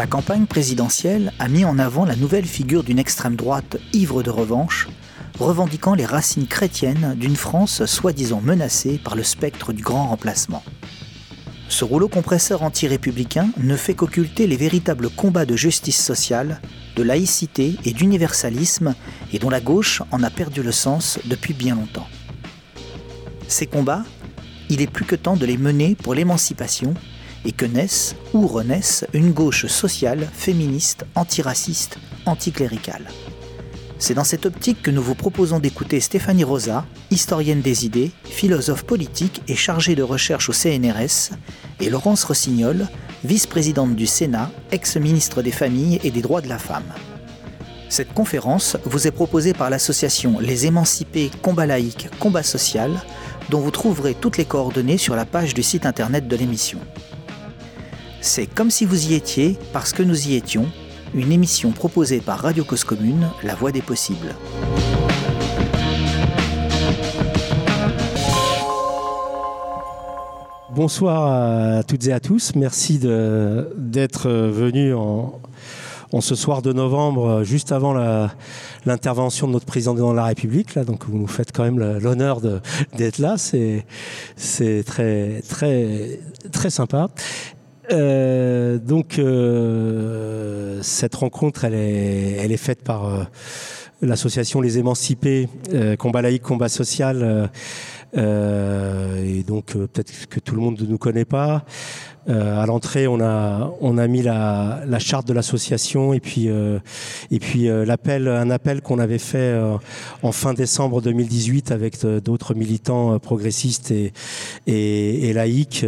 La campagne présidentielle a mis en avant la nouvelle figure d'une extrême droite ivre de revanche, revendiquant les racines chrétiennes d'une France soi-disant menacée par le spectre du grand remplacement. Ce rouleau compresseur anti-républicain ne fait qu'occulter les véritables combats de justice sociale, de laïcité et d'universalisme, et dont la gauche en a perdu le sens depuis bien longtemps. Ces combats, il est plus que temps de les mener pour l'émancipation et que naisse ou renaisse une gauche sociale, féministe, antiraciste, anticléricale. C'est dans cette optique que nous vous proposons d'écouter Stéphanie Rosa, historienne des idées, philosophe politique et chargée de recherche au CNRS, et Laurence Rossignol, vice-présidente du Sénat, ex-ministre des Familles et des Droits de la Femme. Cette conférence vous est proposée par l'association Les Émancipés Combat laïque, Combat social, dont vous trouverez toutes les coordonnées sur la page du site internet de l'émission. C'est comme si vous y étiez, parce que nous y étions, une émission proposée par Radio Cause Commune, La Voix des possibles. Bonsoir à toutes et à tous. Merci d'être venus en, ce soir de novembre, juste avant l'intervention de notre président de la République. Là, donc vous nous faites quand même l'honneur d'être là. C'est très, très, très sympa. Euh, donc euh, cette rencontre, elle est, elle est faite par euh, l'association Les Émancipés, combat laïque, combat social. et donc peut-être que tout le monde ne nous connaît pas. à l'entrée, on a on a mis la, la charte de l'association et puis et puis l'appel un appel qu'on avait fait en fin décembre 2018 avec d'autres militants progressistes et et, et laïcs.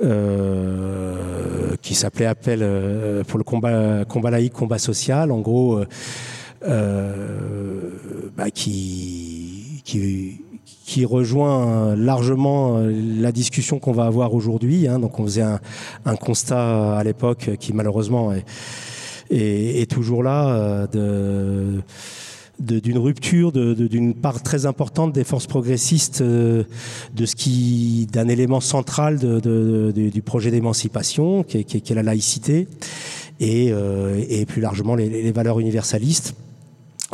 Euh, qui s'appelait Appel euh, pour le combat, combat laïque, combat social, en gros, euh, bah, qui, qui, qui rejoint largement la discussion qu'on va avoir aujourd'hui. Hein. Donc on faisait un, un constat à l'époque qui malheureusement est, est, est toujours là de d'une rupture d'une part très importante des forces progressistes euh, de ce qui d'un élément central du projet d'émancipation qui, est la laïcité et, euh, plus largement les, valeurs universalistes.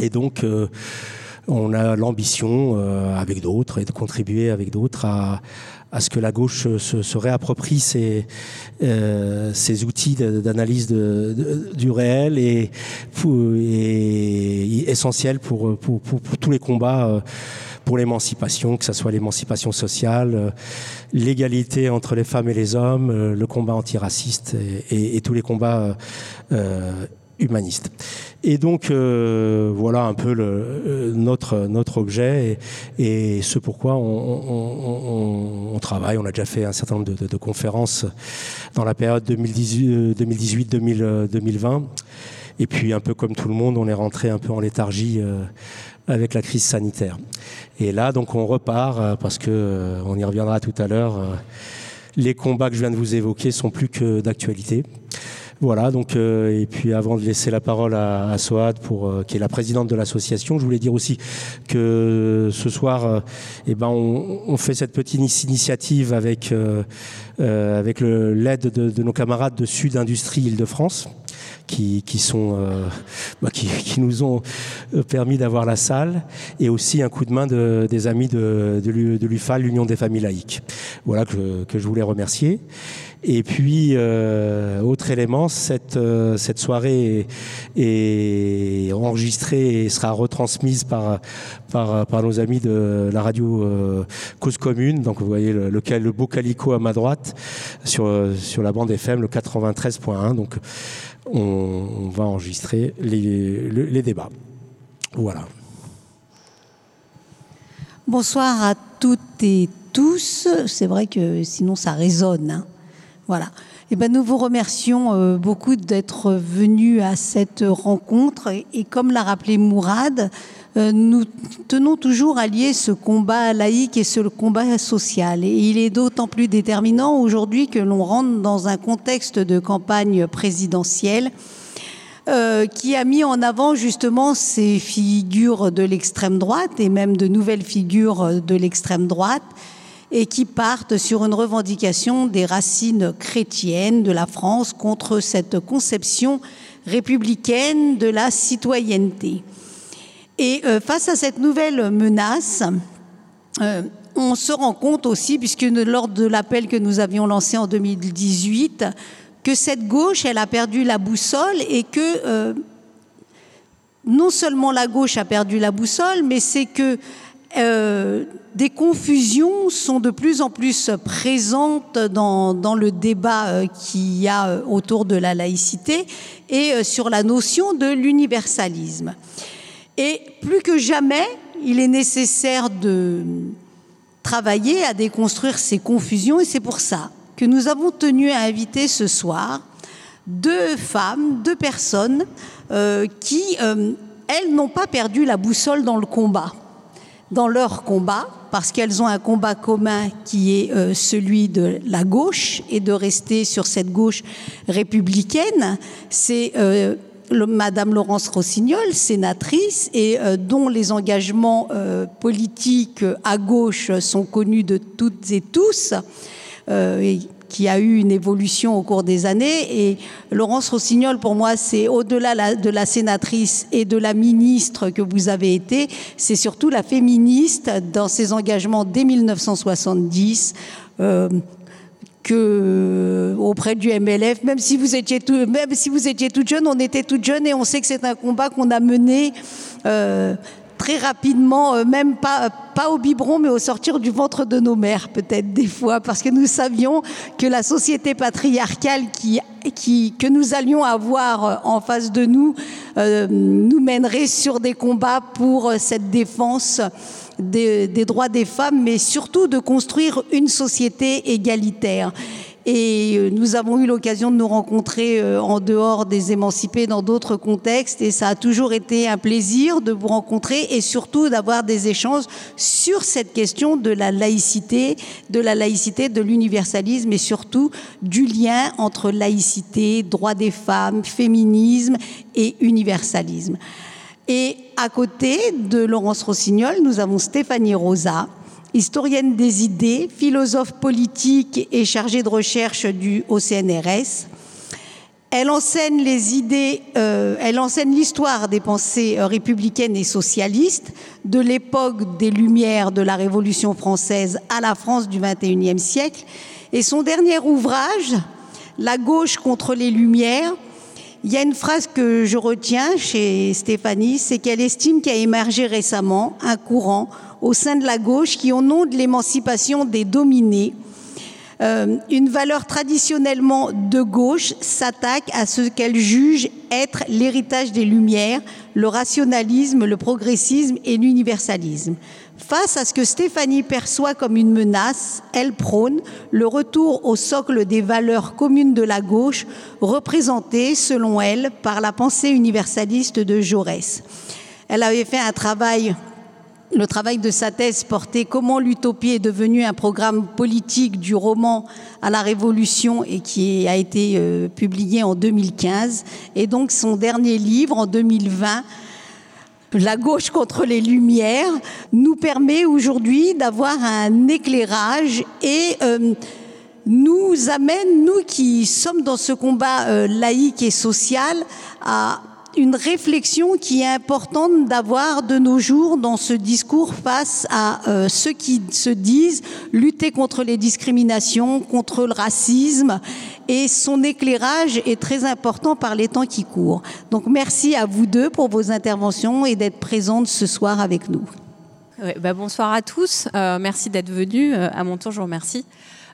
Et donc euh, on a l'ambition avec d'autres et de contribuer avec d'autres à, à ce que la gauche se, réapproprie ces, euh, outils d'analyse du réel et, essentiel pour, tous les combats euh, pour l'émancipation, que ce soit l'émancipation sociale, euh, l'égalité entre les femmes et les hommes, le combat antiraciste et, tous les combats humaniste. Et donc euh, voilà un peu euh, notre notre objet et, ce pourquoi on, on, travaille. On a déjà fait un certain nombre de, conférences dans la période 2018-2020. Et puis un peu comme tout le monde, on est rentré un peu en léthargie euh, avec la crise sanitaire. Et là, donc on repart euh, parce que euh, on y reviendra tout à l'heure. Euh, les combats que je viens de vous évoquer sont plus que d'actualité. Voilà, donc euh, et puis avant de laisser la parole à, à Soad pour euh, qui est la présidente de l'association, je voulais dire aussi que ce soir, euh, eh ben on, fait cette petite initiative avec avec l'aide de, de, nos camarades de Sud Industrie Île-de-France. Qui, qui, sont euh, bah, qui, qui, nous ont permis d'avoir la salle et aussi un coup de main de, des amis de, de l'UFA, l'Union des familles laïques. Voilà que, que je voulais remercier. Et puis, euh, autre élément, cette, euh, cette soirée est, enregistrée et sera retransmise par, par, par nos amis de la radio euh, Cause Commune. Donc, vous voyez le, le, le beau calico à ma droite sur, sur la bande FM, le 93.1. Donc, on, va enregistrer les, débats. Voilà. Bonsoir à toutes et tous. C'est vrai que sinon ça résonne. Hein. Voilà. Eh ben, nous vous remercions euh, beaucoup d'être venus à cette rencontre. Et, comme l'a rappelé Mourad, nous tenons toujours à lier ce combat laïque et ce combat social. Et il est d'autant plus déterminant aujourd'hui que l'on rentre dans un contexte de campagne présidentielle euh, qui a mis en avant justement ces figures de l'extrême droite et même de nouvelles figures de l'extrême droite et qui partent sur une revendication des racines chrétiennes de la France contre cette conception républicaine de la citoyenneté. Et euh, face à cette nouvelle menace, euh, on se rend compte aussi, puisque lors de l'appel que nous avions lancé en 2018, que cette gauche, elle a perdu la boussole et que euh, non seulement la gauche a perdu la boussole, mais c'est que euh, des confusions sont de plus en plus présentes dans, dans le débat euh, qu'il y a autour de la laïcité et sur la notion de l'universalisme. Et plus que jamais, il est nécessaire de travailler à déconstruire ces confusions et c'est pour ça que nous avons tenu à inviter ce soir deux femmes, deux personnes euh, qui, euh, elles, n'ont pas perdu la boussole dans le combat, dans leur combat, parce qu'elles ont un combat commun qui est euh, celui de la gauche et de rester sur cette gauche républicaine. C'est Madame Laurence Rossignol, sénatrice, et euh, dont les engagements euh, politiques à gauche sont connus de toutes et tous, euh, et qui a eu une évolution au cours des années. Et Laurence Rossignol, pour moi, c'est au-delà de la sénatrice et de la ministre que vous avez été, c'est surtout la féministe dans ses engagements dès 1970 que euh, auprès du MLF, même si vous étiez tout, même si vous étiez toute jeune, on était toute jeune et on sait que c'est un combat qu'on a mené euh, très rapidement, euh, même pas pas au biberon, mais au sortir du ventre de nos mères, peut-être des fois, parce que nous savions que la société patriarcale qui, qui, que nous allions avoir en face de nous nous mènerait sur des combats pour cette défense des, droits des femmes, mais surtout de construire une société égalitaire. Et euh, nous avons eu l'occasion de nous rencontrer euh, en dehors des émancipés dans d'autres contextes et ça a toujours été un plaisir de vous rencontrer et surtout d'avoir des échanges sur cette question de la laïcité, de la laïcité, de l'universalisme et surtout du lien entre laïcité, droits des femmes, féminisme et universalisme. Et à côté de Laurence Rossignol, nous avons Stéphanie Rosa, historienne des idées, philosophe politique et chargée de recherche du OCNRS. Elle enseigne les idées, euh, elle enseigne l'histoire des pensées euh, républicaines et socialistes de l'époque des Lumières de la Révolution française à la France du XXIe siècle. Et son dernier ouvrage, La gauche contre les Lumières, il y a une phrase que je retiens chez Stéphanie, c'est qu'elle estime qu'il a émergé récemment un courant au sein de la gauche qui, au nom de l'émancipation des dominés, euh, une valeur traditionnellement de gauche s'attaque à ce qu'elle juge être l'héritage des Lumières, le rationalisme, le progressisme et l'universalisme. Face à ce que Stéphanie perçoit comme une menace, elle prône le retour au socle des valeurs communes de la gauche, représentées, selon elle, par la pensée universaliste de Jaurès. Elle avait fait un travail le travail de sa thèse portait Comment l'utopie est devenue un programme politique du roman à la Révolution et qui a été euh, publié en 2015. Et donc son dernier livre en 2020 la gauche contre les lumières nous permet aujourd'hui d'avoir un éclairage et euh, nous amène, nous qui sommes dans ce combat euh, laïque et social, à une réflexion qui est importante d'avoir de nos jours dans ce discours face à euh, ceux qui se disent lutter contre les discriminations, contre le racisme. Et son éclairage est très important par les temps qui courent. Donc merci à vous deux pour vos interventions et d'être présentes ce soir avec nous. Bah, bonsoir à tous. Euh, merci d'être venus. Euh, à mon tour, je vous remercie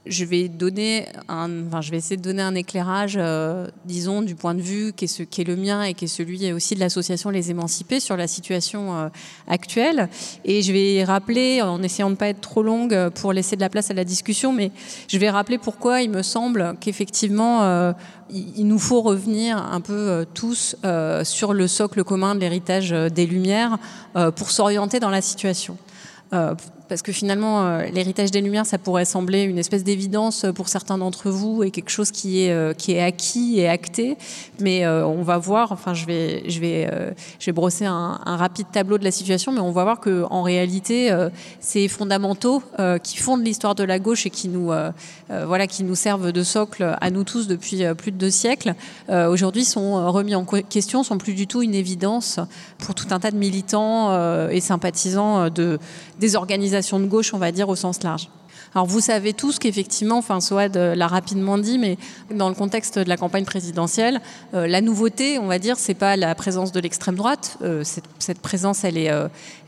je vais donner un, enfin, je vais essayer de donner un éclairage, euh, disons, du point de vue qui est, le mien et qui est celui aussi de l'association Les Émancipés sur la situation euh, actuelle. Et je vais rappeler, en essayant de ne pas être trop longue pour laisser de la place à la discussion, mais je vais rappeler pourquoi il me semble qu'effectivement, euh, il nous faut revenir un peu tous sur le socle commun de l'héritage des Lumières pour s'orienter dans la situation parce que finalement, euh, l'héritage des Lumières, ça pourrait sembler une espèce d'évidence pour certains d'entre vous et quelque chose qui est, euh, qui est acquis et acté. Mais euh, on va voir, enfin, je vais, je vais, je vais brosser un, rapide tableau de la situation, mais on va voir qu'en réalité, ces fondamentaux qui fondent l'histoire de la gauche et qui nous, voilà, qui nous servent de socle à nous tous depuis plus de deux siècles, aujourd'hui sont remis en question, sont plus du tout une évidence pour tout un tas de militants et sympathisants de, des organisations de gauche, on va dire, au sens large. Alors vous savez tous qu'effectivement, enfin Soad euh, l'a rapidement dit, mais dans le contexte de la campagne présidentielle, euh, la nouveauté, on va dire, c'est pas la présence de l'extrême droite. Euh, cette, présence, elle est,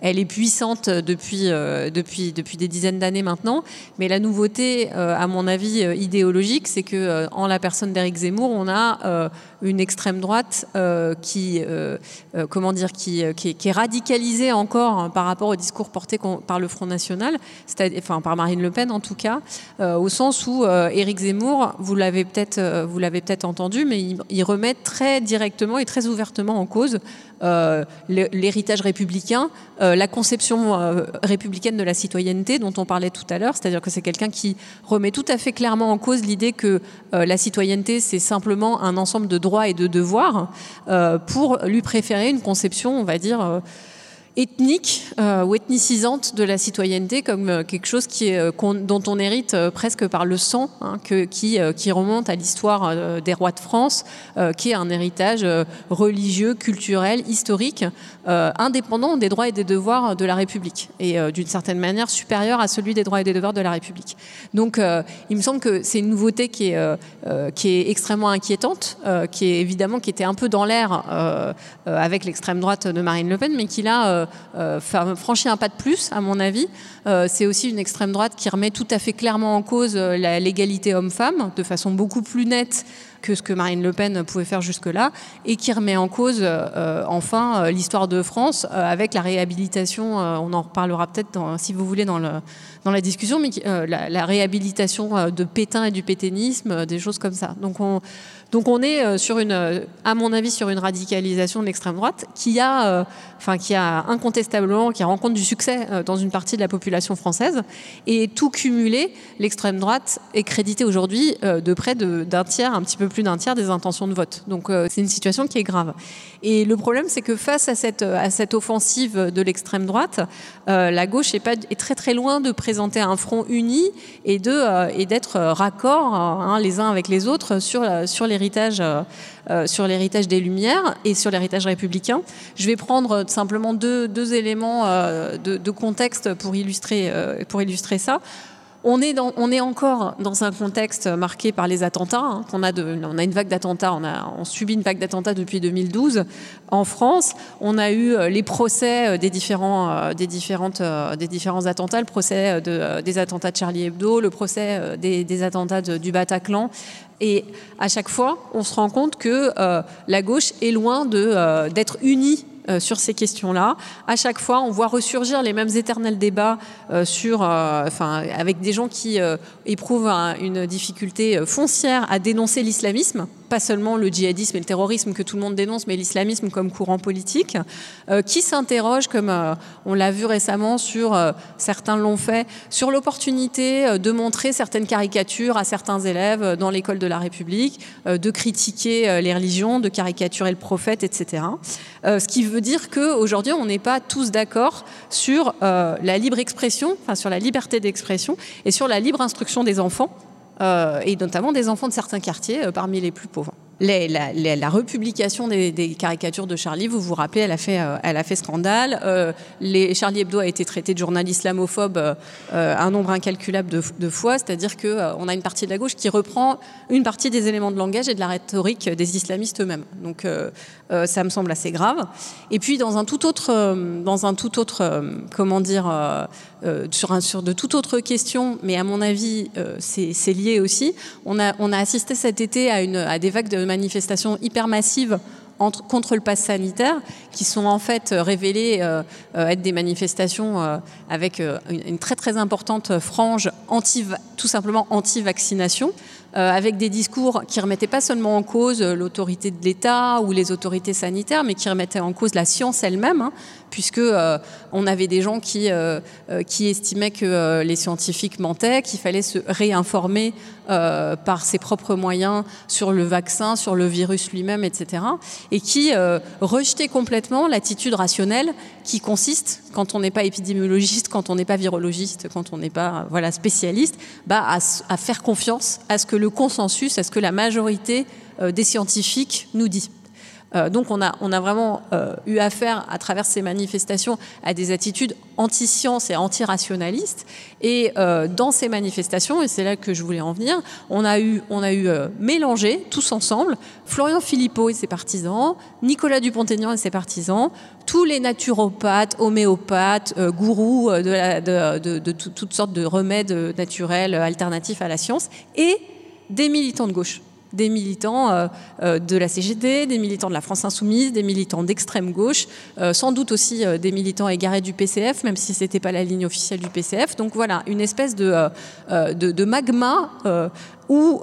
elle est puissante depuis, depuis, depuis des dizaines d'années maintenant. Mais la nouveauté, à mon avis, idéologique, c'est que en la personne d'Éric Zemmour, on a une extrême droite qui, comment dire, qui, qui, est, radicalisée encore hein, par rapport au discours porté par le Front National, enfin par Marine Le Pen en tout cas, euh, au sens où euh, Éric Zemmour, vous l'avez peut-être euh, vous l'avez peut-être entendu, mais il, remet très directement et très ouvertement en cause l'héritage républicain, la conception républicaine de la citoyenneté dont on parlait tout à l'heure, c'est-à-dire que c'est quelqu'un qui remet tout à fait clairement en cause l'idée que la citoyenneté c'est simplement un ensemble de droits et de devoirs pour lui préférer une conception, on va dire ethnique euh, ou ethnicisante de la citoyenneté comme euh, quelque chose qui est, euh, dont on hérite presque par le sang, hein, que, qui, qui, remonte à l'histoire des rois de France, qui est un héritage religieux, culturel, historique, indépendant des droits et des devoirs de la République, et d'une certaine manière supérieur à celui des droits et des devoirs de la République. Donc il me semble que c'est une nouveauté qui est, qui est extrêmement inquiétante, qui est évidemment qui était un peu dans l'air avec l'extrême droite de Marine Le Pen, mais qui là euh, franchir un pas de plus, à mon avis. Euh, c'est aussi une extrême droite qui remet tout à fait clairement en cause euh, la l'égalité homme-femme de façon beaucoup plus nette que ce que Marine Le Pen pouvait faire jusque-là, et qui remet en cause enfin l'histoire de France avec la réhabilitation, on en reparlera peut-être si vous voulez dans, le, dans la discussion, mais la, la, réhabilitation de Pétain et du pétainisme, des choses comme ça. Donc on, est euh, euh, à mon avis, sur une radicalisation de l'extrême droite qui a, euh, enfin, qui a incontestablement, qui rencontre du succès dans une partie de la population française. Et tout cumulé, l'extrême droite est créditée aujourd'hui de près d'un tiers, un petit peu plus d'un tiers des intentions de vote. Donc c'est une situation qui est grave. Et le problème, c'est que face à cette, offensive de l'extrême droite, la gauche est très très loin de présenter un front uni et d'être raccord hein, les uns avec les autres sur, l'héritage euh, euh, des Lumières et sur l'héritage républicain. Je vais prendre simplement deux, éléments euh, de, contexte pour illustrer ça. On est, encore dans un contexte marqué par les attentats. Hein, on, a une vague d'attentats, on, a, subit une vague d'attentats depuis 2012 en France. On a eu les procès des différents, des différents attentats, le procès de, des attentats de Charlie Hebdo, le procès des, attentats du Bataclan. Et à chaque fois, on se rend compte que euh, la gauche est loin euh, d'être unie euh, sur ces questions-là. À chaque fois, on voit ressurgir les mêmes éternels débats sur, enfin, avec des gens qui éprouvent une difficulté foncière à dénoncer l'islamisme pas seulement le djihadisme et le terrorisme que tout le monde dénonce, mais l'islamisme comme courant politique, euh, qui s'interroge, comme euh, on l'a vu récemment, sur euh, certains l'ont fait, sur l'opportunité de montrer certaines caricatures à certains élèves dans l'école de la République, de critiquer les religions, de caricaturer le prophète, etc. ce qui veut dire qu'aujourd'hui, on n'est pas tous d'accord sur la libre expression, enfin sur la liberté d'expression et sur la libre instruction des enfants euh, et notamment des enfants de certains quartiers euh, parmi les plus pauvres la, republication des, caricatures de Charlie, vous vous rappelez, elle a fait, euh, elle a fait scandale. Les, Charlie Hebdo a été traité de journal islamophobe un nombre incalculable de, fois, c'est-à-dire qu'on a une partie de la gauche qui reprend une partie des éléments de langage et de la rhétorique des islamistes eux-mêmes. Donc ça me semble assez grave. Et puis dans un tout autre, dans un tout autre comment dire, sur, un, sur de toute autre question, mais à mon avis c'est lié aussi, on a, a assisté cet été à, des vagues de manifestations hyper massives contre le pass sanitaire, qui sont en fait révélées euh, euh, être des manifestations euh, avec une, très très importante frange anti, tout simplement anti-vaccination. Avec des discours qui remettaient pas seulement en cause l'autorité de l'État ou les autorités sanitaires, mais qui remettaient en cause la science elle-même, hein, puisque on avait des gens qui, qui estimaient que les scientifiques mentaient, qu'il fallait se réinformer par ses propres moyens sur le vaccin, sur le virus lui-même, etc. Et qui rejetaient complètement l'attitude rationnelle qui consiste, quand on n'est pas épidémiologiste, quand on n'est pas virologiste, quand on n'est pas voilà, spécialiste, bah, à, faire confiance à ce que le consensus, à ce que la majorité euh, des scientifiques nous dit. Euh, donc on a, on a vraiment euh, eu affaire à travers ces manifestations à des attitudes anti-science et anti-rationalistes. Et dans ces manifestations, et c'est là que je voulais en venir, on a eu, on a eu mélangé tous ensemble Florian Philippot et ses partisans, Nicolas Dupont-Aignan et ses partisans, tous les naturopathes, homéopathes, gourous de toutes sortes de remèdes naturels alternatifs à la science, et des militants de gauche des militants euh, euh, de la CGT, des militants de la France Insoumise, des militants d'extrême gauche, euh, sans doute aussi des militants égarés du PCF, même si ce n'était pas la ligne officielle du PCF. Donc voilà, une espèce de, de, magma où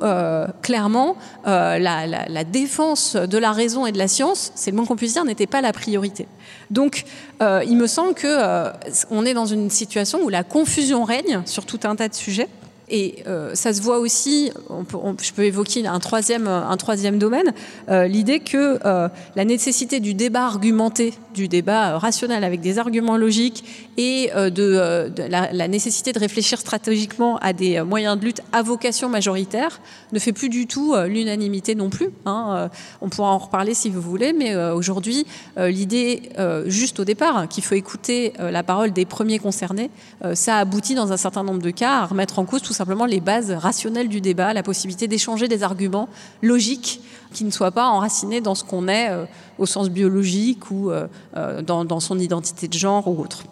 clairement la, défense de la raison et de la science, c'est le moins qu'on puisse dire, n'était pas la priorité. Donc il me semble que on est dans une situation où la confusion règne sur tout un tas de sujets. Et euh, ça se voit aussi, je peux évoquer un troisième, un troisième domaine, euh, l'idée que euh, la nécessité du débat argumenté, du débat rationnel avec des arguments logiques et de, la, nécessité de réfléchir stratégiquement à des moyens de lutte à vocation majoritaire ne fait plus du tout l'unanimité non plus. Hein. on pourra en reparler si vous voulez, mais aujourd'hui, l'idée, juste au départ, qu'il faut écouter la parole des premiers concernés, ça aboutit dans un certain nombre de cas à remettre en cause tout simplement les bases rationnelles du débat, la possibilité d'échanger des arguments logiques qui ne soient pas enracinés dans ce qu'on est euh, au sens biologique ou euh, euh, dans, son identité de genre ou autre.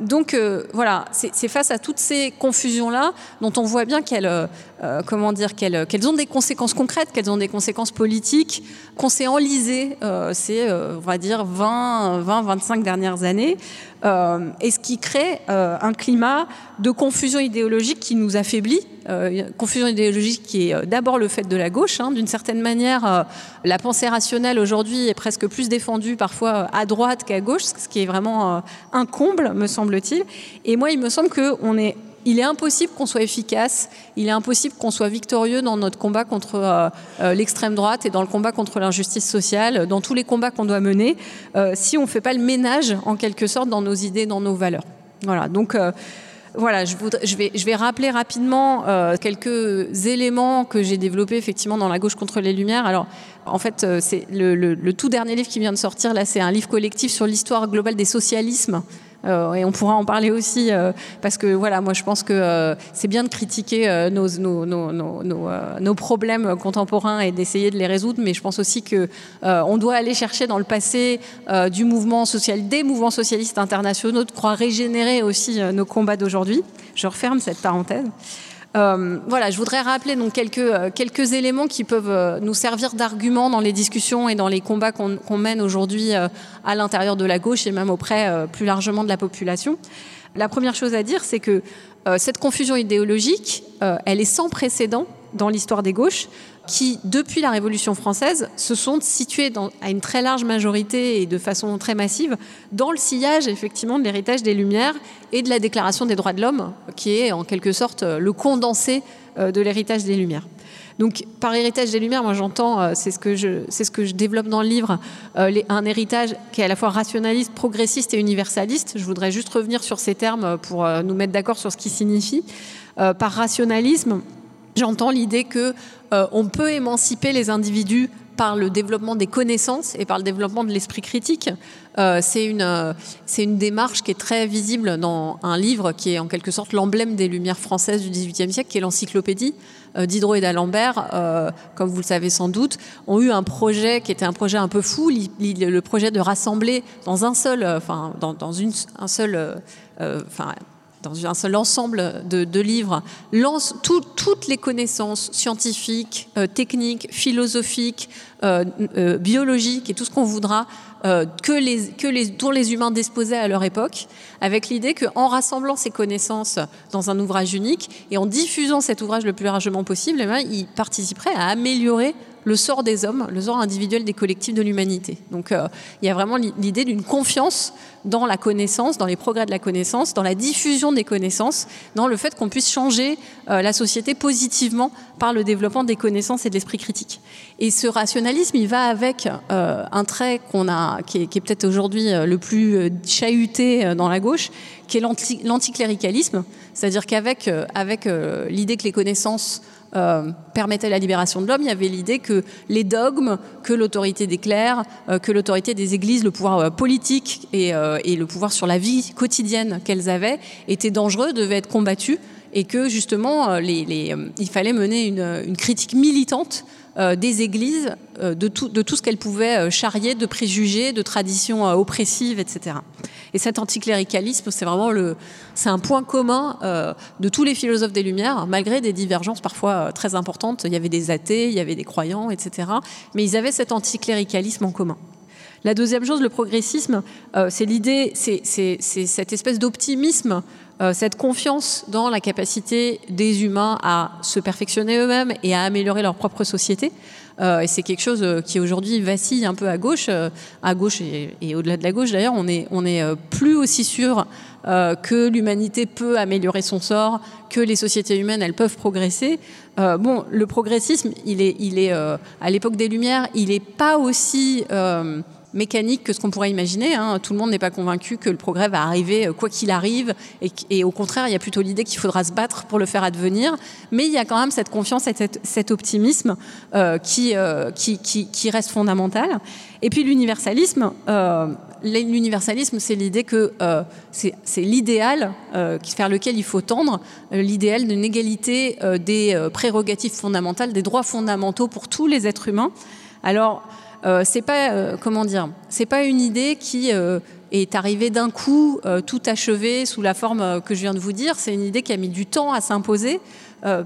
Donc voilà, c'est face à toutes ces confusions-là dont on voit bien qu'elles comment dire, qu'elles ont des conséquences concrètes, qu'elles ont des conséquences politiques, qu'on s'est enlisé ces, on va dire, 20, 20, 25 dernières années, et ce qui crée un climat de confusion idéologique qui nous affaiblit euh, confusion idéologique qui est euh, d'abord le fait de la gauche. Hein. D'une certaine manière, euh, la pensée rationnelle aujourd'hui est presque plus défendue parfois à droite qu'à gauche, ce qui est vraiment un comble, me semble-t-il. Et moi, il me semble qu'on est il est impossible qu'on soit efficace, il est impossible qu'on soit victorieux dans notre combat contre l'extrême droite et dans le combat contre l'injustice sociale, dans tous les combats qu'on doit mener, si on ne fait pas le ménage, en quelque sorte, dans nos idées, dans nos valeurs. Voilà, donc voilà, je, vais, rappeler rapidement euh, quelques éléments que j'ai développés effectivement dans La gauche contre les Lumières. Alors, en fait, euh, c'est le, tout dernier livre qui vient de sortir, là, c'est un livre collectif sur l'histoire globale des socialismes. Euh, et on pourra en parler aussi euh, parce que voilà, moi je pense que euh, c'est bien de critiquer nos, nos, nos, nos, problèmes contemporains et d'essayer de les résoudre, mais je pense aussi que on doit aller chercher dans le passé du mouvement social, des mouvements socialistes internationaux, de croire régénérer aussi nos combats d'aujourd'hui. Je referme cette parenthèse. Euh, voilà, je voudrais rappeler donc quelques, euh, quelques éléments qui peuvent euh, nous servir d'argument dans les discussions et dans les combats qu'on mène aujourd'hui à l'intérieur de la gauche et même auprès plus largement de la population. La première chose à dire, c'est que cette confusion idéologique, elle est sans précédent dans l'histoire des gauches qui, depuis la Révolution française, se sont situés à une très large majorité et de façon très massive dans le sillage effectivement de l'héritage des Lumières et de la Déclaration des droits de l'homme, qui est en quelque sorte le condensé euh, de l'héritage des Lumières. Donc, par héritage des Lumières, moi j'entends, euh, c'est ce que je, c'est ce que je développe dans le livre, euh, un héritage qui est à la fois rationaliste, progressiste et universaliste. Je voudrais juste revenir sur ces termes pour nous mettre d'accord sur ce qui signifie. par rationalisme, J'entends l'idée que euh, on peut émanciper les individus par le développement des connaissances et par le développement de l'esprit critique. Euh, c'est une, euh, une démarche qui est très visible dans un livre qui est en quelque sorte l'emblème des Lumières françaises du XVIIIe siècle, qui est l'encyclopédie. Diderot et d'Alembert, comme vous le savez sans doute, ont eu un projet qui était un projet un peu fou, le projet de rassembler dans un seul, enfin dans une, un seul, enfin dans un seul ensemble de, livres, lance toutes les connaissances scientifiques, euh, techniques, philosophiques, euh, euh, biologiques et tout ce qu'on voudra que les, que les, dont les humains disposaient à leur époque, avec l'idée qu'en rassemblant ces connaissances dans un ouvrage unique et en diffusant cet ouvrage le plus largement possible, eh bien, ils participeraient à améliorer le sort des hommes, le sort individuel des collectifs de l'humanité. Donc euh, il y a vraiment l'idée d'une confiance dans la connaissance, dans les progrès de la connaissance, dans la diffusion des connaissances, dans le fait qu'on puisse changer euh, la société positivement par le développement des connaissances et de l'esprit critique. Et ce rationalisme, il va avec euh, un trait qu'on a, qui est, peut-être aujourd'hui le plus chahuté dans la gauche, qui est l'anticléricalisme, c'est-à-dire qu'avec avec, l'idée que les connaissances euh, permettait la libération de l'homme, il y avait l'idée que les dogmes, que l'autorité des clercs, euh, que l'autorité des églises, le pouvoir euh, politique et, le pouvoir sur la vie quotidienne qu'elles avaient étaient dangereux, devaient être combattus et que justement il fallait mener une critique militante des églises, de, tout, ce qu'elles pouvaient charrier de préjugés, de traditions oppressives, etc. Et cet anticléricalisme, c'est vraiment le, c'est un point commun de tous les philosophes des Lumières, malgré des divergences parfois très importantes. Il y avait des athées, il y avait des croyants, etc. Mais ils avaient cet anticléricalisme en commun. La deuxième chose, le progressisme, c'est l'idée, c'est cette espèce d'optimisme euh, cette confiance dans la capacité des humains à se perfectionner eux-mêmes et à améliorer leur propre société. Euh, et c'est quelque chose euh, qui aujourd'hui vacille un peu à gauche, à gauche et, au-delà de la gauche d'ailleurs. On est, on est plus aussi sûr que l'humanité peut améliorer son sort, que les sociétés humaines elles peuvent progresser. bon, le progressisme, il est, il est à l'époque des Lumières, il n'est pas aussi mécanique que ce qu'on pourrait imaginer. Hein. Tout le monde n'est pas convaincu que le progrès va arriver euh, quoi qu'il arrive, et, au contraire, il y a plutôt l'idée qu'il faudra se battre pour le faire advenir. Mais il y a quand même cette confiance et cet, optimisme euh, euh, qui, qui, reste fondamental. Et puis l'universalisme. L'universalisme, c'est l'idée que c'est l'idéal vers lequel il faut tendre, l'idéal d'une égalité des prérogatives fondamentales, des droits fondamentaux pour tous les êtres humains. Alors, euh, c'est pas euh, comment dire, c'est pas une idée qui euh, est arrivée d'un coup, tout achevé sous la forme que je viens de vous dire. C'est une idée qui a mis du temps à s'imposer.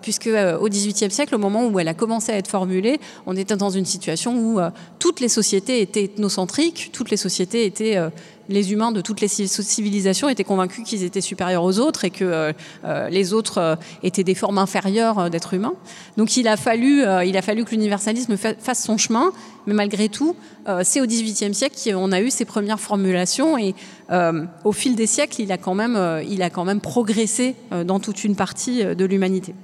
puisque au XVIIIe siècle, au moment où elle a commencé à être formulée, on était dans une situation où toutes les sociétés étaient ethnocentriques, toutes les sociétés étaient les humains de toutes les civilisations étaient convaincus qu'ils étaient supérieurs aux autres et que euh, euh, les autres euh, étaient des formes inférieures d'êtres humains. Donc il a fallu, il a fallu que l'universalisme fasse son chemin, mais malgré tout, c'est au XVIIIe siècle qu'on a eu ces premières formulations et au fil des siècles, il a quand même, il a quand même progressé dans toute une partie de l'humanité.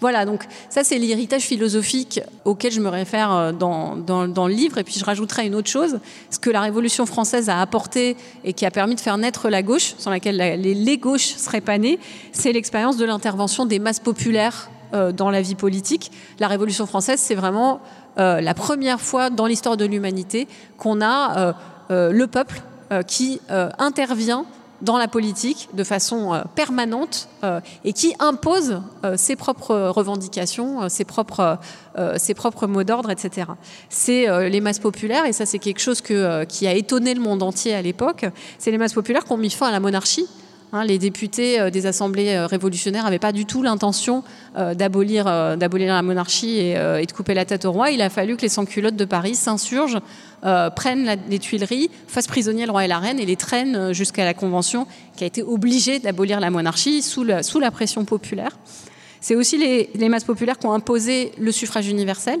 Voilà, donc ça c'est l'héritage philosophique auquel je me réfère euh, dans, dans, le livre. Et puis je rajouterai une autre chose, ce que la Révolution française a apporté et qui a permis de faire naître la gauche, sans laquelle les, les gauches seraient pas nées, c'est l'expérience de l'intervention des masses populaires euh, dans la vie politique. La Révolution française, c'est vraiment euh, la première fois dans l'histoire de l'humanité qu'on a le peuple qui intervient dans la politique de façon euh, permanente euh, et qui impose euh, ses propres revendications, ses propres, ses propres mots d'ordre, etc. C'est les masses populaires, et ça c'est quelque chose qui a étonné le monde entier à l'époque, c'est les masses populaires qui ont mis fin à la monarchie. Hein, les députés des assemblées révolutionnaires n'avaient pas du tout l'intention d'abolir, d'abolir la monarchie et, de couper la tête au roi. Il a fallu que les sans-culottes de Paris s'insurgent euh, prennent les Tuileries, fassent prisonnier le roi et la reine et les traînent euh, jusqu'à la Convention qui a été obligée d'abolir la monarchie sous la, pression populaire. C'est aussi les, masses populaires qui ont imposé le suffrage universel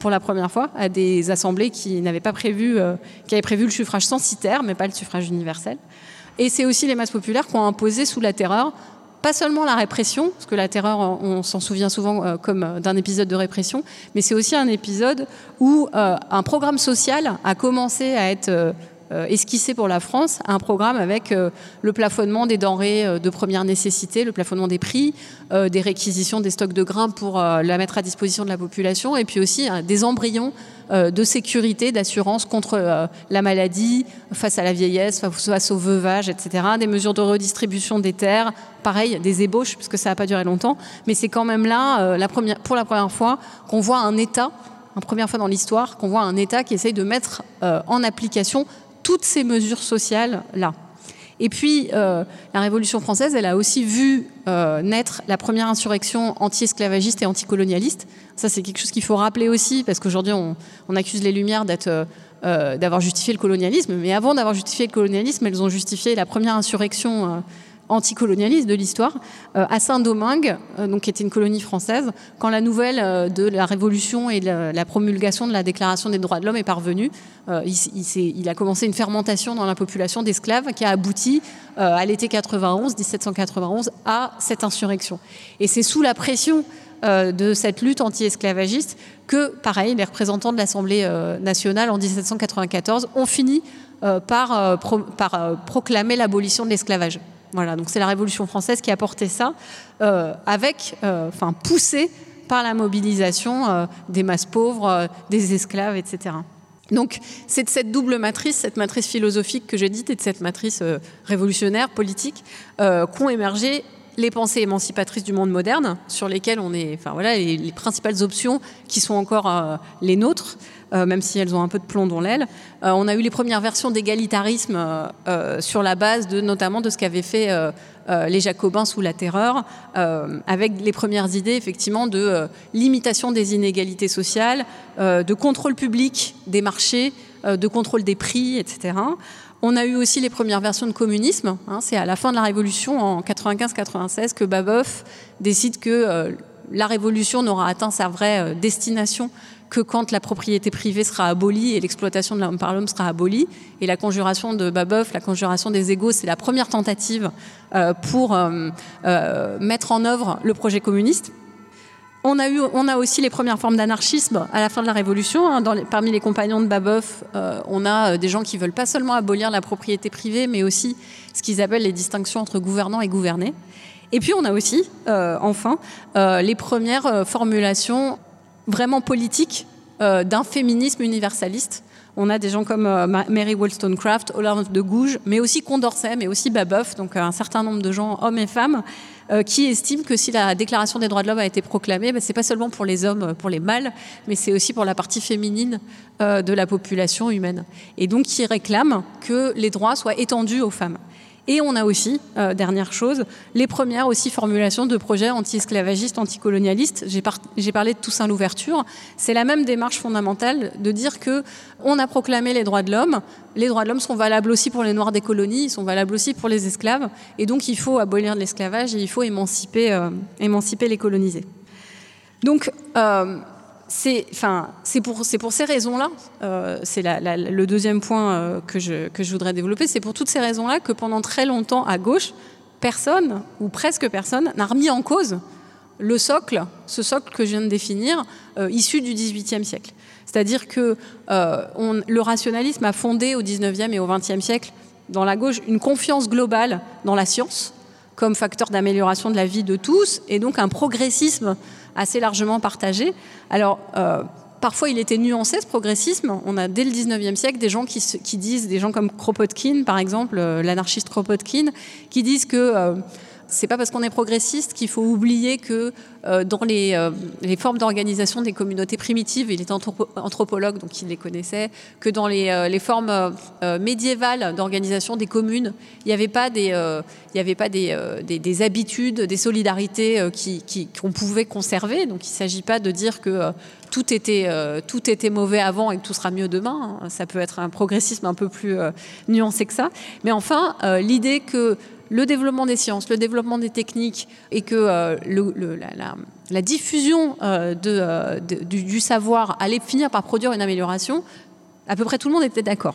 pour la première fois à des assemblées qui n'avaient pas prévu, euh, qui avaient prévu le suffrage censitaire, mais pas le suffrage universel. Et c'est aussi les masses populaires qui ont imposé sous la terreur pas seulement la répression, parce que la terreur, on s'en souvient souvent euh, comme euh, d'un épisode de répression, mais c'est aussi un épisode où euh, un programme social a commencé à être esquissé pour la France un programme avec le plafonnement des denrées de première nécessité, le plafonnement des prix, des réquisitions des stocks de grains pour la mettre à disposition de la population, et puis aussi des embryons euh, de sécurité, d'assurance contre euh, la maladie, face à la vieillesse, face au veuvage, etc. Des mesures de redistribution des terres, pareil, des ébauches, puisque ça n'a pas duré longtemps. Mais c'est quand même là, euh, pour la première fois, qu'on voit un État, la première fois dans l'histoire, qu'on voit un État qui essaye de mettre en application toutes ces mesures sociales-là. Et puis, la Révolution française, elle a aussi vu naître la première insurrection anti-esclavagiste et anticolonialiste, ça, c'est quelque chose qu'il faut rappeler aussi, parce qu'aujourd'hui, on, accuse les Lumières euh, d'avoir justifié le colonialisme. Mais avant d'avoir justifié le colonialisme, elles ont justifié la première insurrection anticolonialiste de l'histoire euh, à Saint-Domingue, euh, donc qui était une colonie française, quand la nouvelle euh, de la Révolution et la promulgation de la Déclaration des droits de l'homme est parvenue. Il, a commencé une fermentation dans la population d'esclaves qui a abouti à l'été 91, 1791, à cette insurrection. Et c'est sous la pression de cette lutte anti-esclavagiste que, pareil, les représentants de l'Assemblée nationale en 1794 ont fini par proclamer l'abolition de l'esclavage. Voilà, donc c'est la Révolution française qui a porté ça, euh, avec, euh, enfin, poussé par la mobilisation euh, des masses pauvres, des esclaves, etc. Donc c'est de cette double matrice, cette matrice philosophique que j'ai dite et de cette matrice révolutionnaire, politique, qu'ont émergé les pensées émancipatrices du monde moderne, sur lesquelles on est, enfin voilà, les, principales options qui sont encore les nôtres, même si elles ont un peu de plomb dans l'aile. on a eu les premières versions d'égalitarisme sur la base de, notamment de ce qu'avaient fait les Jacobins sous la Terreur, avec les premières idées effectivement de limitation des inégalités sociales, de contrôle public des marchés, de contrôle des prix, etc. On a eu aussi les premières versions de communisme. Hein. c'est à la fin de la Révolution, en 95-96, que Babeuf décide que euh, la Révolution n'aura atteint sa vraie euh, destination que quand la propriété privée sera abolie et l'exploitation de l'homme par l'homme sera abolie. Et la conjuration de Babeuf, la conjuration des égaux, c'est la première tentative euh, pour mettre en œuvre le projet communiste. On a, eu, on a aussi les premières formes d'anarchisme à la fin de la Révolution. Hein. parmi les compagnons de Babeuf, euh, on a euh, des gens qui veulent pas seulement abolir la propriété privée, mais aussi ce qu'ils appellent les distinctions entre gouvernants et gouvernés. Et puis on a aussi, euh, enfin, les premières formulations vraiment politiques d'un féminisme universaliste. On a des gens comme Mary Wollstonecraft, Hollande de Gouges, mais aussi Condorcet, mais aussi Babeuf, donc un certain nombre de gens, hommes et femmes, euh, qui estime que si la Déclaration des droits de l'homme a été proclamée, ben, c'est pas seulement pour les hommes, pour les mâles, mais c'est aussi pour la partie féminine euh, de la population humaine. Et donc qui réclame que les droits soient étendus aux femmes. Et on a aussi, euh, dernière chose, les premières aussi formulations de projets anti-esclavagistes, anticolonialistes. J'ai parlé de Toussaint l'ouverture. C'est la même démarche fondamentale de dire que on a proclamé les droits de l'homme. Les droits de l'homme sont valables aussi pour les Noirs des colonies, ils sont valables aussi pour les esclaves. Et donc il faut abolir l'esclavage et il faut émanciper, euh, émanciper les colonisés. Donc euh, c'est enfin, pour, pour ces raisons-là, euh, c'est le deuxième point euh, que, je, que je voudrais développer, c'est pour toutes ces raisons-là que pendant très longtemps, à gauche, personne, ou presque personne, n'a remis en cause le socle, ce socle que je viens de définir, euh, issu du XVIIIe siècle. C'est-à-dire que le rationalisme a fondé au XIXe et au XXe siècle, dans la gauche, une confiance globale dans la science comme facteur d'amélioration de la vie de tous, et donc un progressisme assez largement partagé. Alors, euh, parfois, il était nuancé, ce progressisme. On a, dès le 19e siècle, des gens qui, qui disent, des gens comme Kropotkin, par exemple, euh, l'anarchiste Kropotkin, qui disent que... C'est pas parce qu'on est progressiste qu'il faut oublier que euh, dans les, euh, les formes d'organisation des communautés primitives, il était anthropologue, donc il les connaissait, que dans les, euh, les formes médiévales d'organisation des communes, il n'y avait pas des, il y avait pas des, des, des, habitudes, des solidarités qu'on pouvait conserver. Donc il ne s'agit pas de dire que tout était, tout était mauvais avant et que tout sera mieux demain. Ça peut être un progressisme un peu plus nuancé que ça. Mais enfin, l'idée que le développement des sciences, le développement des techniques et que euh, la, diffusion euh, euh, du, savoir allait finir par produire une amélioration, à peu près tout le monde était d'accord.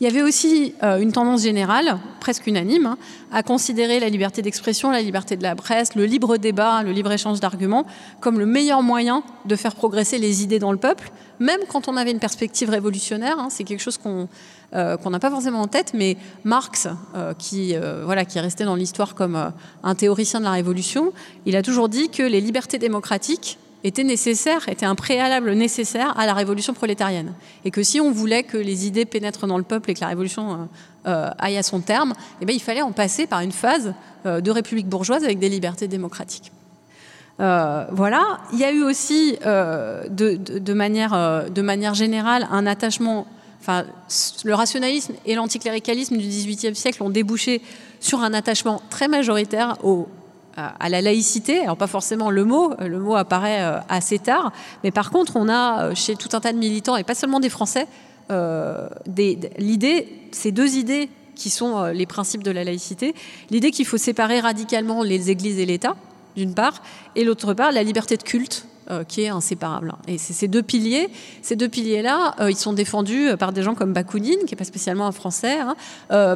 Il y avait aussi une tendance générale, presque unanime, hein, à considérer la liberté d'expression, la liberté de la presse, le libre débat, le libre échange d'arguments comme le meilleur moyen de faire progresser les idées dans le peuple, même quand on avait une perspective révolutionnaire. Hein. C'est quelque chose qu'on euh, qu'on n'a pas forcément en tête, mais Marx, euh, qui, euh, voilà, qui est resté dans l'histoire comme un théoricien de la Révolution, il a toujours dit que les libertés démocratiques étaient nécessaires, étaient un préalable nécessaire à la révolution prolétarienne. Et que si on voulait que les idées pénètrent dans le peuple et que la révolution aille à son terme, eh bien, il fallait en passer par une phase de république bourgeoise avec des libertés démocratiques. voilà. Il y a eu aussi, de, manière, de manière générale, un attachement Enfin, le rationalisme et l'anticléricalisme du XVIIIe siècle ont débouché sur un attachement très majoritaire au, à la laïcité. Alors pas forcément le mot, le mot apparaît euh, assez tard, mais par contre on a euh, chez tout un tas de militants, et pas seulement des Français, l'idée, ces deux idées qui sont les principes de la laïcité, l'idée qu'il faut séparer radicalement les églises et l'État, d'une part, et l'autre part, la liberté de culte euh, qui est inséparable. Et ces deux piliers, ces deux piliers-là, euh, ils sont défendus euh, par des gens comme Bakounine, qui n'est pas spécialement un Français, hein,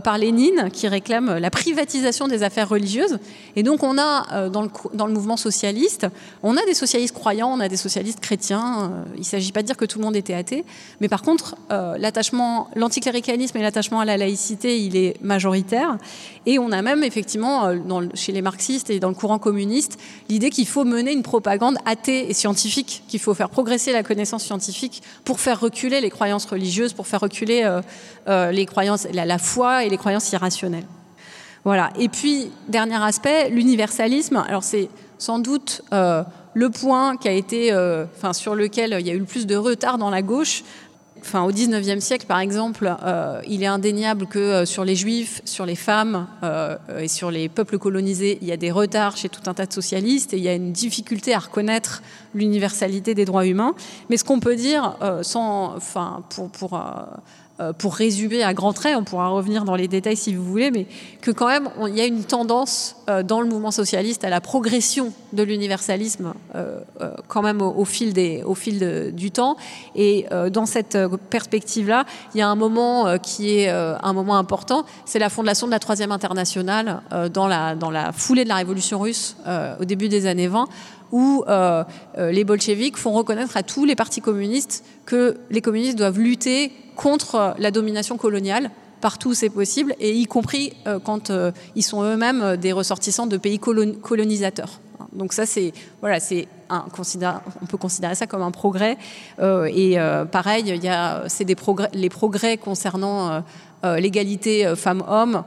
par Lénine, qui réclame la privatisation des affaires religieuses. Et donc on a dans, le, mouvement socialiste, on a des socialistes croyants, on a des socialistes chrétiens. il ne s'agit pas de dire que tout le monde était athée, mais par contre, l'attachement, l'anticléricalisme et l'attachement à la laïcité, il est majoritaire. Et on a même effectivement, chez les marxistes et dans le courant communiste, l'idée qu'il faut mener une propagande athée et scientifique, qu'il faut faire progresser la connaissance scientifique pour faire reculer les croyances religieuses, pour faire reculer euh, euh, les croyances, la, foi et les croyances irrationnelles. Voilà. Et puis, dernier aspect, l'universalisme. Alors, c'est sans doute euh, le point qui a été, enfin, sur lequel il y a eu le plus de retard dans la gauche, Enfin, au XIXe siècle, par exemple, euh, il est indéniable que euh, sur les juifs, sur les femmes euh, et sur les peuples colonisés, il y a des retards chez tout un tas de socialistes et il y a une difficulté à reconnaître l'universalité des droits humains. Mais ce qu'on peut dire, sans, enfin, pour, pour pour résumer à grands traits, on pourra revenir dans les détails si vous voulez, mais que quand même, il y a une tendance euh, dans le mouvement socialiste à la progression de l'universalisme euh, quand même au, fil, des, au fil du temps. Et dans cette perspective-là, il y a un moment qui est un moment important, c'est la fondation de la Troisième Internationale dans, la, dans la foulée de la Révolution russe au début des années 20 où les bolcheviks font reconnaître à tous les partis communistes que les communistes doivent lutter contre la domination coloniale partout où c'est possible, et y compris euh, quand euh, ils sont eux-mêmes euh, des ressortissants de pays colonisateurs. Donc ça, c'est voilà, c'est on peut considérer ça comme un progrès. et pareil, il y a, c'est des progrès, les progrès concernant l'égalité femmes-hommes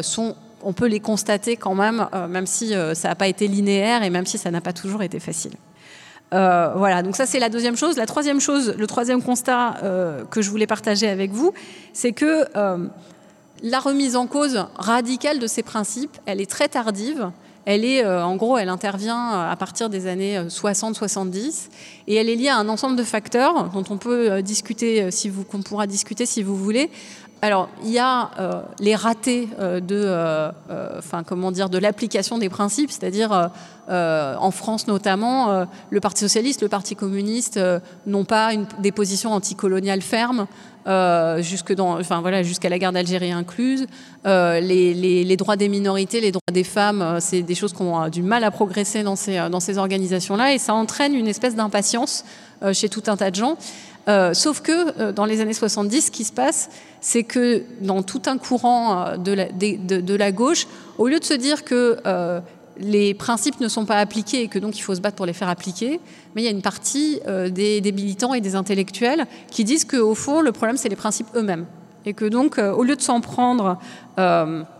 sont on peut les constater quand même, même si ça n'a pas été linéaire et même si ça n'a pas toujours été facile. Euh, voilà, donc ça c'est la deuxième chose. La troisième chose, le troisième constat euh, que je voulais partager avec vous, c'est que euh, la remise en cause radicale de ces principes, elle est très tardive. Elle est, en gros, elle intervient à partir des années 60-70 et elle est liée à un ensemble de facteurs dont on peut discuter, qu'on pourra discuter si vous voulez. Alors, il y a euh, les ratés euh, de, euh, enfin, comment dire, de l'application des principes, c'est-à-dire en France notamment, le Parti socialiste, le Parti communiste n'ont pas des positions anticoloniales fermes. Jusque dans, enfin voilà, jusqu'à la guerre d'Algérie incluse, les, les, droits des minorités, les droits des femmes, c'est des choses qui ont du mal à progresser dans ces, dans ces organisations-là, et ça entraîne une espèce d'impatience chez tout un tas de gens. Euh, sauf que euh, dans les années 70, ce qui se passe, c'est que dans tout un courant euh, de, la, gauche, au lieu de se dire que les principes ne sont pas appliqués et que donc il faut se battre pour les faire appliquer, mais il y a une partie des, des, militants et des intellectuels qui disent qu'au fond, le problème, c'est les principes eux-mêmes. Et que donc, au lieu de s'en prendre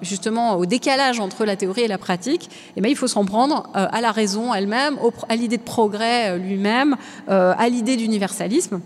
justement au décalage entre la théorie et la pratique, eh bien, il faut s'en prendre à la raison elle-même, à l'idée de progrès lui-même, à l'idée d'universalisme.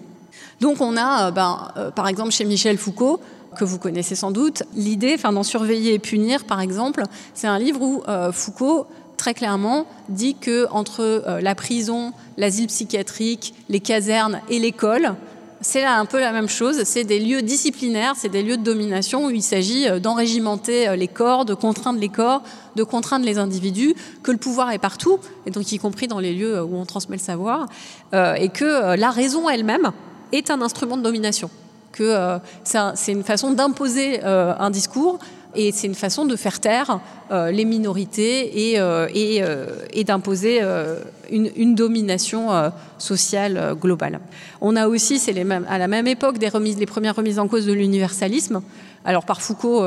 Donc on a, euh, ben, euh, par exemple, chez Michel Foucault, que vous connaissez sans doute, l'idée enfin, d'en surveiller et punir, par exemple, c'est un livre où euh, Foucault très clairement dit que entre la prison, l'asile psychiatrique, les casernes et l'école, c'est un peu la même chose. C'est des lieux disciplinaires, c'est des lieux de domination où il s'agit d'enrégimenter les corps, de contraindre les corps, de contraindre les individus, que le pouvoir est partout, et donc y compris dans les lieux où on transmet le savoir, et que la raison elle-même, est un instrument de domination, que euh, c'est une façon d'imposer euh, un discours et c'est une façon de faire taire euh, les minorités et, d'imposer une, domination sociale globale. On a aussi, c'est à la même époque, les premières remises en cause de l'universalisme. Alors par Foucault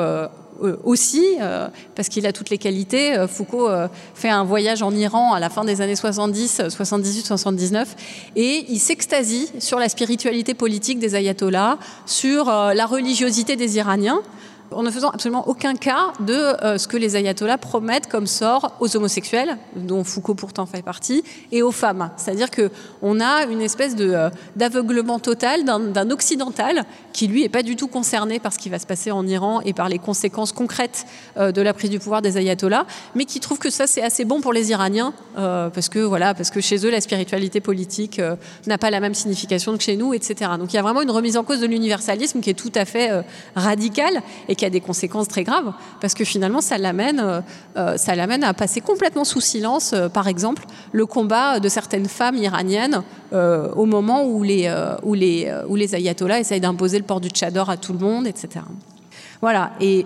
aussi, euh, parce qu'il a toutes les qualités. Euh, Foucault fait un voyage en Iran à la fin des années 70, 78, 79, et il s'extasie sur la spiritualité politique des ayatollahs, sur la religiosité des Iraniens. En ne faisant absolument aucun cas de euh, ce que les ayatollahs promettent comme sort aux homosexuels, dont Foucault pourtant fait partie, et aux femmes. C'est-à-dire qu'on a une espèce euh, d'aveuglement total d'un occidental qui, lui, n'est pas du tout concerné par ce qui va se passer en Iran et par les conséquences concrètes euh, de la prise du pouvoir des ayatollahs, mais qui trouve que ça, c'est assez bon pour les Iraniens, parce, que, voilà, parce que chez eux, la spiritualité politique n'a pas la même signification que chez nous, etc. Donc il y a vraiment une remise en cause de l'universalisme qui est tout à fait radicale et qui a des conséquences très graves, parce que finalement, ça l'amène, euh, euh, ça l'amène à passer complètement sous silence, euh, par exemple, le combat de certaines femmes iraniennes au moment où les, où les, où les ayatollahs essayent d'imposer le port du tchador à tout le monde, etc. Voilà, et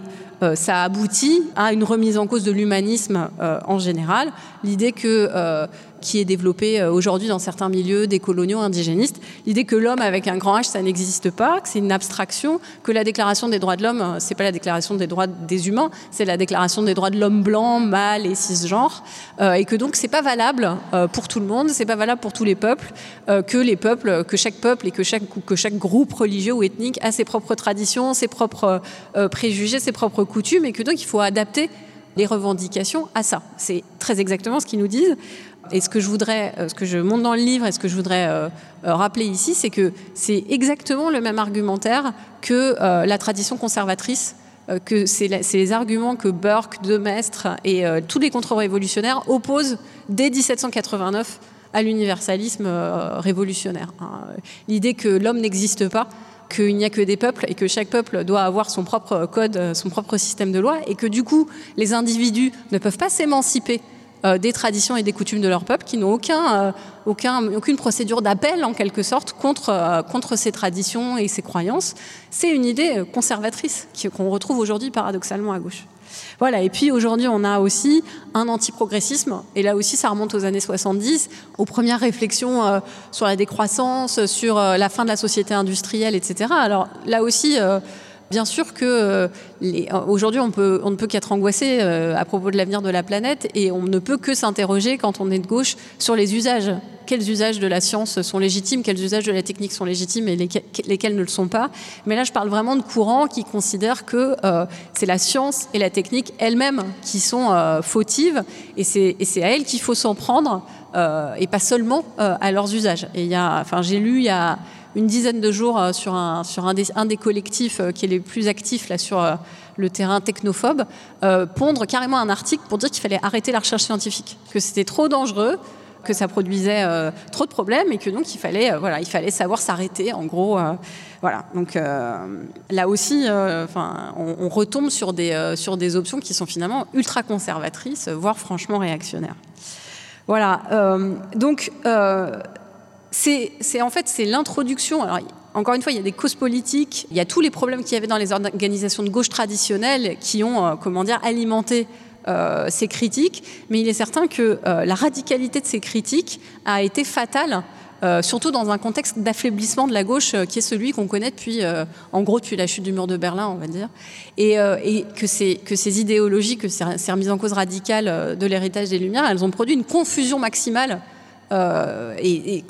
ça aboutit à une remise en cause de l'humanisme en général, l'idée que qui est développée euh, aujourd'hui dans certains milieux des coloniaux indigénistes. L'idée que l'homme avec un grand H, ça n'existe pas, que c'est une abstraction, que la déclaration des droits de l'homme, euh, c'est pas la déclaration des droits des humains, c'est la déclaration des droits de l'homme blanc, mâle et cisgenre, euh, et que donc c'est pas valable pour tout le monde, c'est pas valable pour tous les peuples, que les peuples, que chaque peuple et que chaque, que chaque groupe religieux ou ethnique a ses propres traditions, ses propres préjugés, ses propres coutumes, et que donc il faut adapter les revendications à ça. C'est très exactement ce qu'ils nous disent. Et ce que je voudrais, euh, ce que je montre dans le livre et ce que je voudrais euh, euh, rappeler ici, c'est que c'est exactement le même argumentaire que la tradition conservatrice que c'est les arguments que Burke, Demestre et tous les contre-révolutionnaires opposent dès 1789 à l'universalisme révolutionnaire. Hein. L'idée que l'homme n'existe pas, qu'il n'y a que des peuples et que chaque peuple doit avoir son propre code, son propre système de loi, et que du coup, les individus ne peuvent pas s'émanciper euh, des traditions et des coutumes de leur peuple qui n'ont aucun, euh, aucun, aucune procédure d'appel en quelque sorte contre, euh, contre ces traditions et ces croyances. C'est une idée conservatrice qu'on retrouve aujourd'hui paradoxalement à gauche. Voilà, et puis aujourd'hui, on a aussi un antiprogressisme, et là aussi, ça remonte aux années 70, aux premières réflexions sur la décroissance, sur la fin de la société industrielle, etc. Alors là aussi, Bien sûr que euh, aujourd'hui, on, ne peut qu'être angoissé euh, à propos de l'avenir de la planète et on ne peut que s'interroger quand on est de gauche sur les usages. Quels usages de la science sont légitimes, quels usages de la technique sont légitimes et lesquels, ne le sont pas? Mais là, je parle vraiment de courants qui considèrent que euh, c'est la science et la technique elles-mêmes qui sont fautives et c'est à elles qu'il faut s'en prendre et pas seulement à leurs usages. Et j'ai lu il y a une dizaine de jours euh, sur un, sur un, des, collectifs euh, qui est les plus actifs là, sur euh, le terrain technophobe, pondre carrément un article pour dire qu'il fallait arrêter la recherche scientifique, que c'était trop dangereux, que ça produisait trop de problèmes et que donc il fallait, voilà, il fallait savoir s'arrêter. En gros, voilà. Donc là aussi, enfin, on, on, retombe sur des, sur des options qui sont finalement ultra conservatrices, voire franchement réactionnaires. Voilà. donc c'est en fait c'est l'introduction. Encore une fois, il y a des causes politiques, il y a tous les problèmes qu'il y avait dans les organisations de gauche traditionnelles qui ont, euh, comment dire, alimenté euh, ces critiques. Mais il est certain que euh, la radicalité de ces critiques a été fatale. surtout dans un contexte d'affaiblissement de la gauche qui est celui qu'on connaît depuis, en gros, depuis la chute du mur de Berlin, on va dire, et, que, ces, idéologies, que ces remises en cause radicales de l'héritage des Lumières, elles ont produit une confusion maximale euh, et,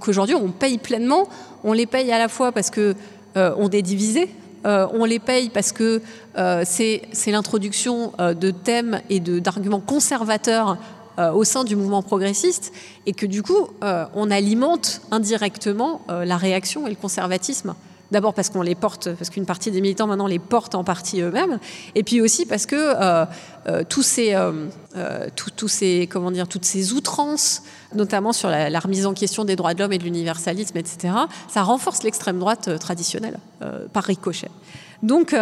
qu'aujourd'hui on paye pleinement. On les paye à la fois parce que euh, on est divisé, euh, on les paye parce que c'est l'introduction de thèmes et d'arguments conservateurs au sein du mouvement progressiste et que du coup on alimente indirectement la réaction et le conservatisme. D'abord parce qu'on les porte, parce qu'une partie des militants maintenant les portent en partie eux-mêmes, et puis aussi parce que euh, euh, tous ces, euh, tous ces, comment dire, toutes ces outrances, notamment sur la, remise en question des droits de l'homme et de l'universalisme, etc., ça renforce l'extrême droite traditionnelle par ricochet. Donc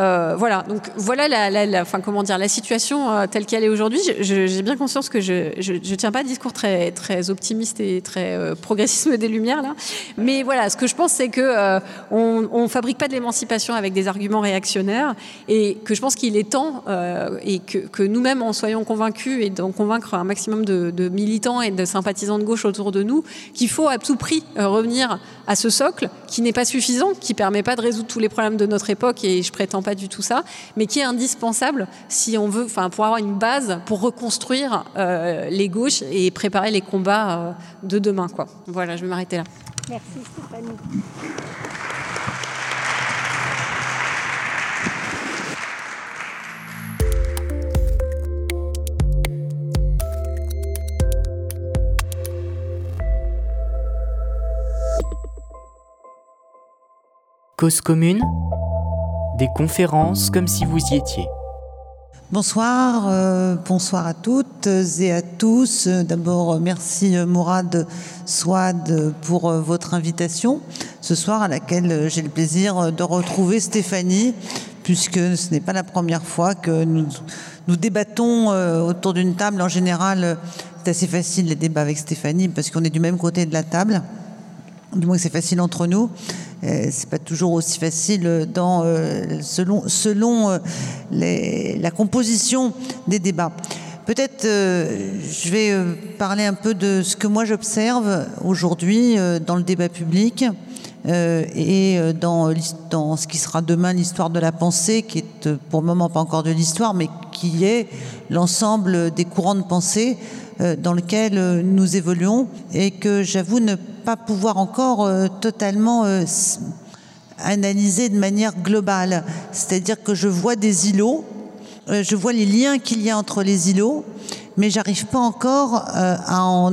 euh, voilà, donc voilà la, enfin, comment dire, la situation euh, telle qu'elle est aujourd'hui. J'ai bien conscience que je ne tiens pas un discours très, très optimiste et très euh, progressisme des Lumières, là. Mais voilà, ce que je pense, c'est que on ne fabrique pas de l'émancipation avec des arguments réactionnaires et que je pense qu'il est temps et que, que nous-mêmes en soyons convaincus et d'en convaincre un maximum de, de, militants et de sympathisants de gauche autour de nous qu'il faut à tout prix revenir à ce socle qui n'est pas suffisant, qui permet pas de résoudre tous les problèmes de notre époque et je prétends pas du tout ça, mais qui est indispensable si on veut, enfin, pour avoir une base pour reconstruire euh, les gauches et préparer les combats euh, de demain, quoi. Voilà, je vais m'arrêter là. Merci Stéphanie. Cause commune des conférences comme si vous y étiez. Bonsoir, euh, bonsoir à toutes et à tous. D'abord, merci Mourad Swad pour euh, votre invitation ce soir à laquelle j'ai le plaisir de retrouver Stéphanie, puisque ce n'est pas la première fois que nous, nous débattons euh, autour d'une table. En général, c'est assez facile les débats avec Stéphanie parce qu'on est du même côté de la table. Du moins, c'est facile entre nous. Euh, c'est pas toujours aussi facile dans, euh, selon, selon la composition des débats. Peut-être je vais parler un peu de ce que moi j'observe aujourd'hui dans le débat public euh, et euh, dans, dans, ce qui sera demain l'histoire de la pensée, qui est euh, pour le moment pas encore de l'histoire, mais qui est l'ensemble des courants de pensée dans lesquels nous évoluons et que j'avoue ne pas pouvoir encore totalement analyser de manière globale. C'est-à-dire que je vois des îlots, je vois les liens qu'il y a entre les îlots, mais j'arrive pas encore à en,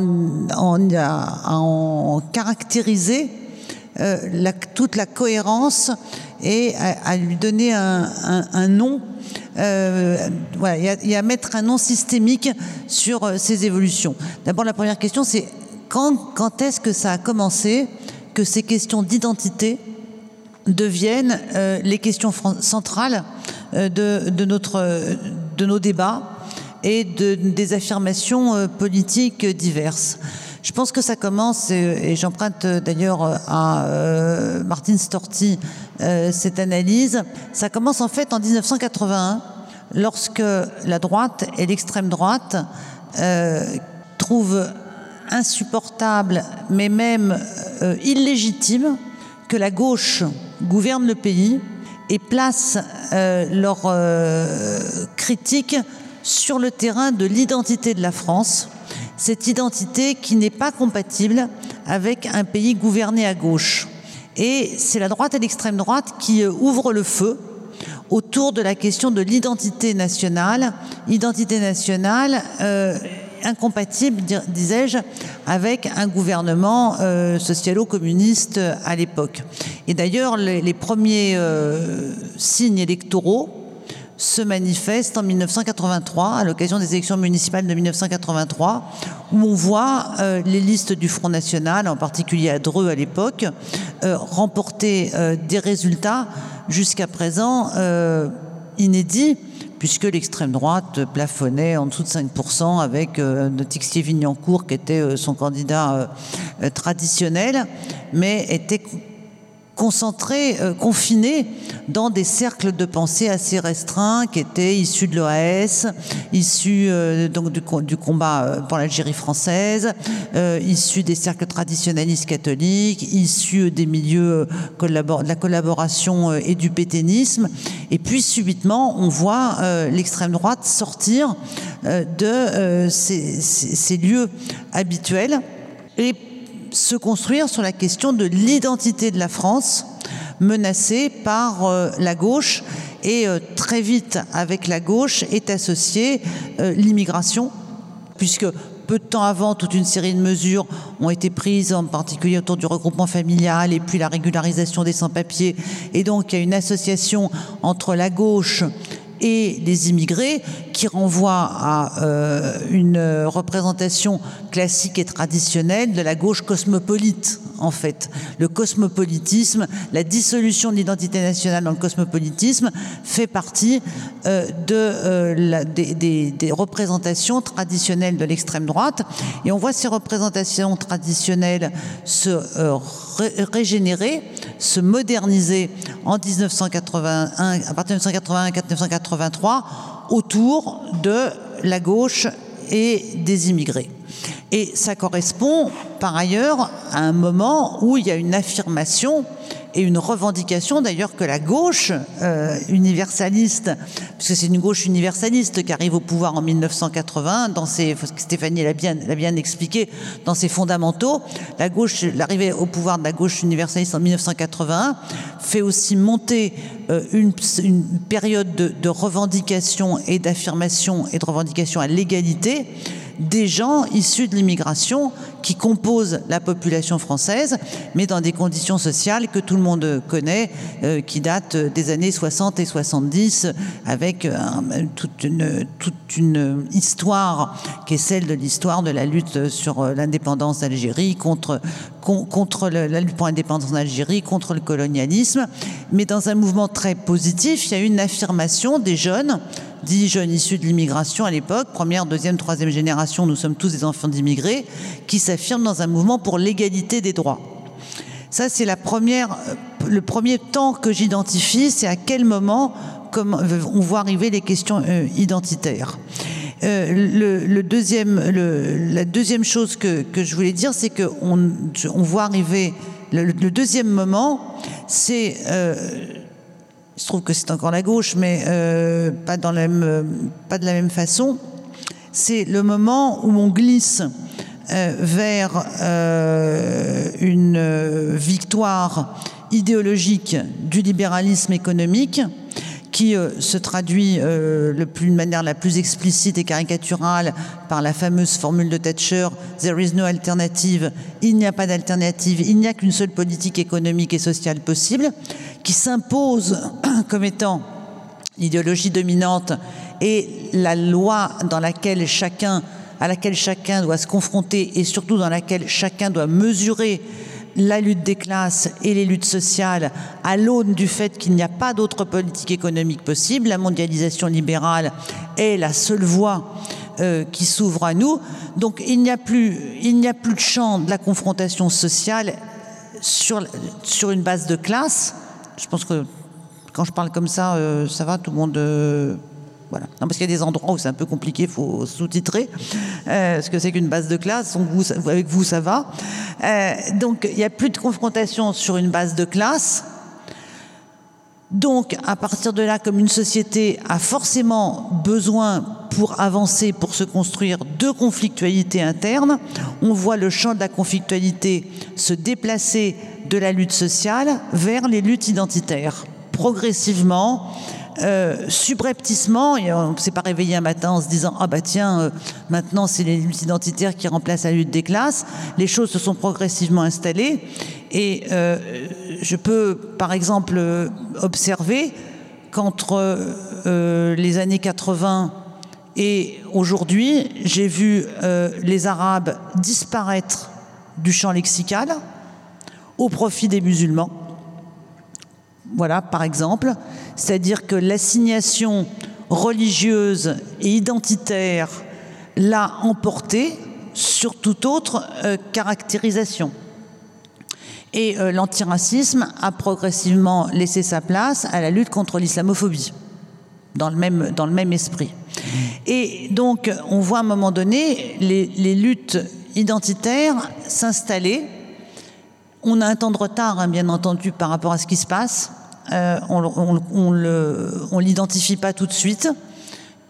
caractériser euh, toute la cohérence et à, lui donner un, nom. Euh, voilà, a à mettre un nom systémique sur euh, ces évolutions. D'abord, la première question, c'est quand, quand est-ce que ça a commencé que ces questions d'identité deviennent les questions centrales de, de, notre, de nos débats et de, des affirmations politiques diverses. Je pense que ça commence, et, j'emprunte euh, d'ailleurs euh, à euh, Martin Storti cette analyse, ça commence en fait en 1981, lorsque la droite et l'extrême droite trouvent insupportable, mais même illégitime, que la gauche gouverne le pays et place leurs critiques sur le terrain de l'identité de la France cette identité qui n'est pas compatible avec un pays gouverné à gauche. Et c'est la droite et l'extrême droite qui euh, ouvrent le feu autour de la question de l'identité nationale, identité nationale euh, incompatible, disais-je, avec un gouvernement euh, socialo-communiste à l'époque. Et d'ailleurs, les, les premiers signes électoraux se manifeste en 1983, à l'occasion des élections municipales de 1983, où on voit euh, les listes du Front National, en particulier à Dreux à l'époque, euh, remporter euh, des résultats jusqu'à présent inédits, puisque l'extrême droite plafonnait en dessous de 5% avec euh, Tixier-Vignancourt, qui était son candidat traditionnel, mais était concentré, euh, confiné dans des cercles de pensée assez restreints qui étaient issus de l'OAS, issus euh, donc du, du, combat euh, pour l'Algérie française, issus des cercles traditionnalistes catholiques, issus des milieux de la collaboration et du pétainisme. Et puis subitement, on voit l'extrême droite sortir de ces, ces lieux habituels et se construire sur la question de l'identité de la France menacée par euh, la gauche et euh, très vite avec la gauche est associée euh, l'immigration puisque peu de temps avant, toute une série de mesures ont été prises, en particulier autour du regroupement familial et puis la régularisation des sans-papiers. Et donc, il y a une association entre la gauche et les immigrés qui renvoie à euh, une représentation classique et traditionnelle de la gauche cosmopolite, en fait. Le cosmopolitisme, la dissolution de l'identité nationale dans le cosmopolitisme fait partie euh, de, euh, des, représentations traditionnelles de l'extrême droite. Et on voit ces représentations traditionnelles se régénérer, se moderniser en 1981, à partir de 1981-1983 autour de la gauche et des immigrés. Et ça correspond par ailleurs à un moment où il y a une affirmation et une revendication d'ailleurs que la gauche euh, universaliste, puisque c'est une gauche universaliste qui arrive au pouvoir en 1980, dans ses, Stéphanie l'a bien, l'a bien expliqué, dans ses fondamentaux, la gauche, l'arrivée au pouvoir de la gauche universaliste en 1981 fait aussi monter euh, une, une, période de, de revendication et d'affirmation et de revendication à l'égalité des gens issus de l'immigration qui composent la population française, mais dans des conditions sociales que tout le monde connaît, euh, qui datent des années 60 et 70, avec euh, toute, une, histoire qui est celle de l'histoire de la lutte sur l'indépendance d'Algérie, contre, contre la lutte pour l'indépendance d'Algérie, contre le colonialisme, mais dans un mouvement très positif, il y a une affirmation des jeunes dix jeunes issus de l'immigration à l'époque, première, deuxième, troisième génération, nous sommes tous des enfants d'immigrés, qui s'affirment dans un mouvement pour l'égalité des droits. Ça, c'est la première, euh, le premier temps que j'identifie, c'est à quel moment on voit arriver les questions euh, identitaires. Euh, le, deuxième, la deuxième chose que, je voulais dire, c'est qu'on on voit arriver le, deuxième moment, c'est je trouve que c'est encore la gauche, mais euh, pas, euh, de la même façon. C'est le moment où on glisse euh, vers une victoire idéologique du libéralisme économique qui se traduit le plus, de manière la plus explicite et caricaturale par la fameuse formule de Thatcher There is no alternative, il n'y a pas d'alternative, il n'y a qu'une seule politique économique et sociale possible qui s'impose comme étant l'idéologie dominante et la loi dans laquelle chacun, à laquelle chacun doit se confronter et surtout dans laquelle chacun doit mesurer la lutte des classes et les luttes sociales à l'aune du fait qu'il n'y a pas d'autre politique économique possible. La mondialisation libérale est la seule voie euh, qui s'ouvre à nous. Donc il n'y a plus, il n'y a plus de champ de la confrontation sociale sur, sur une base de classe, je pense que quand je parle comme ça, euh, ça va, tout le monde. Euh, voilà. Non, parce qu'il y a des endroits où c'est un peu compliqué, il faut sous-titrer euh, ce que c'est qu'une base de classe. Avec vous, ça va. donc il n'y a plus de confrontation sur une base de classe. Donc, à partir de là, comme une société a forcément besoin, pour avancer, pour se construire, de conflictualité interne, on voit le champ de la conflictualité se déplacer de la lutte sociale vers les luttes identitaires. Progressivement, euh, subrepticement, et on ne s'est pas réveillé un matin en se disant ah bah tiens euh, maintenant c'est les luttes identitaires qui remplacent la lutte des classes. Les choses se sont progressivement installées et euh, je peux par exemple observer qu'entre les années 80 et aujourd'hui, j'ai vu les Arabes disparaître du champ lexical au profit des musulmans. Voilà, par exemple. C'est-à-dire que l'assignation religieuse et identitaire l'a emporté sur toute autre euh, caractérisation. Et euh, l'antiracisme a progressivement laissé sa place à la lutte contre l'islamophobie, dans, le même, esprit. Et donc, on voit à un moment donné les luttes identitaires s'installer on a un temps de retard, hein, bien entendu, par rapport à ce qui se passe. Euh, on ne l'identifie pas tout de suite.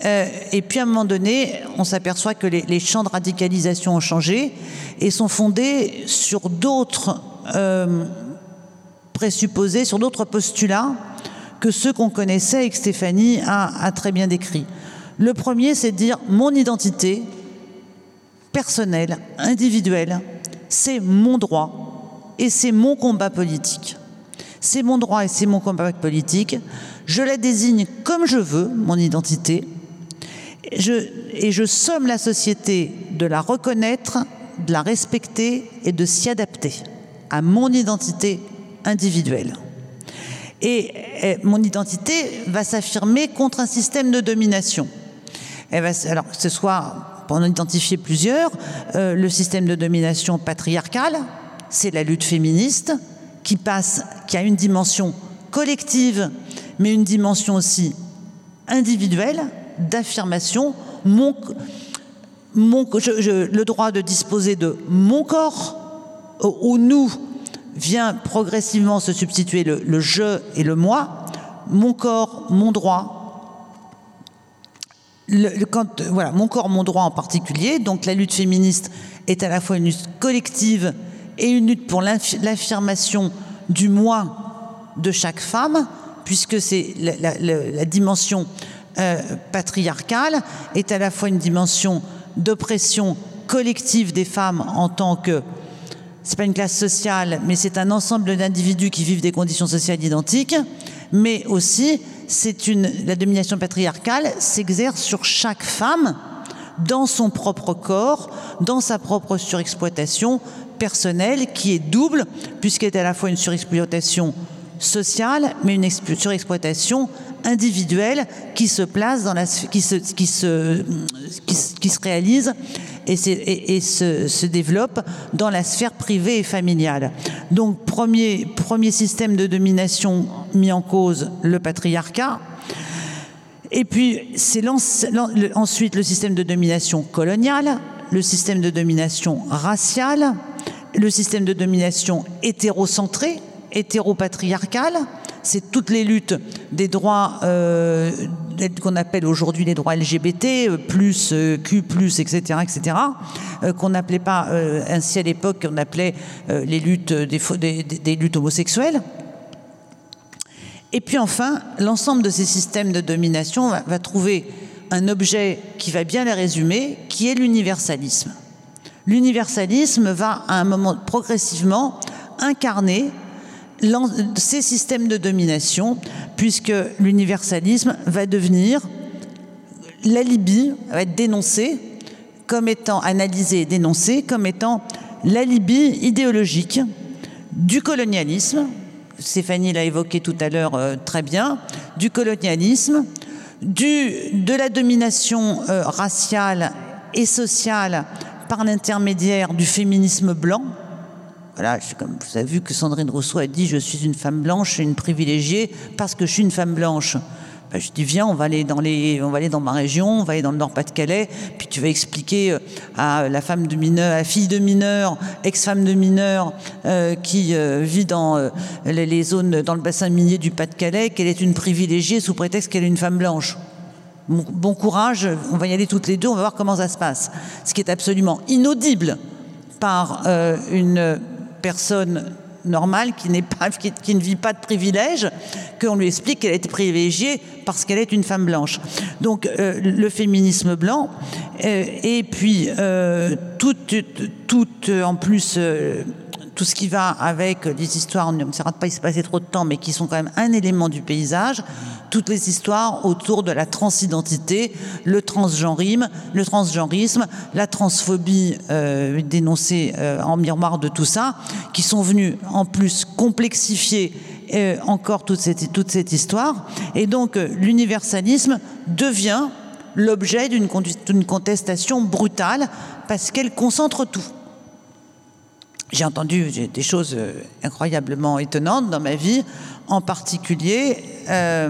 Euh, et puis à un moment donné, on s'aperçoit que les, champs de radicalisation ont changé et sont fondés sur d'autres euh, présupposés, sur d'autres postulats que ceux qu'on connaissait et que Stéphanie a, très bien décrits. Le premier, c'est de dire mon identité personnelle, individuelle, c'est mon droit, et c'est mon combat politique. C'est mon droit et c'est mon combat politique. Je la désigne comme je veux, mon identité, et je somme la société de la reconnaître, de la respecter et de s'y adapter à mon identité individuelle. Et, mon identité va s'affirmer contre un système de domination. alors, ce soit, pour en identifier plusieurs, euh, le système de domination patriarcale, c'est la lutte féministe qui passe, qui a une dimension collective, mais une dimension aussi individuelle d'affirmation. Mon, le droit de disposer de mon corps, au, nous vient progressivement se substituer le, je et le moi, mon corps, mon droit. voilà, mon corps, mon droit en particulier. Donc la lutte féministe est à la fois une lutte collective et une lutte pour l'affirmation du moi de chaque femme, puisque c'est la, dimension euh, patriarcale est à la fois une dimension d'oppression collective des femmes en tant que c'est pas une classe sociale, mais c'est un ensemble d'individus qui vivent des conditions sociales identiques, mais aussi c'est une la domination patriarcale s'exerce sur chaque femme dans son propre corps, dans sa propre surexploitation personnelle qui est double puisqu'elle est à la fois une surexploitation sociale mais une surexploitation individuelle qui se place dans la qui se qui se qui, se réalise et se, se, développe dans la sphère privée et familiale. Donc premier, premier système de domination mis en cause, le patriarcat. Et puis c'est ensuite le système de domination coloniale, le système de domination raciale, le système de domination hétérocentré, hétéropatriarcal, c'est toutes les luttes des droits euh, qu'on appelle aujourd'hui les droits LGBT, plus euh, Q, etc., etc., euh, qu'on n'appelait pas euh, ainsi à l'époque, on appelait euh, les luttes des, luttes homosexuelles. Et puis enfin, l'ensemble de ces systèmes de domination va, trouver un objet qui va bien les résumer, qui est l'universalisme. L'universalisme va à un moment progressivement incarner ces systèmes de domination, puisque l'universalisme va devenir la Libye, va être dénoncée comme étant analysée et dénoncée comme étant la Libye idéologique du colonialisme. Stéphanie l'a évoqué tout à l'heure euh, très bien, du colonialisme, du, de la domination euh, raciale et sociale par l'intermédiaire du féminisme blanc, voilà, comme vous avez vu que Sandrine Rousseau a dit je suis une femme blanche et une privilégiée parce que je suis une femme blanche. Ben, je dis viens, on va aller dans les, on va aller dans ma région, on va aller dans le Nord-Pas-de-Calais, puis tu vas expliquer euh, à la femme de mineur, à la fille de mineur, ex-femme de mineur euh, qui euh, vit dans les, zones, dans le bassin minier du Pas-de-Calais, qu'elle est une privilégiée sous prétexte qu'elle est une femme blanche. Bon, courage, on va y aller toutes les deux, on va voir comment ça se passe. Ce qui est absolument inaudible par euh, une personne normale qui, pas, qui, ne vit pas de privilèges, qu'on lui explique qu'elle été privilégiée parce qu'elle est une femme blanche. Donc euh, le féminisme blanc, euh, et puis tout, en plus tout ce qui va avec les histoires, on ne s'arrête pas y se passer trop de temps, mais qui sont quand même un élément du paysage, toutes les histoires autour de la transidentité, le transgenrisme, le la transphobie euh, dénoncée euh, en miroir de tout ça, qui sont venus en plus complexifier euh, encore toute cette, toute cette histoire. Et donc l'universalisme devient l'objet d'une contestation brutale parce qu'elle concentre tout j'ai entendu des choses euh, incroyablement étonnantes dans ma vie, en particulier, euh,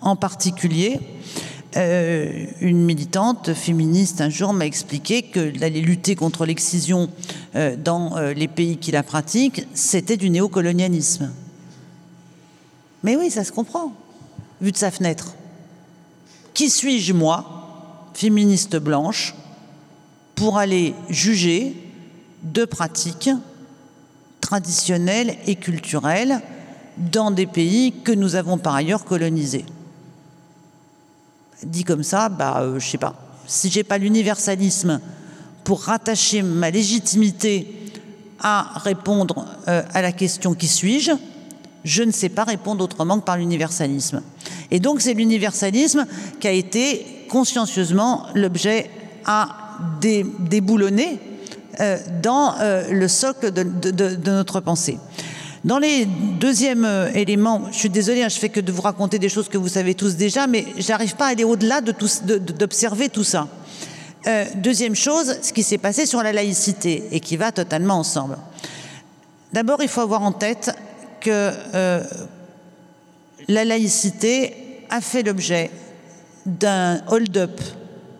en particulier, euh, une militante féministe un jour m'a expliqué que d'aller lutter contre l'excision dans les pays qui la pratiquent, c'était du néocolonialisme. Mais oui, ça se comprend, vu de sa fenêtre. Qui suis-je, moi, féministe blanche, pour aller juger de pratiques traditionnelles et culturelles dans des pays que nous avons par ailleurs colonisés. Dit comme ça, bah, euh, je sais pas. Si j'ai pas l'universalisme pour rattacher ma légitimité à répondre euh, à la question qui suis-je, je ne sais pas répondre autrement que par l'universalisme. Et donc c'est l'universalisme qui a été consciencieusement l'objet à déboulonner dans euh, le socle de, notre pensée. Dans les deuxièmes euh, éléments, je suis désolée, hein, je fais que de vous raconter des choses que vous savez tous déjà, mais j'arrive pas à aller au-delà d'observer de tout, de, tout ça. Euh, deuxième chose, ce qui s'est passé sur la laïcité et qui va totalement ensemble. D'abord, il faut avoir en tête que euh, la laïcité a fait l'objet d'un hold-up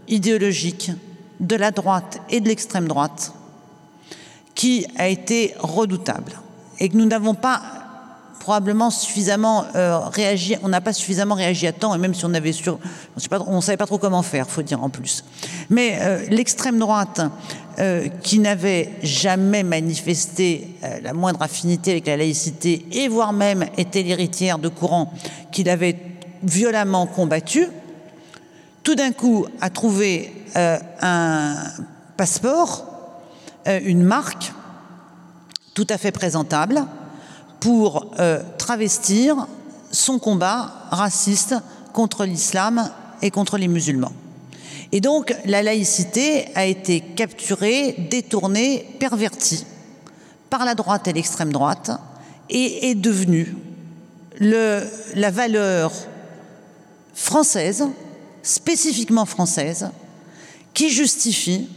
idéologique de la droite et de l'extrême droite qui a été redoutable et que nous n'avons pas probablement suffisamment euh, réagi, on n'a pas suffisamment réagi à temps, et même si on avait sur, on ne savait pas trop comment faire, faut dire en plus. Mais euh, l'extrême droite, euh, qui n'avait jamais manifesté la moindre affinité avec la laïcité, et voire même était l'héritière de courants qu'il avait violemment combattu, tout d'un coup a trouvé un passeport, une marque tout à fait présentable pour euh, travestir son combat raciste contre l'islam et contre les musulmans. Et donc la laïcité a été capturée, détournée, pervertie par la droite et l'extrême droite et est devenue la valeur française, spécifiquement française, qui justifie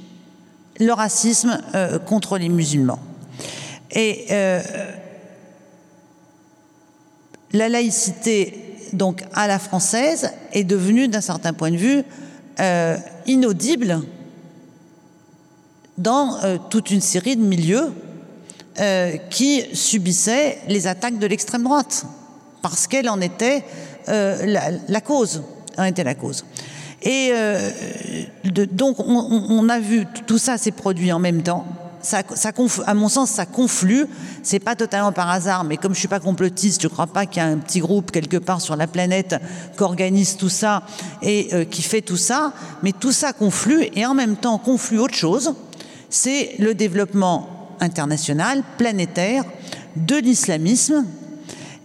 le racisme euh, contre les musulmans. Et euh, la laïcité, donc à la française, est devenue, d'un certain point de vue, euh, inaudible dans toute une série de milieux qui subissaient les attaques de l'extrême droite, parce qu'elle en était la cause. Et euh, donc on, a vu tout ça s'est produit en même temps ça, à mon sens, ça conflue. C'est pas totalement par hasard, mais comme je suis pas complotiste, je crois pas qu'il y a un petit groupe quelque part sur la planète qui organise tout ça et euh, qui fait tout ça. Mais tout ça conflue et en même temps conflue autre chose. C'est le développement international, planétaire, de l'islamisme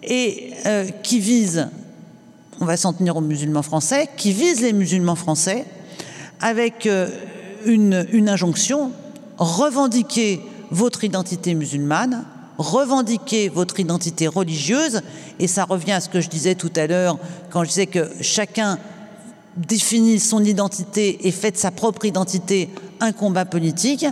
et euh, qui vise, on va s'en tenir aux musulmans français, qui vise les musulmans français avec euh, une, une injonction revendiquez votre identité musulmane, revendiquez votre identité religieuse, et ça revient à ce que je disais tout à l'heure quand je disais que chacun définit son identité et fait de sa propre identité un combat politique,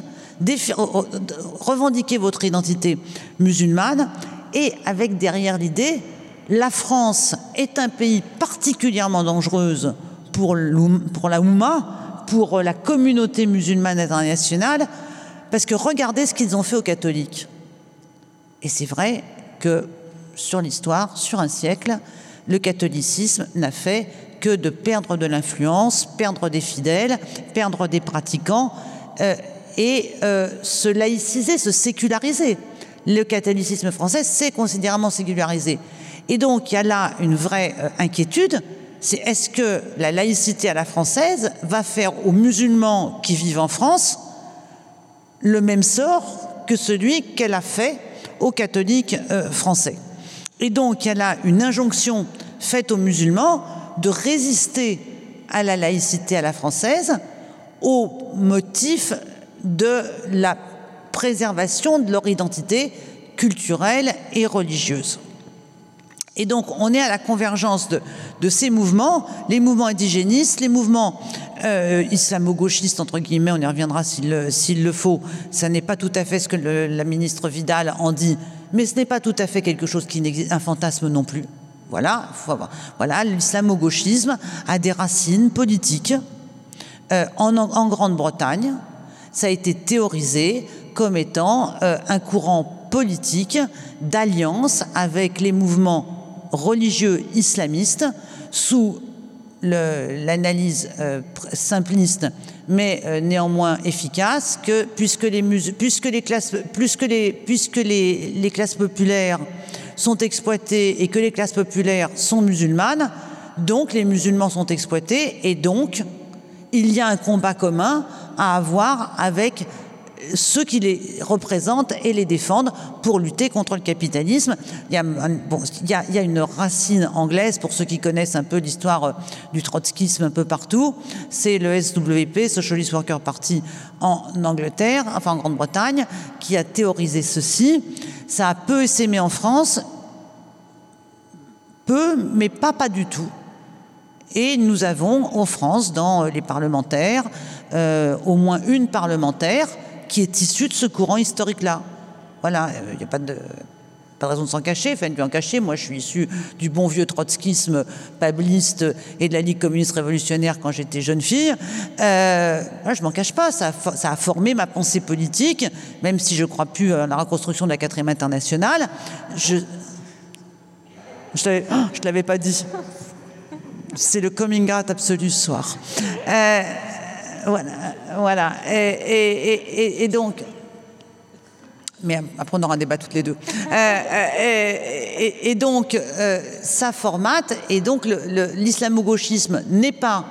revendiquez votre identité musulmane, et avec derrière l'idée, la France est un pays particulièrement dangereuse pour, la Oumma, pour la communauté musulmane internationale, parce que regardez ce qu'ils ont fait aux catholiques. Et c'est vrai que sur l'histoire, sur un siècle, le catholicisme n'a fait que de perdre de l'influence, perdre des fidèles, perdre des pratiquants euh, et euh, se laïciser, se séculariser. Le catholicisme français s'est considérablement sécularisé. Et donc il y a là une vraie euh, inquiétude, c'est est-ce que la laïcité à la française va faire aux musulmans qui vivent en France le même sort que celui qu'elle a fait aux catholiques euh, français. Et donc, elle a une injonction faite aux musulmans de résister à la laïcité à la française au motif de la préservation de leur identité culturelle et religieuse. Et donc, on est à la convergence de, de ces mouvements, les mouvements indigénistes, les mouvements euh, islamo-gauchistes, entre guillemets, on y reviendra s'il le faut. Ça n'est pas tout à fait ce que le, la ministre Vidal en dit, mais ce n'est pas tout à fait quelque chose qui n'existe, un fantasme non plus. Voilà, faut voilà l'islamo-gauchisme a des racines politiques. Euh, en, en Grande-Bretagne, ça a été théorisé comme étant euh, un courant politique d'alliance avec les mouvements religieux islamistes sous l'analyse euh, simpliste mais euh, néanmoins efficace que puisque les, classes les classes populaires sont exploitées et que les classes populaires sont musulmanes donc les musulmans sont exploités et donc il y a un combat commun à avoir avec ceux qui les représentent et les défendent pour lutter contre le capitalisme. Il y a, une racine anglaise, pour ceux qui connaissent un peu l'histoire euh, du trotskisme un peu partout, c'est le SWP, Socialist Worker Party, en Angleterre, enfin en Grande-Bretagne, qui a théorisé ceci. Ça a peu essaimé en France, peu, mais pas pas du tout. Et nous avons en France, dans les parlementaires, euh, au moins une parlementaire qui est issu de ce courant historique-là. Voilà, il n'y a pas de, pas de raison de s'en cacher, enfin de lui en cacher. Moi, je suis issu du bon vieux trotskisme pabliste et de la Ligue communiste révolutionnaire quand j'étais jeune fille. Euh, je m'en cache pas, ça a, formé ma pensée politique, même si je ne crois plus à la reconstruction de la quatrième internationale. Je je ne oh, l'avais pas dit. C'est le coming out absolu ce soir. Euh, voilà. voilà. Et, donc. Mais après, on aura un débat toutes les deux. Euh, et, et, donc, euh, ça formate, et donc l'islamo-gauchisme n'est pas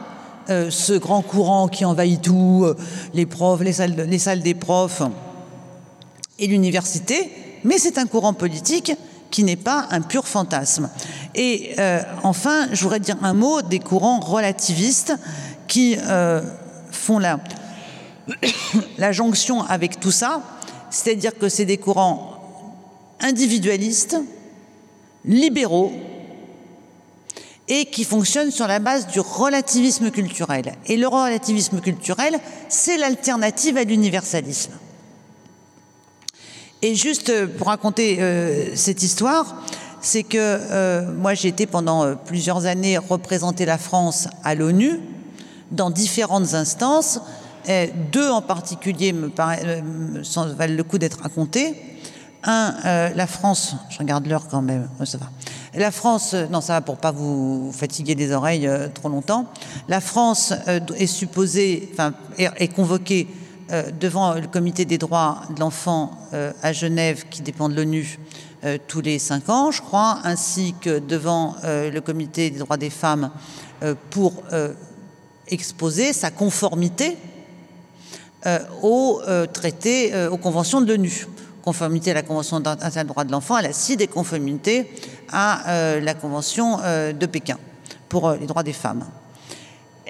euh, ce grand courant qui envahit tout, euh, les profs, les salles, les salles des profs et l'université, mais c'est un courant politique qui n'est pas un pur fantasme. Et euh, enfin, je voudrais dire un mot des courants relativistes qui euh, font la, jonction avec tout ça, c'est-à-dire que c'est des courants individualistes, libéraux, et qui fonctionnent sur la base du relativisme culturel. Et le relativisme culturel, c'est l'alternative à l'universalisme. Et juste euh, pour raconter euh, cette histoire, c'est que euh, moi j'ai été pendant plusieurs années représenter la France à l'ONU dans différentes instances. Deux en particulier me, euh, valent le coup d'être racontés. Un, euh, la France, je regarde l'heure quand même, Ouais, ça va. La France, euh, non ça va pour pas vous fatiguer les oreilles euh, trop longtemps. La France euh, est supposée, enfin est, convoquée euh, devant le comité des droits de l'enfant euh, à Genève, qui dépend de l'ONU, euh, tous les cinq ans, je crois, ainsi que devant euh, le comité des droits des femmes euh, pour euh, exposer sa conformité euh, aux euh, traités, euh, aux conventions de l'ONU. Conformité à la Convention internationale des droits de l'enfant, elle a six des conformités à la Convention de Pékin pour les droits des femmes.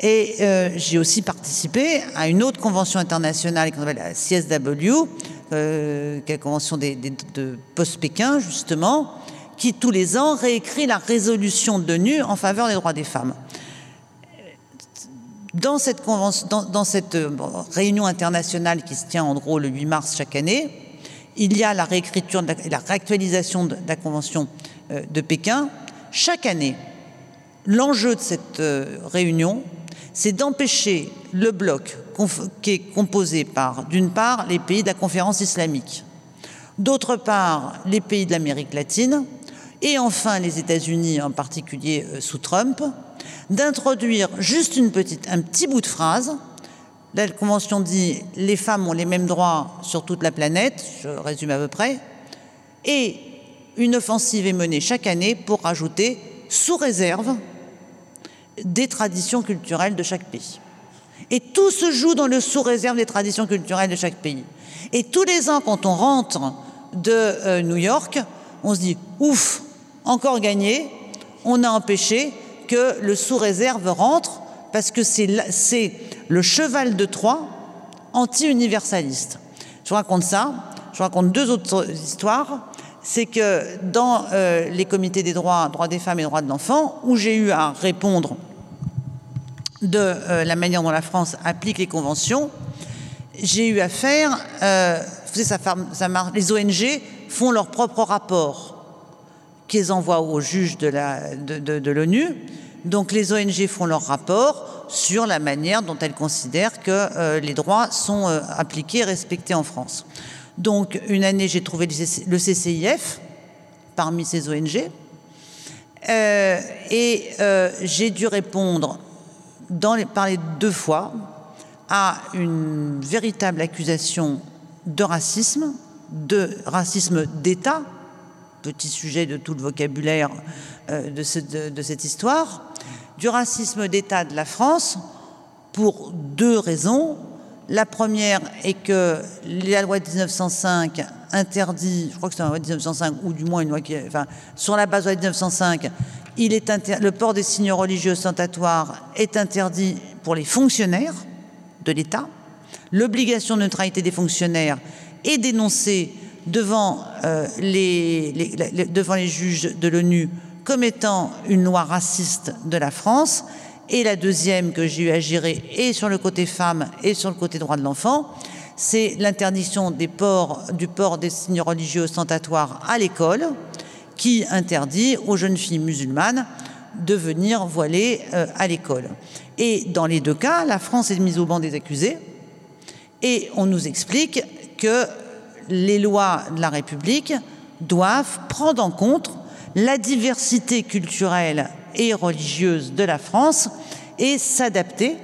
Et j'ai aussi participé à une autre convention internationale qu'on appelle la CSW, qui est la convention des- de post-Pékin, justement, qui tous les ans réécrit la résolution de l'ONU en faveur des droits des femmes. Dans cette, euh, réunion internationale qui se tient en gros le 8 mars chaque année, il y a la réécriture, de la, réactualisation de, la convention euh, de Pékin. Chaque année, l'enjeu de cette euh, réunion, c'est d'empêcher le bloc qui est composé par, d'une part, les pays de la conférence islamique, d'autre part, les pays de l'Amérique latine, et enfin les États-Unis, en particulier sous Trump, d'introduire juste une petite, un petit bout de phrase. La Convention dit les femmes ont les mêmes droits sur toute la planète, je résume à peu près, et une offensive est menée chaque année pour rajouter, sous réserve, des traditions culturelles de chaque pays. Et tout se joue dans le sous-réserve des traditions culturelles de chaque pays. Et tous les ans, quand on rentre de euh, New York, on se dit ouf, encore gagné, on a empêché que le sous-réserve rentre parce que c'est le cheval de Troie anti-universaliste. Je raconte ça. Je raconte deux autres histoires. C'est que dans euh, les comités des droits, droits des femmes et droits de l'enfant, où j'ai eu à répondre de euh, la manière dont la France applique les conventions, j'ai eu à faire, euh, vous savez, ça marche, les ONG font leur propre rapport qu'ils envoient aux juges de l'ONU. Donc les ONG font leur rapport sur la manière dont elles considèrent que euh, les droits sont euh, appliqués et respectés en France. Donc une année, j'ai trouvé le CC le CCIF parmi ces ONG. Euh, et j'ai dû répondre par les deux fois à une véritable accusation de racisme, de racisme d'État, petit sujet de tout le vocabulaire euh, de, ce- de- de cette histoire, du racisme d'État de la France pour deux raisons. La première est que la loi de 1905 interdit, je crois que c'est la loi de 1905, ou du moins une loi qui, sur la base de la loi de 1905, il est inter- le port des signes religieux ostentatoires est interdit pour les fonctionnaires de l'État. L'obligation de neutralité des fonctionnaires est dénoncée devant, euh, les, devant les juges de l'ONU comme étant une loi raciste de la France. Et la deuxième que j'ai eu à gérer, et sur le côté femmes et sur le côté droit de l'enfant, c'est l'interdiction du port des signes religieux ostentatoires à l'école, qui interdit aux jeunes filles musulmanes de venir voiler euh, à l'école. Et dans les deux cas, la France est mise au banc des accusés, et on nous explique que les lois de la République doivent prendre en compte la diversité culturelle et religieuse de la France et s'adapter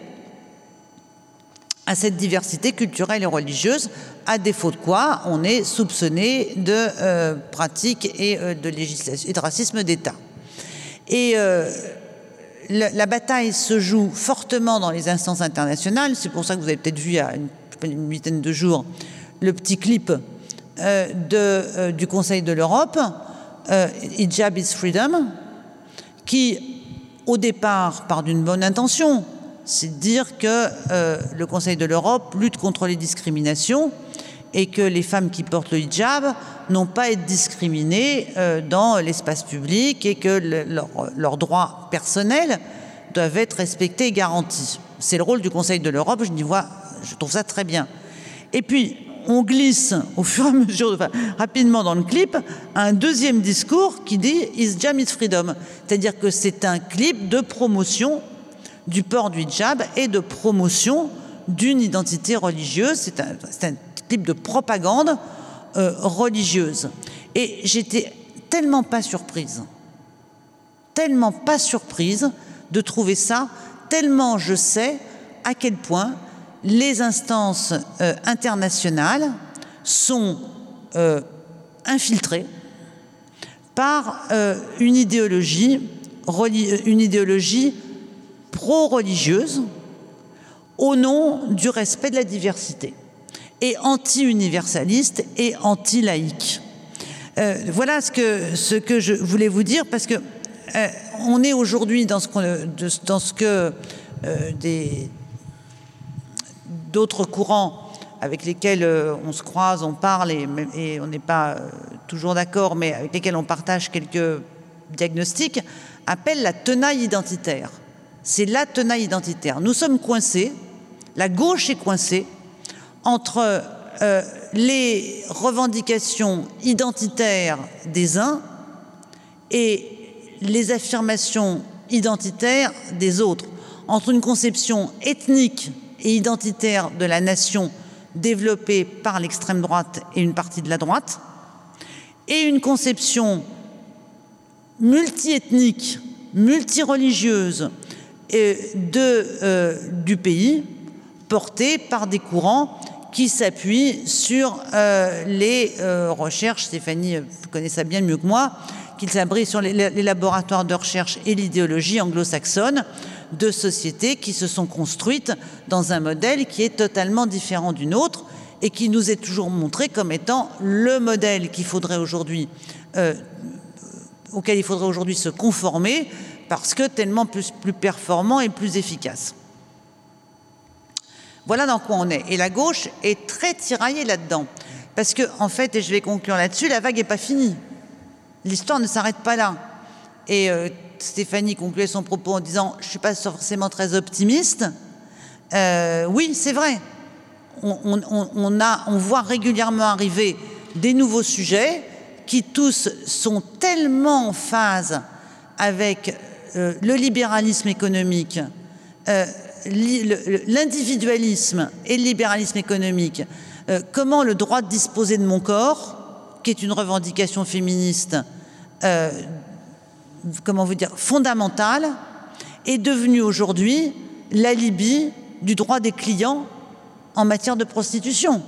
à cette diversité culturelle et religieuse, à défaut de quoi on est soupçonné de euh, pratiques et euh, de législation et racisme d'État. Et euh, la bataille se joue fortement dans les instances internationales. C'est pour ça que vous avez peut-être vu il y a une, une huitaine de jours le petit clip euh, euh, du Conseil de l'Europe, euh, Hijab is Freedom, qui, au départ, part d'une bonne intention, c'est de dire que le Conseil de l'Europe lutte contre les discriminations et que les femmes qui portent le hijab n'ont pas à être discriminées dans l'espace public et que le, leurs droits personnels doivent être respectés et garantis. C'est le rôle du Conseil de l'Europe, je, je trouve ça très bien. Et puis, on glisse au fur et à mesure, rapidement dans le clip, un deuxième discours qui dit Is Jam is freedom. C'est-à-dire que c'est un clip de promotion du port du hijab et de promotion d'une identité religieuse. C'est un, un, clip de propagande euh, religieuse. Et j'étais tellement pas surprise, tellement pas surprise de trouver ça, tellement je sais à quel point les instances euh, internationales sont euh, infiltrées par euh, une idéologie, pro-religieuse au nom du respect de la diversité et anti-universaliste et anti-laïque. Voilà ce que, ce que je voulais vous dire parce que on est aujourd'hui dans ce, dans ce que des, d'autres courants avec lesquels euh, on se croise, on parle et, on n'est pas euh, toujours d'accord, mais avec lesquels on partage quelques diagnostics, appellent la tenaille identitaire. C'est la tenaille identitaire. Nous sommes coincés, la gauche est coincée entre euh, les revendications identitaires des uns et les affirmations identitaires des autres, entre une conception ethnique et identitaire de la nation développée par l'extrême droite et une partie de la droite, et une conception multiethnique, multireligieuse euh, euh, du pays, portée par des courants qui s'appuient sur euh, les recherches, Stéphanie connaît ça bien mieux que moi, qu'ils s'abritent sur les laboratoires de recherche et l'idéologie anglo-saxonne, de sociétés qui se sont construites dans un modèle qui est totalement différent d'une autre et qui nous est toujours montré comme étant le modèle qu'il faudrait aujourd'hui euh, auquel il faudrait aujourd'hui se conformer parce que tellement plus, performant et plus efficace. Voilà dans quoi on est. Et la gauche est très tiraillée là-dedans. Parce que, en fait, et je vais conclure là-dessus, la vague n'est pas finie. L'histoire ne s'arrête pas là. Et euh, Stéphanie concluait son propos en disant Je ne suis pas forcément très optimiste. Euh, oui, c'est vrai. On, voit régulièrement arriver des nouveaux sujets qui tous sont tellement en phase avec euh, le libéralisme économique, euh, l'individualisme et le libéralisme économique. Comment le droit de disposer de mon corps, qui est une revendication féministe, comment vous dire, fondamentale, est devenu aujourd'hui l'alibi du droit des clients en matière de prostitution.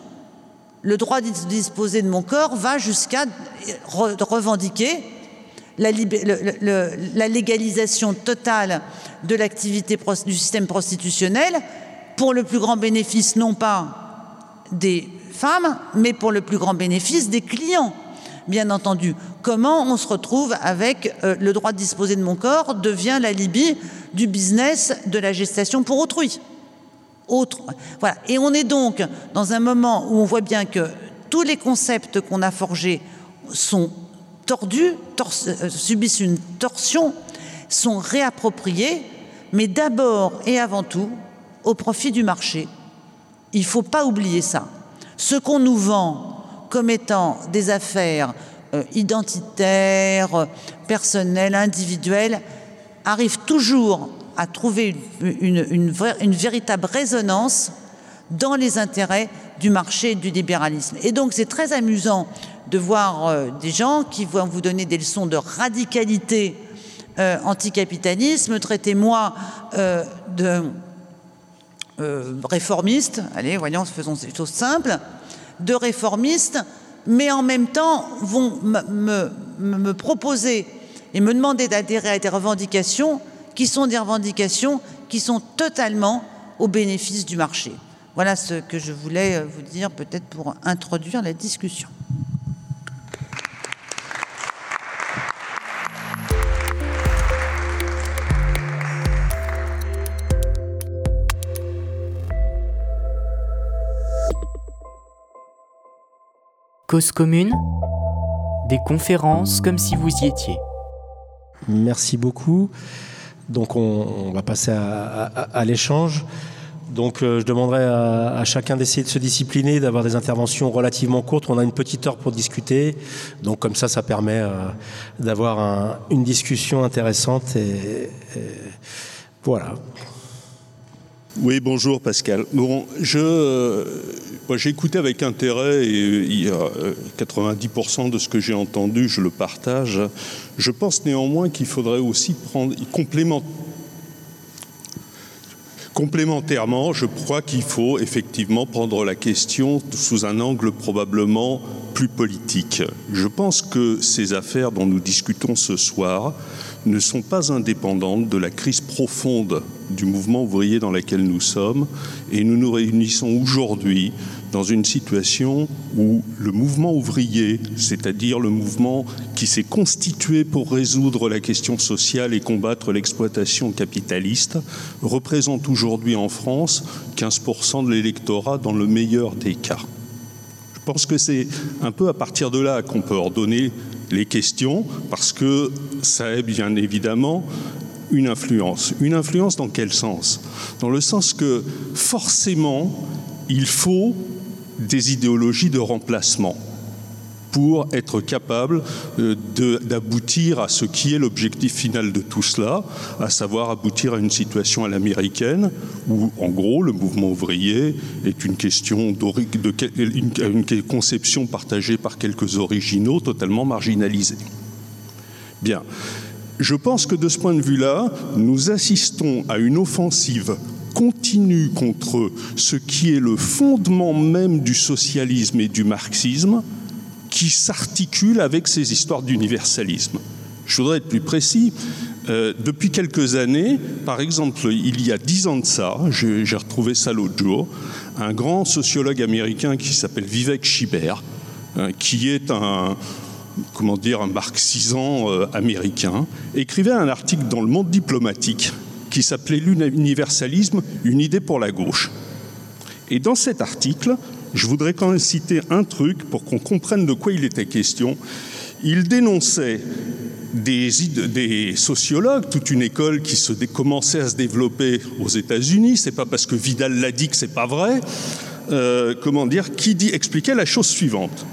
Le droit de disposer de mon corps va jusqu'à revendiquer la, légalisation totale de l'activité du système prostitutionnel pour le plus grand bénéfice non pas des femmes, mais pour le plus grand bénéfice des clients bien entendu. Comment on se retrouve avec euh, le droit de disposer de mon corps devient l'alibi du business de la gestation pour autrui. Autre. Voilà. Et on est donc dans un moment où on voit bien que tous les concepts qu'on a forgés sont tordus, euh, subissent une torsion, sont réappropriés, mais d'abord et avant tout au profit du marché. Il ne faut pas oublier ça. Ce qu'on nous vend comme étant des affaires euh, identitaires, personnelles, individuelles, arrivent toujours à trouver une, véritable résonance dans les intérêts du marché et du libéralisme. Et donc c'est très amusant de voir euh, des gens qui vont vous donner des leçons de radicalité euh, anticapitalisme, traitez-moi de réformiste, allez, voyons, faisons ces choses simples, de réformistes, mais en même temps vont me, proposer et me demander d'adhérer à des revendications qui sont des revendications qui sont totalement au bénéfice du marché. Voilà ce que je voulais euh, vous dire peut-être pour introduire la discussion. Cause commune, des conférences comme si vous y étiez. Merci beaucoup. Donc on, va passer à, l'échange. Donc euh, je demanderai à, chacun d'essayer de se discipliner, d'avoir des interventions relativement courtes. On a une petite heure pour discuter. Donc comme ça, ça permet euh, d'avoir une discussion intéressante. et voilà. Oui, bonjour Pascal. Je, euh, j'ai écouté avec intérêt et il y a 90% de ce que j'ai entendu, je le partage. Je pense néanmoins qu'il faudrait aussi prendre complément, Complémentairement, je crois qu'il faut effectivement prendre la question sous un angle probablement plus politique. Je pense que ces affaires dont nous discutons ce soir ne sont pas indépendantes de la crise profonde du mouvement ouvrier dans laquelle nous sommes et nous nous réunissons aujourd'hui dans une situation où le mouvement ouvrier, c'est-à-dire le mouvement qui s'est constitué pour résoudre la question sociale et combattre l'exploitation capitaliste, représente aujourd'hui en France 15% de l'électorat dans le meilleur des cas. Je pense que c'est un peu à partir de là qu'on peut ordonner les questions, parce que ça est bien évidemment une influence. Une influence dans quel sens? Dans le sens que forcément, il faut des idéologies de remplacement pour être capable euh, d'aboutir à ce qui est l'objectif final de tout cela, à savoir aboutir à une situation à l'américaine où, en gros, le mouvement ouvrier est une question de une conception partagée par quelques originaux totalement marginalisés. Bien. Je pense que de ce point de vue-là, nous assistons à une offensive continue contre ce qui est le fondement même du socialisme et du marxisme, qui s'articule avec ces histoires d'universalisme. Je voudrais être plus précis. Euh, depuis quelques années, par exemple, il y a dix ans de ça, j'ai retrouvé ça l'autre jour, un grand sociologue américain qui s'appelle Vivek Shiber, euh, qui est un, comment dire, un marxisant euh, américain, écrivait un article dans le monde diplomatique qui s'appelait L'universalisme, une idée pour la gauche. Et dans cet article, je voudrais quand même citer un truc pour qu'on comprenne de quoi il était question. Il dénonçait des, sociologues, toute une école qui commençait à se développer aux États-Unis. C'est pas parce que Vidal l'a dit que c'est pas vrai. Euh, comment dire Qui dit expliquait la chose suivante.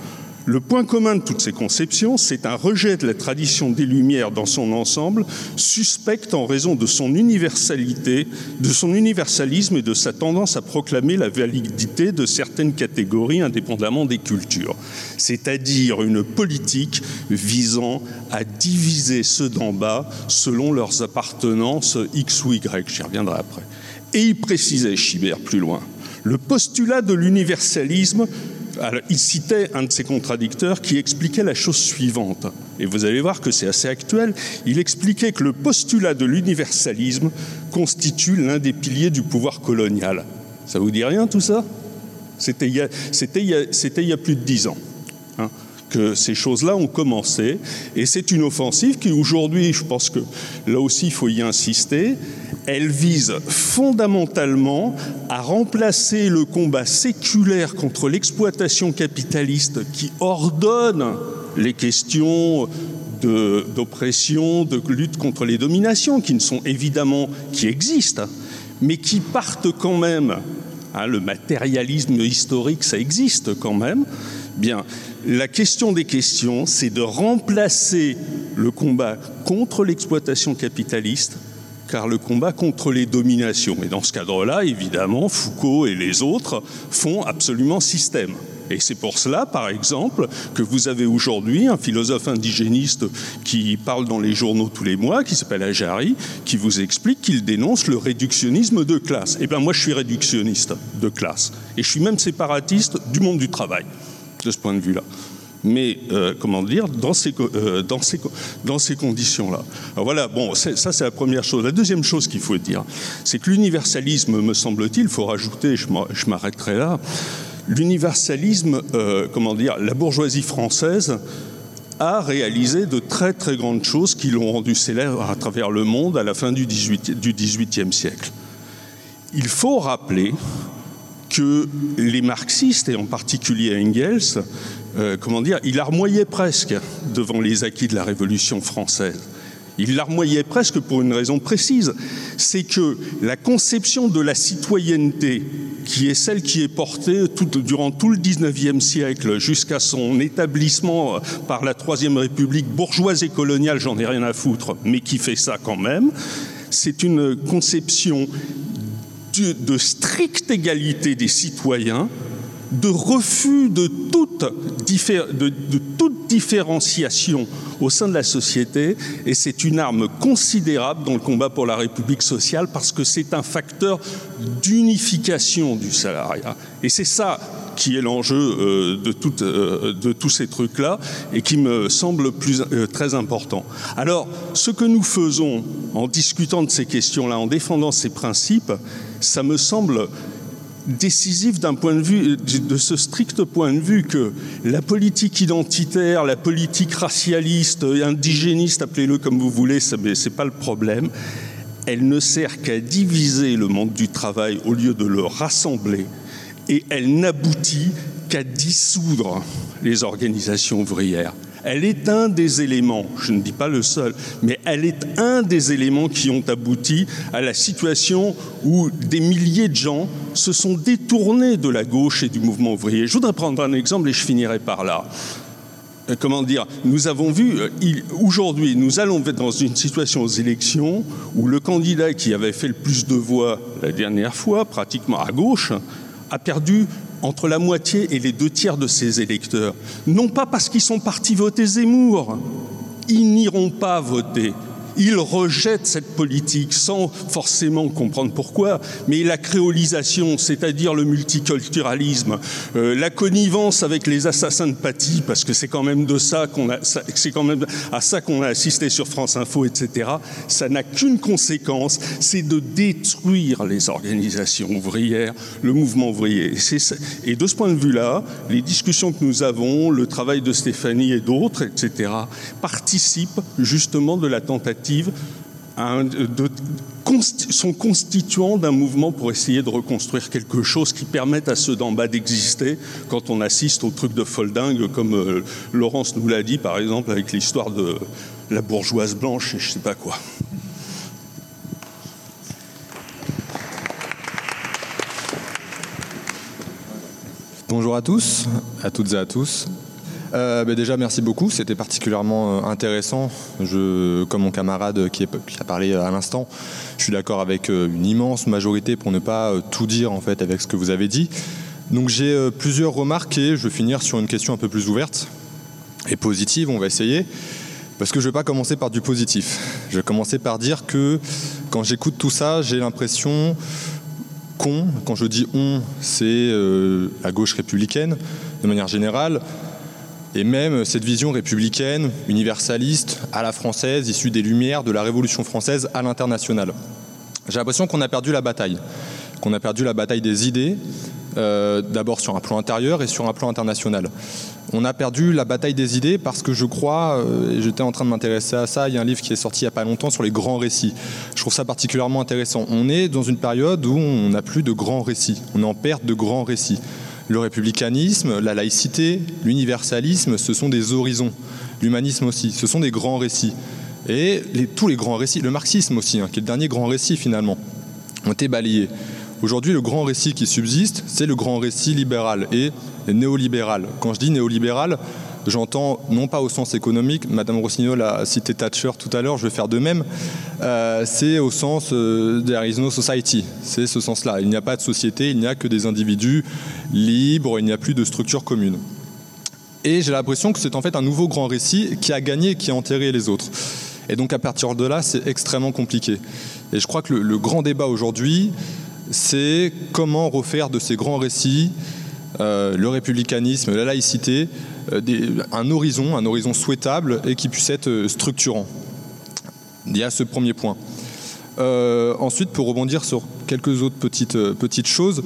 Le point commun de toutes ces conceptions, c'est un rejet de la tradition des Lumières dans son ensemble, suspecte en raison de son universalité, de son universalisme et de sa tendance à proclamer la validité de certaines catégories indépendamment des cultures, c'est-à-dire une politique visant à diviser ceux d'en bas selon leurs appartenances X ou Y. J'y reviendrai après. Et il précisait, Chibert, plus loin, le postulat de l'universalisme il citait un de ses contradicteurs qui expliquait la chose suivante, et vous allez voir que c'est assez actuel, il expliquait que le postulat de l'universalisme constitue l'un des piliers du pouvoir colonial. Ça vous dit rien tout ça? C'était il, y a plus de dix ans. Hein, que ces choses-là ont commencé, et c'est une offensive qui aujourd'hui, je pense que là aussi il faut y insister, elle vise fondamentalement à remplacer le combat séculaire contre l'exploitation capitaliste qui ordonne les questions d'oppression, de, lutte contre les dominations, qui ne sont évidemment, qui existent, mais qui partent quand même. Hein, le matérialisme historique, ça existe quand même. Bien, la question des questions, c'est de remplacer le combat contre l'exploitation capitaliste car le combat contre les dominations. Et dans ce cadre-là, évidemment, Foucault et les autres font absolument système. Et c'est pour cela, par exemple, que vous avez aujourd'hui un philosophe indigéniste qui parle dans les journaux tous les mois, qui s'appelle Ajari, qui vous explique qu'il dénonce le réductionnisme de classe. Eh bien, moi, je suis réductionniste de classe. Et je suis même séparatiste du monde du travail, de ce point de vue-là. Mais euh, comment dire, dans ces, euh, dans ces, dans ces conditions-là. Alors voilà, bon, ça c'est la première chose. La deuxième chose qu'il faut dire, c'est que l'universalisme, me semble-t-il, il faut rajouter, je m'arrêterai là, l'universalisme, euh, comment dire, la bourgeoisie française a réalisé de très très grandes choses qui l'ont rendu célèbre à travers le monde à la fin du XVIIIe siècle. Il faut rappeler que les marxistes, et en particulier Engels, euh, comment dire, il larmoyait presque devant les acquis de la Révolution française. Il larmoyait presque pour une raison précise, c'est que la conception de la citoyenneté, qui est celle qui est portée durant tout le XIXe siècle jusqu'à son établissement par la Troisième République bourgeoise et coloniale, j'en ai rien à foutre, mais qui fait ça quand même, c'est une conception de stricte égalité des citoyens de refus de toute, différenciation au sein de la société et c'est une arme considérable dans le combat pour la République sociale parce que c'est un facteur d'unification du salariat. Et c'est ça qui est l'enjeu euh, de, euh, de, tous ces trucs-là et qui me semble euh, très important. Alors, ce que nous faisons en discutant de ces questions-là, en défendant ces principes, ça me semble décisif d'un point de vue, de ce strict point de vue que la politique identitaire, la politique racialiste, indigéniste, appelez-le comme vous voulez, ce n'est pas le problème, elle ne sert qu'à diviser le monde du travail au lieu de le rassembler et elle n'aboutit qu'à dissoudre les organisations ouvrières. Elle est un des éléments, je ne dis pas le seul, mais elle est un des éléments qui ont abouti à la situation où des milliers de gens se sont détournés de la gauche et du mouvement ouvrier. Je voudrais prendre un exemple et je finirai par là euh, comment dire, nous avons vu, euh, aujourd'hui, nous allons être dans une situation aux élections où le candidat qui avait fait le plus de voix la dernière fois, pratiquement à gauche, a perdu entre la moitié et les deux tiers de ses électeurs. Non pas parce qu'ils sont partis voter Zemmour, ils n'iront pas voter il rejette cette politique sans forcément comprendre pourquoi, mais la créolisation, c'est-à-dire le multiculturalisme, euh, la connivence avec les assassins de Paty, parce que c'est quand même de ça qu'on a, c'est quand même à ça qu'on a assisté sur France Info, etc. Ça n'a qu'une conséquence, c'est de détruire les organisations ouvrières, le mouvement ouvrier. Et, et de ce point de vue-là, les discussions que nous avons, le travail de Stéphanie et d'autres, etc., participent justement de la tentative de, sont constituants d'un mouvement pour essayer de reconstruire quelque chose qui permette à ceux d'en bas d'exister quand on assiste au truc de folding, comme euh, Laurence nous l'a dit par exemple avec l'histoire de la bourgeoise blanche et je sais pas quoi. Bonjour à tous, à toutes et à tous. Euh, bah, déjà, merci beaucoup. C'était particulièrement euh, intéressant. Je, comme mon camarade qui, a parlé euh, à l'instant, je suis d'accord avec une immense majorité pour ne pas tout dire en fait avec ce que vous avez dit. Donc j'ai plusieurs remarques et je vais finir sur une question un peu plus ouverte et positive. On va essayer. Parce que je ne vais pas commencer par du positif. Je vais commencer par dire que quand j'écoute tout ça, j'ai l'impression qu'on, quand je dis on, c'est la gauche républicaine, de manière générale, et même cette vision républicaine, universaliste, à la française, issue des Lumières, de la Révolution française à l'international. J'ai l'impression qu'on a perdu la bataille, qu'on a perdu la bataille des idées, euh, d'abord sur un plan intérieur et sur un plan international. On a perdu la bataille des idées parce que je crois, euh, j'étais en train de m'intéresser à ça, il y a un livre qui est sorti il n'y a pas longtemps sur les grands récits. Je trouve ça particulièrement intéressant. On est dans une période où on n'a plus de grands récits, on est en perte de grands récits. Le républicanisme, la laïcité, l'universalisme, ce sont des horizons. L'humanisme aussi, ce sont des grands récits. Et tous les grands récits, le marxisme aussi, hein, qui est le dernier grand récit finalement, ont été balayés. Aujourd'hui, le grand récit qui subsiste, c'est le grand récit libéral et néolibéral. Quand je dis néolibéral, J'entends, non pas au sens économique, Madame Rossignol a cité Thatcher tout à l'heure, je vais faire de même, euh, c'est au sens euh, there is no society, c'est ce sens-là. Il n'y a pas de société, il n'y a que des individus libres, il n'y a plus de structure commune. Et j'ai l'impression que c'est en fait un nouveau grand récit qui a gagné, qui a enterré les autres. Et donc à partir de là, c'est extrêmement compliqué. Et je crois que le grand débat aujourd'hui, c'est comment refaire de ces grands récits le républicanisme, la laïcité, un horizon, un horizon souhaitable et qui puisse être structurant. Il y a ce premier point. ensuite, pour rebondir sur quelques autres petites, petites choses,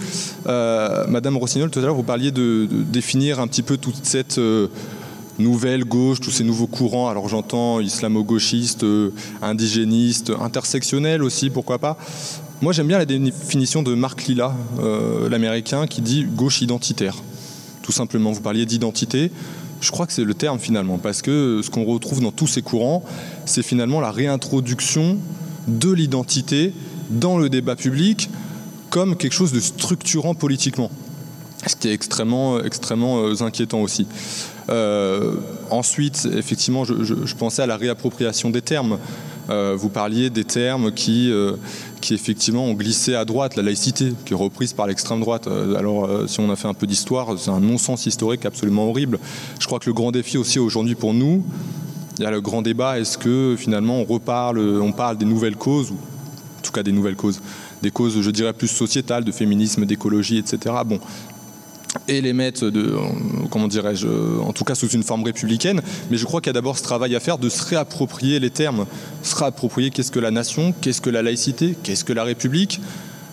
Madame Rossignol, tout à l'heure, vous parliez de, définir un petit peu toute cette nouvelle gauche, tous ces nouveaux courants. Alors j'entends islamo-gauchiste, euh, indigéniste, intersectionnel aussi, pourquoi pas. Moi j'aime bien la définition de Marc Lilla, euh, l'américain, qui dit gauche identitaire. Tout simplement, vous parliez d'identité. Je crois que c'est le terme finalement, parce que ce qu'on retrouve dans tous ces courants, c'est finalement la réintroduction de l'identité dans le débat public comme quelque chose de structurant politiquement. Ce qui est extrêmement, extrêmement euh, inquiétant aussi. Euh, ensuite, effectivement, je, pensais à la réappropriation des termes. Euh, vous parliez des termes qui, qui effectivement ont glissé à droite, la laïcité, qui est reprise par l'extrême droite. alors, si on a fait un peu d'histoire, c'est un non-sens historique absolument horrible. Je crois que le grand défi aussi aujourd'hui pour nous, il y a le grand débat, est-ce que finalement on reparle, on parle des nouvelles causes, ou en tout cas des nouvelles causes, des causes, je dirais, plus sociétales, de féminisme, d'écologie, etc. Bon, et les mettre, de, comment dirais-je, en tout cas sous une forme républicaine. Mais je crois qu'il y a d'abord ce travail à faire de se réapproprier les termes, se réapproprier qu'est-ce que la nation, qu'est-ce que la laïcité, qu'est-ce que la République.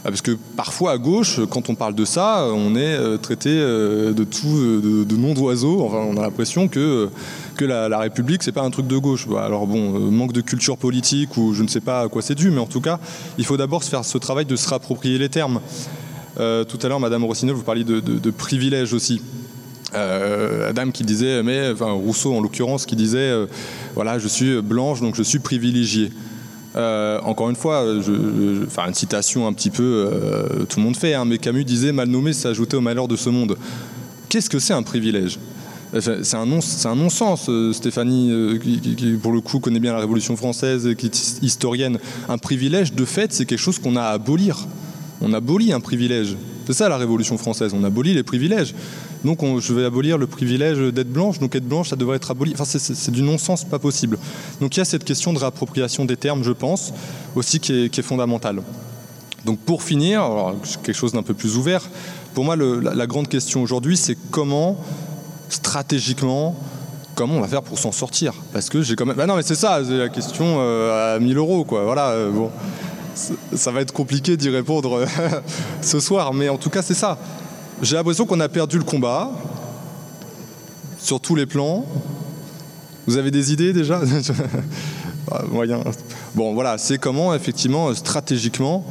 Ah, parce que parfois à gauche, quand on parle de ça, on est euh, traité euh, de tout, euh, de, nom d'oiseau. Enfin, on a l'impression que, que la, la République, c'est pas un truc de gauche. Bah, alors bon, manque de culture politique ou je ne sais pas à quoi c'est dû, mais en tout cas, il faut d'abord se faire ce travail de se réapproprier les termes. Euh, tout à l'heure, Madame Rossignol, vous parliez de, privilèges aussi. Euh, Adam qui disait, mais Rousseau en l'occurrence, qui disait, euh, voilà, je suis blanche, donc je suis privilégiée. encore une fois, enfin une citation un petit peu, tout le monde fait, hein, mais Camus disait, mal nommé s'ajouter au malheur de ce monde. Qu'est-ce que c'est un privilège? C'est un non-sens, Stéphanie, qui, pour le coup connaît bien la Révolution française, qui est historienne. Un privilège, de fait, c'est quelque chose qu'on a à abolir on abolit un privilège. C'est ça la Révolution française, on abolit les privilèges. Donc je vais abolir le privilège d'être blanche, donc être blanche, ça devrait être aboli. Enfin, c'est du non-sens, pas possible. Donc il y a cette question de réappropriation des termes, je pense, aussi qui est, fondamentale. Donc pour finir, quelque chose d'un peu plus ouvert, pour moi la, grande question aujourd'hui, c'est comment, stratégiquement, comment on va faire pour s'en sortir? Parce que j'ai quand même... Bah non mais c'est ça, c'est la question euh, à 1000 euros, quoi. Voilà, euh, bon ça va être compliqué d'y répondre euh, ce soir, mais en tout cas c'est ça. J'ai l'impression qu'on a perdu le combat sur tous les plans. Vous avez des idées déjà Moyen. Bon voilà, c'est comment effectivement stratégiquement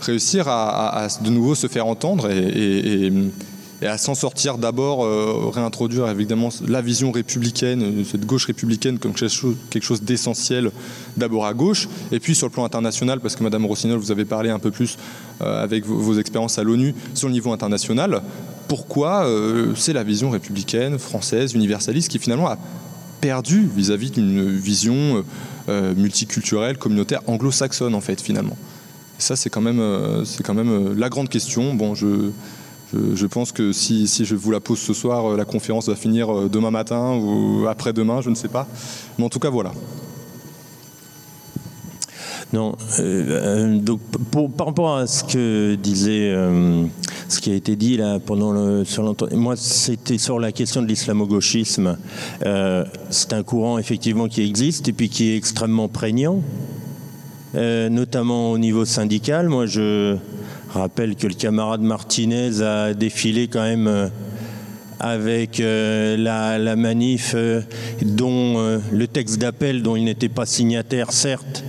réussir à, de nouveau se faire entendre et à s'en sortir d'abord, euh, réintroduire évidemment la vision républicaine, euh, cette gauche républicaine comme quelque chose d'essentiel d'abord à gauche, et puis sur le plan international, parce que Madame Rossignol, vous avez parlé un peu plus euh, avec vos, expériences à l'ONU sur le niveau international, pourquoi c'est la vision républicaine, française, universaliste qui finalement a perdu vis-à-vis d'une vision multiculturelle, communautaire, anglo-saxonne en fait finalement? ça c'est quand même, c'est quand même la grande question. Bon, je je, pense que si, je vous la pose ce soir, euh, la conférence va finir euh, demain matin ou après-demain, je ne sais pas. Mais en tout cas, voilà. Non, euh, donc par rapport à ce que disait, ce qui a été dit là pendant sur moi c'était sur la question de l'islamo-gauchisme. c'est un courant effectivement qui existe et puis qui est extrêmement prégnant, notamment au niveau syndical. Moi, je rappelle que le camarade Martinez a défilé quand même euh, avec euh, la, manif euh, dont le texte d'appel dont il n'était pas signataire certes,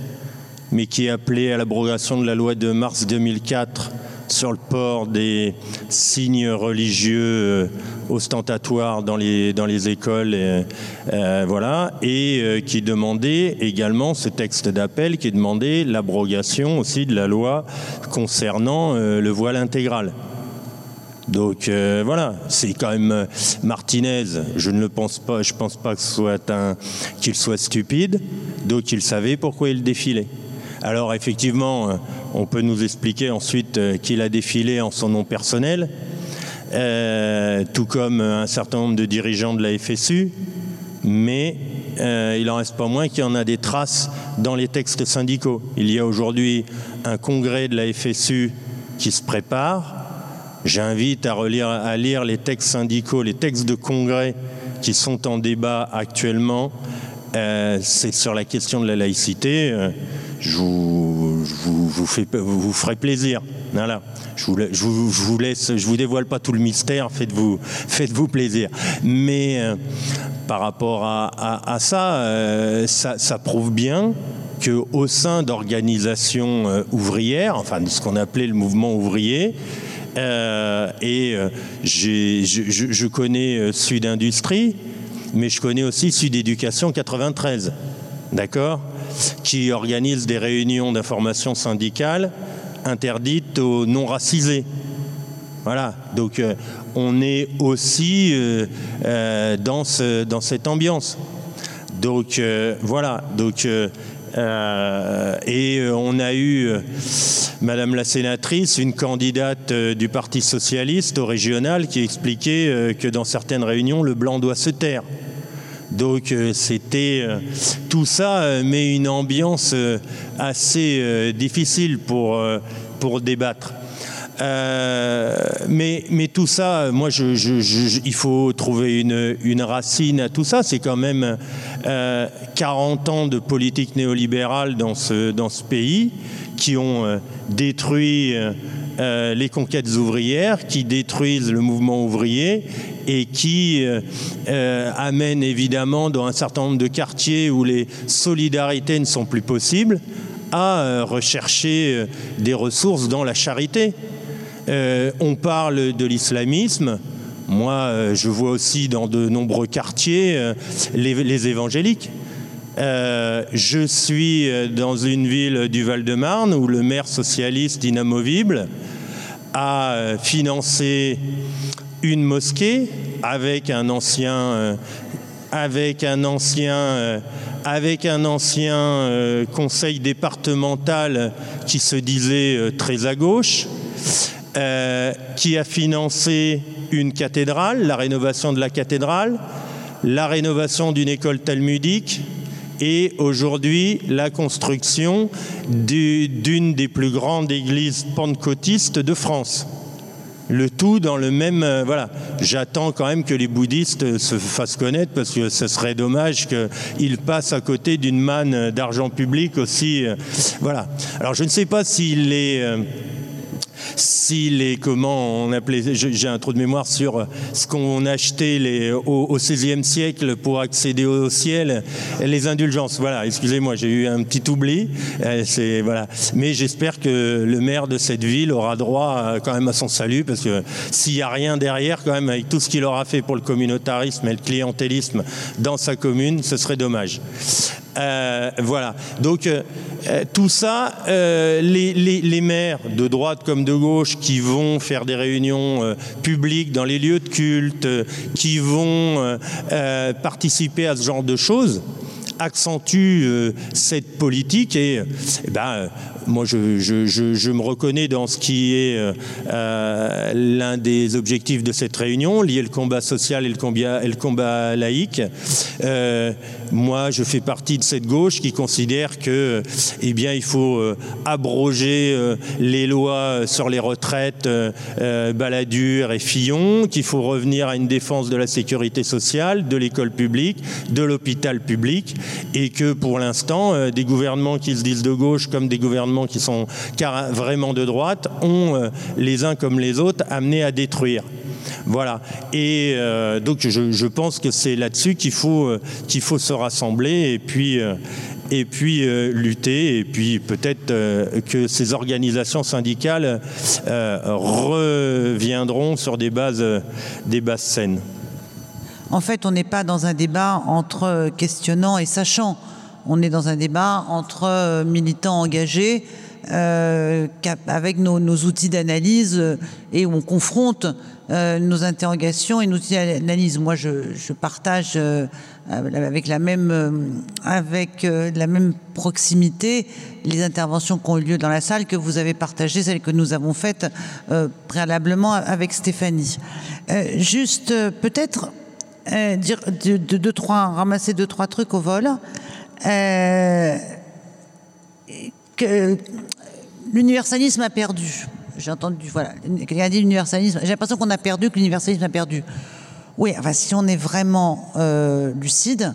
mais qui appelait à l'abrogation de la loi de mars 2004 sur le port des signes religieux euh, ostentatoires dans les, écoles, et, euh, voilà, et euh, qui demandait également ce texte d'appel qui demandait l'abrogation aussi de la loi concernant le voile intégral. Donc voilà, c'est quand même Martinez. Je ne le pense pas. Je pense pas que soit un qu'il soit stupide. Donc il savait pourquoi il défilait. Alors effectivement, on peut nous expliquer ensuite euh, qu'il a défilé en son nom personnel, euh, tout comme un certain nombre de dirigeants de la FSU, mais il en reste pas moins qu'il y en a des traces dans les textes syndicaux. Il y a aujourd'hui un congrès de la FSU qui se prépare. J'invite à, relire, à lire les textes syndicaux, les textes de congrès qui sont en débat actuellement. Euh, c'est sur la question de la laïcité. Euh, je, vous, vous, vous, ferai plaisir. Voilà. Je vous, vous, laisse, je vous dévoile pas tout le mystère. Faites-vous, faites-vous plaisir. Mais euh, par rapport à, euh, ça, ça, prouve bien qu'au sein d'organisations euh, ouvrières, enfin de ce qu'on appelait le mouvement ouvrier, et je, je, connais Sud Industrie, mais je connais aussi Sud Éducation 93, d'accord? Qui organise des réunions d'information syndicale interdites aux non racisés. Voilà, donc euh, on est aussi euh, euh, dans, ce, dans cette ambiance. Donc voilà, donc et on a eu, Madame la sénatrice, une candidate du Parti socialiste au régional qui expliquait que dans certaines réunions, le blanc doit se taire. Donc euh, c'était tout ça met une ambiance assez difficile pour, débattre. Euh, mais, mais, tout ça, moi, je, il faut trouver une, racine à tout ça. C'est quand même euh, 40 ans de politique néolibérale dans ce, pays qui ont euh, détruit euh, les conquêtes ouvrières, qui détruisent le mouvement ouvrier et qui euh, amènent évidemment dans un certain nombre de quartiers où les solidarités ne sont plus possibles à rechercher des ressources dans la charité. Euh, on parle de l'islamisme. Moi, euh, je vois aussi dans de nombreux quartiers euh, les, évangéliques. Euh, je suis dans une ville du Val-de-Marne où le maire socialiste inamovible a financé une mosquée avec un ancien, avec un ancien, avec un ancien conseil départemental qui se disait très à gauche euh, qui a financé une cathédrale, la rénovation de la cathédrale, la rénovation d'une école talmudique et aujourd'hui la construction d'une des plus grandes églises pentecôtistes de France. Le tout dans le même... Euh, voilà, j'attends quand même que les bouddhistes se fassent connaître parce que ce serait dommage qu'ils passent à côté d'une manne d'argent public aussi. Euh, voilà. Alors je ne sais pas s'il est... Euh, si les comment on appelait j'ai un trou de mémoire sur ce qu'on achetait au, 16e siècle pour accéder au ciel. Les indulgences voilà. Excusez-moi j'ai eu un petit oubli. C'est voilà. Mais j'espère que le maire de cette ville aura droit quand même à son salut parce que s'il n'y a rien derrière quand même avec tout ce qu'il aura fait pour le communautarisme et le clientélisme dans sa commune ce serait dommage euh, voilà. Donc euh, tout ça euh, les, maires de droite comme de gauche qui vont faire des réunions euh, publiques dans les lieux de culte euh, qui vont euh, participer à ce genre de choses accentue euh, cette politique et, et ben, euh, moi je, me reconnais dans ce qui est euh, euh, l'un des objectifs de cette réunion lier le combat social et le combat, laïque. Euh, moi je fais partie de cette gauche qui considère que eh bien il faut abroger les lois sur les retraites baladure et fillon qu'il faut revenir à une défense de la sécurité sociale de l'école publique de l'hôpital public et que pour l'instant des gouvernements qui se disent de gauche comme des gouvernements qui sont vraiment de droite ont euh, les uns comme les autres amené à détruire. Voilà. Et euh, donc je, pense que c'est là dessus qu'il faut euh, qu'il faut se rassembler et puis et puis lutter et puis peut-être que ces organisations syndicales reviendront sur des bases des bases saines. En fait, on n'est pas dans un débat entre questionnant et sachant. On est dans un débat entre euh, militants engagés euh, avec nos, outils d'analyse euh, et on confronte euh, nos interrogations et nos outils d'analyse. Moi, je, partage avec la même avec la même proximité les interventions qui ont eu lieu dans la salle que vous avez partagé celles que nous avons faites préalablement avec Stéphanie. Juste peut-être euh, dire de, de, de trois ramasser deux trois trucs au vol. Euh, que l'universalisme a perdu. J'ai entendu, voilà, quelqu'un a dit l'universalisme. J'ai l'impression qu'on a perdu, que l'universalisme a perdu. Oui, enfin, si on est vraiment euh, lucide,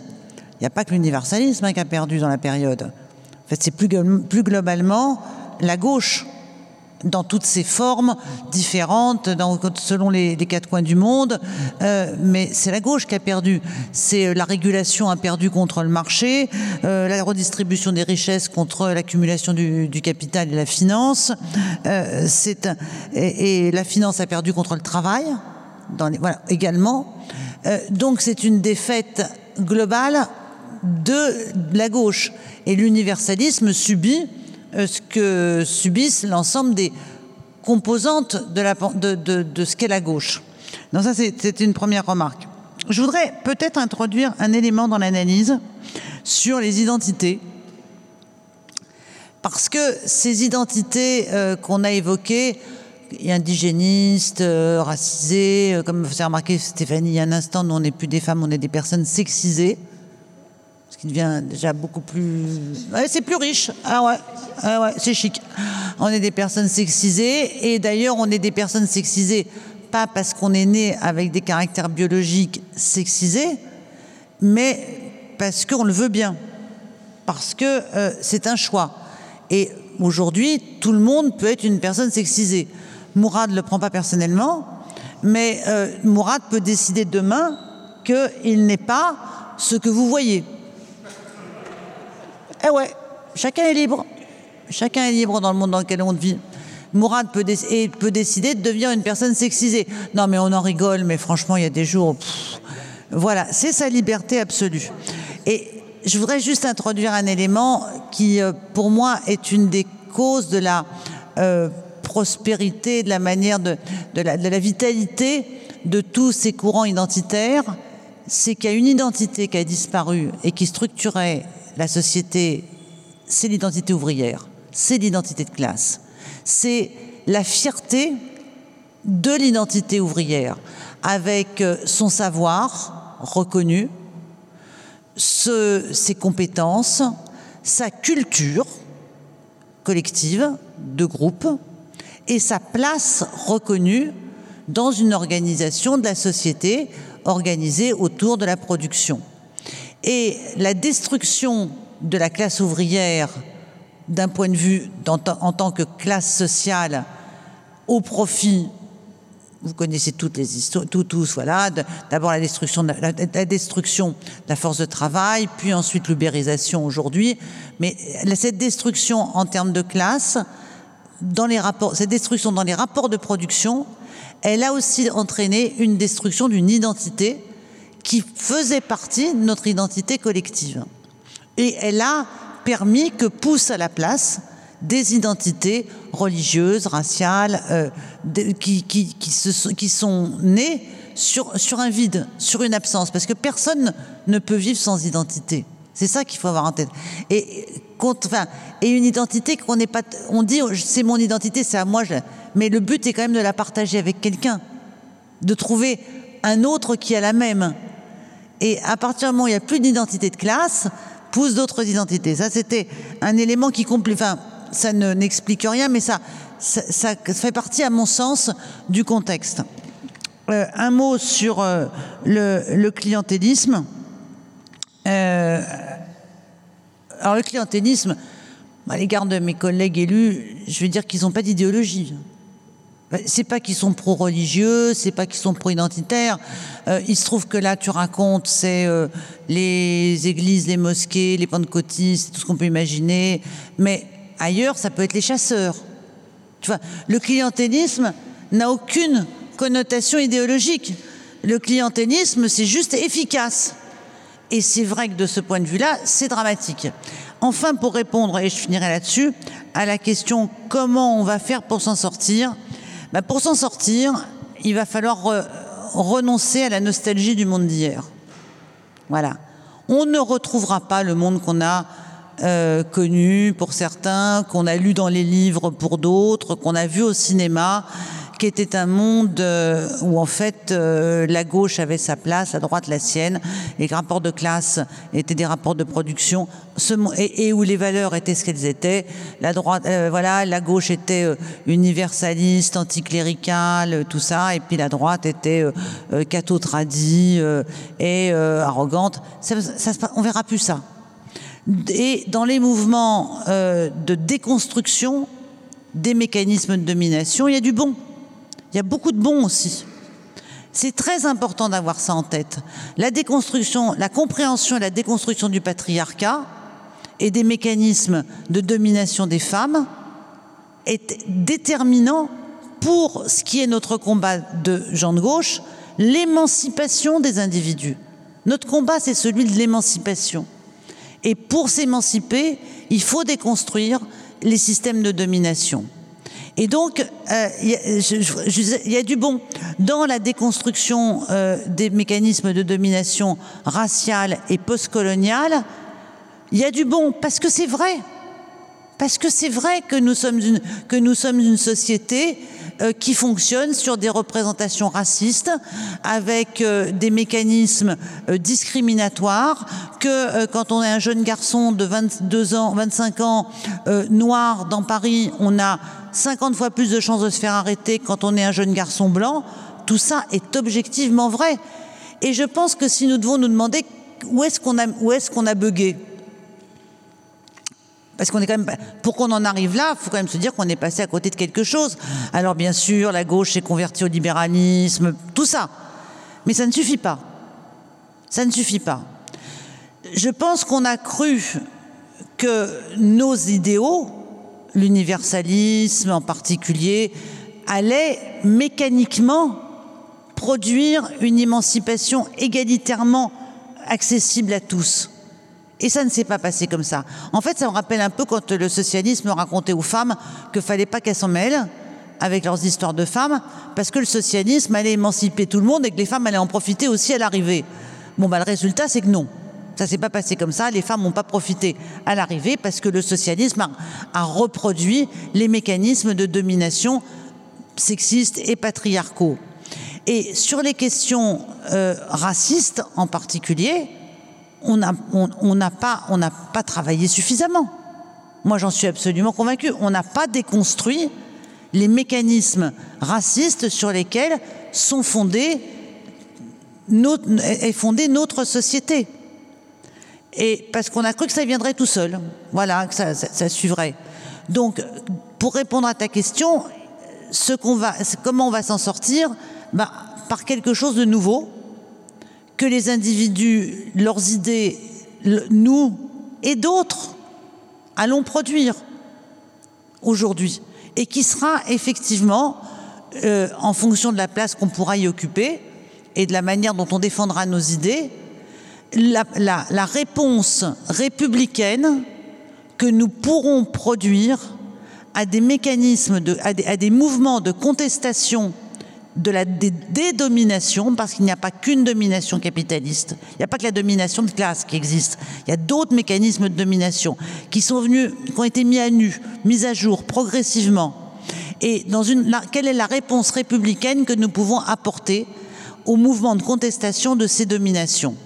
il n'y a pas que l'universalisme hein, qui a perdu dans la période. En fait, c'est plus, plus globalement la gauche dans toutes ses formes différentes, selon les, quatre coins du monde. Euh, mais c'est la gauche qui a perdu. C'est euh, la régulation a perdu contre le marché, euh, la redistribution des richesses contre l'accumulation du, du, capital et la finance. Euh, et, et, la finance a perdu contre le travail. Dans les, voilà, également. Euh, donc c'est une défaite globale de la gauche. Et l'universalisme subit ce que subissent l'ensemble des composantes de, ce qu'est la gauche. Donc ça, c'est une première remarque. Je voudrais peut-être introduire un élément dans l'analyse sur les identités. Parce que ces identités euh, qu'on a évoquées, indigénistes, euh, racisées, euh, comme vous avez remarqué Stéphanie il y a un instant, nous on n'est plus des femmes, on est des personnes sexisées qui devient déjà beaucoup plus. C'est plus riche. Ah ouais, ah ouais c'est chic. On est des personnes sexisées et d'ailleurs on est des personnes sexisées pas parce qu'on est né avec des caractères biologiques sexisés, mais parce qu'on le veut bien, parce que euh, c'est un choix. Et aujourd'hui, tout le monde peut être une personne sexisée. Mourad ne le prend pas personnellement, mais euh, Mourad peut décider demain qu'il n'est pas ce que vous voyez. Eh ouais, chacun est libre. Chacun est libre dans le monde dans lequel on vit. Mourad peut, et peut décider de devenir une personne sexisée. Non, mais on en rigole, mais franchement, il y a des jours. Pff, voilà, c'est sa liberté absolue. Et je voudrais juste introduire un élément qui, euh, pour moi, est une des causes de la euh, prospérité, de la manière de, de, la, de la vitalité de tous ces courants identitaires. C'est qu'il y a une identité qui a disparu et qui structurait la société, c'est l'identité ouvrière, c'est l'identité de classe, c'est la fierté de l'identité ouvrière, avec son savoir reconnu, ses compétences, sa culture collective de groupe et sa place reconnue dans une organisation de la société organisée autour de la production. Et la destruction de la classe ouvrière d'un point de vue en tant que classe sociale au profit vous connaissez toutes les histoires, tout, tous, voilà. D'abord la destruction, de la, la, destruction de la force de travail, puis ensuite l'ubérisation aujourd'hui. Mais cette destruction en termes de classe, dans les rapports, cette destruction dans les rapports de production, elle a aussi entraîné une destruction d'une identité qui faisait partie de notre identité collective. Et elle a permis que poussent à la place des identités religieuses, raciales, euh, qui, qui, qui, qui sont nées sur, sur un vide, sur une absence, parce que personne ne peut vivre sans identité. C'est ça qu'il faut avoir en tête. Et, enfin, et une identité qu'on n'est pas. On dit c'est mon identité, c'est à moi, mais le but est quand même de la partager avec quelqu'un, de trouver un autre qui a la même. Et à partir du moment où il n'y a plus d'identité de classe, poussent d'autres identités. Ça, c'était un élément qui complique. Enfin, ça ne n'explique rien, mais ça, ça, ça, fait partie, à mon sens, du contexte. Euh, un mot sur euh, le, le, clientélisme. Euh, alors, le clientélisme, à l'égard de mes collègues élus, je veux dire qu'ils n'ont pas d'idéologie c'est pas qu'ils sont pro-religieux, c'est pas qu'ils sont pro-identitaires. Euh, il se trouve que là, tu racontes, c'est euh, les églises, les mosquées, les pentecôtistes, tout ce qu'on peut imaginer. Mais ailleurs, ça peut être les chasseurs. Tu vois, le clientélisme n'a aucune connotation idéologique. Le clientélisme, c'est juste efficace. Et c'est vrai que de ce point de vue-là, c'est dramatique. Enfin, pour répondre, et je finirai là-dessus, à la question comment on va faire pour s'en sortir, bah pour s'en sortir, il va falloir re renoncer à la nostalgie du monde d'hier. Voilà. On ne retrouvera pas le monde qu'on a euh, connu pour certains, qu'on a lu dans les livres pour d'autres, qu'on a vu au cinéma, qui était un monde euh, où en fait euh, la gauche avait sa place, la droite la sienne, les rapports de classe étaient des rapports de production, et, où les valeurs étaient ce qu'elles étaient. La droite, euh, voilà, la gauche était universaliste, anticléricale, tout ça, et puis la droite était catho et arrogante. Ça, ça, on verra plus ça. Et dans les mouvements de déconstruction des mécanismes de domination, il y a du bon. Il y a beaucoup de bons aussi. C'est très important d'avoir ça en tête. La déconstruction, la compréhension et la déconstruction du patriarcat et des mécanismes de domination des femmes est déterminant pour ce qui est notre combat de gens de gauche, l'émancipation des individus. Notre combat, c'est celui de l'émancipation. Et pour s'émanciper, il faut déconstruire les systèmes de domination. Et donc, euh, il y, a du bon. Dans la déconstruction euh, des mécanismes de domination raciale et postcoloniale, il y a du bon, parce que c'est vrai. Parce que c'est vrai que nous sommes une, que nous sommes une société qui fonctionne sur des représentations racistes, avec des mécanismes discriminatoires, que quand on est un jeune garçon de 22 ans, 25 ans, noir dans Paris, on a 50 fois plus de chances de se faire arrêter quand on est un jeune garçon blanc, tout ça est objectivement vrai. Et je pense que si nous devons nous demander où est-ce qu'on a, où est-ce qu'on a bugué, parce qu'on est quand même, pour qu'on en arrive là, il faut quand même se dire qu'on est passé à côté de quelque chose. Alors bien sûr, la gauche s'est convertie au libéralisme, tout ça. Mais ça ne suffit pas. Ça ne suffit pas. Je pense qu'on a cru que nos idéaux, l'universalisme en particulier, allait mécaniquement produire une émancipation égalitairement accessible à tous. Et ça ne s'est pas passé comme ça. En fait, ça me rappelle un peu quand le socialisme racontait aux femmes qu'il fallait pas qu'elles s'en mêlent avec leurs histoires de femmes, parce que le socialisme allait émanciper tout le monde et que les femmes allaient en profiter aussi à l'arrivée. Bon, bah, le résultat, c'est que non. Ça s'est pas passé comme ça. Les femmes n'ont pas profité à l'arrivée parce que le socialisme a, reproduit les mécanismes de domination sexistes et patriarcaux. Et sur les questions euh, racistes en particulier, on n'a on, pas, pas travaillé suffisamment. Moi, j'en suis absolument convaincue. On n'a pas déconstruit les mécanismes racistes sur lesquels sont fondés est fondée notre société et parce qu'on a cru que ça viendrait tout seul, voilà, que ça, suivrait. Donc, pour répondre à ta question, comment on va s'en sortir bah, Par quelque chose de nouveau, que les individus, leurs idées, nous et d'autres allons produire aujourd'hui, et qui sera effectivement, euh, en fonction de la place qu'on pourra y occuper et de la manière dont on défendra nos idées, la, réponse républicaine que nous pourrons produire à des mécanismes, à, des, mouvements de contestation de la dédomination, parce qu'il n'y a pas qu'une domination capitaliste, il n'y a pas que la domination de classe qui existe, il y a d'autres mécanismes de domination qui sont venus, qui ont été mis à nu, mis à jour progressivement. Et dans une, quelle est la réponse républicaine que nous pouvons apporter au mouvement de contestation de ces dominations?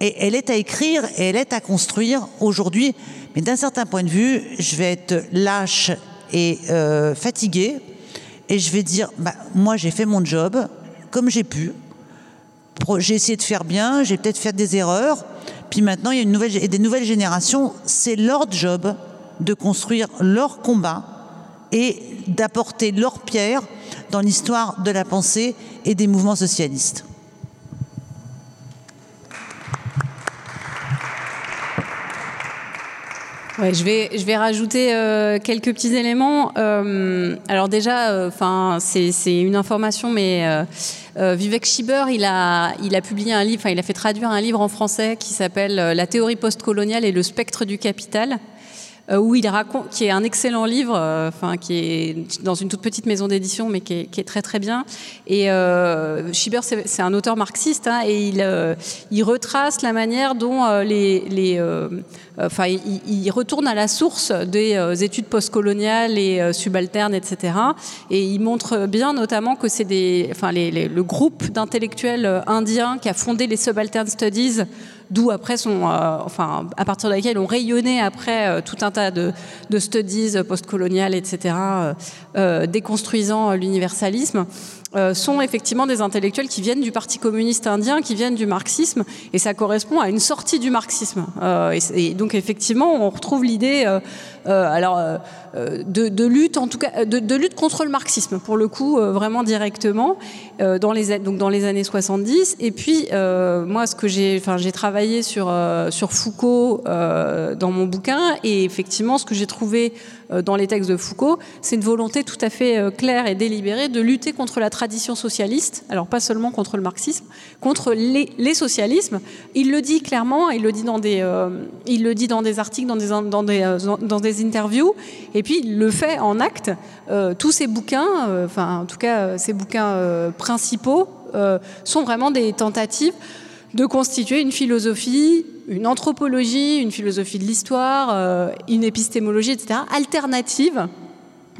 Et elle est à écrire et elle est à construire aujourd'hui. Mais d'un certain point de vue, je vais être lâche et euh, fatiguée et je vais dire, bah, moi j'ai fait mon job comme j'ai pu. J'ai essayé de faire bien, j'ai peut-être fait des erreurs. Puis maintenant, il y a une nouvelle, et des nouvelles générations. C'est leur job de construire leur combat et d'apporter leur pierre dans l'histoire de la pensée et des mouvements socialistes. Je vais, je vais rajouter euh, quelques petits éléments. Euh, alors déjà, euh, enfin, c'est une information, mais Vivek Schieber, il a, il a publié un livre, il a fait traduire un livre en français qui s'appelle La théorie postcoloniale et le spectre du capital. Où il raconte, qui est un excellent livre, enfin qui est dans une toute petite maison d'édition, mais qui est, très très bien. Et Schieber, c'est un auteur marxiste, hein, et il, retrace la manière dont les enfin, il, retourne à la source des études postcoloniales et subalternes, etc. Et il montre bien notamment que c'est des, enfin, le groupe d'intellectuels indiens qui a fondé les Subaltern Studies d'où après sont, euh, enfin, à partir de laquelle ont rayonné après euh, tout un tas de, studies postcoloniales, etc., euh, déconstruisant l'universalisme. sont effectivement des intellectuels qui viennent du Parti communiste indien, qui viennent du marxisme, et ça correspond à une sortie du marxisme. et, donc effectivement, on retrouve l'idée, alors de, lutte en tout cas, de, lutte contre le marxisme pour le coup, vraiment directement dans les donc dans les années 70. Et puis moi, ce que j'ai, enfin, j'ai travaillé sur, euh, sur Foucault euh, dans mon bouquin et effectivement ce que j'ai trouvé euh, dans les textes de Foucault, c'est une volonté tout à fait claire et délibérée de lutter contre la tradition socialiste, alors pas seulement contre le marxisme, contre les, les socialismes. Il le dit clairement, il le dit dans des, il le dit dans des articles, dans des, dans des, dans des interviews, et puis il le fait en acte. tous ces bouquins, enfin en tout cas ces bouquins principaux, sont vraiment des tentatives de constituer une philosophie, une anthropologie, une philosophie de l'histoire, euh, une épistémologie, etc., alternative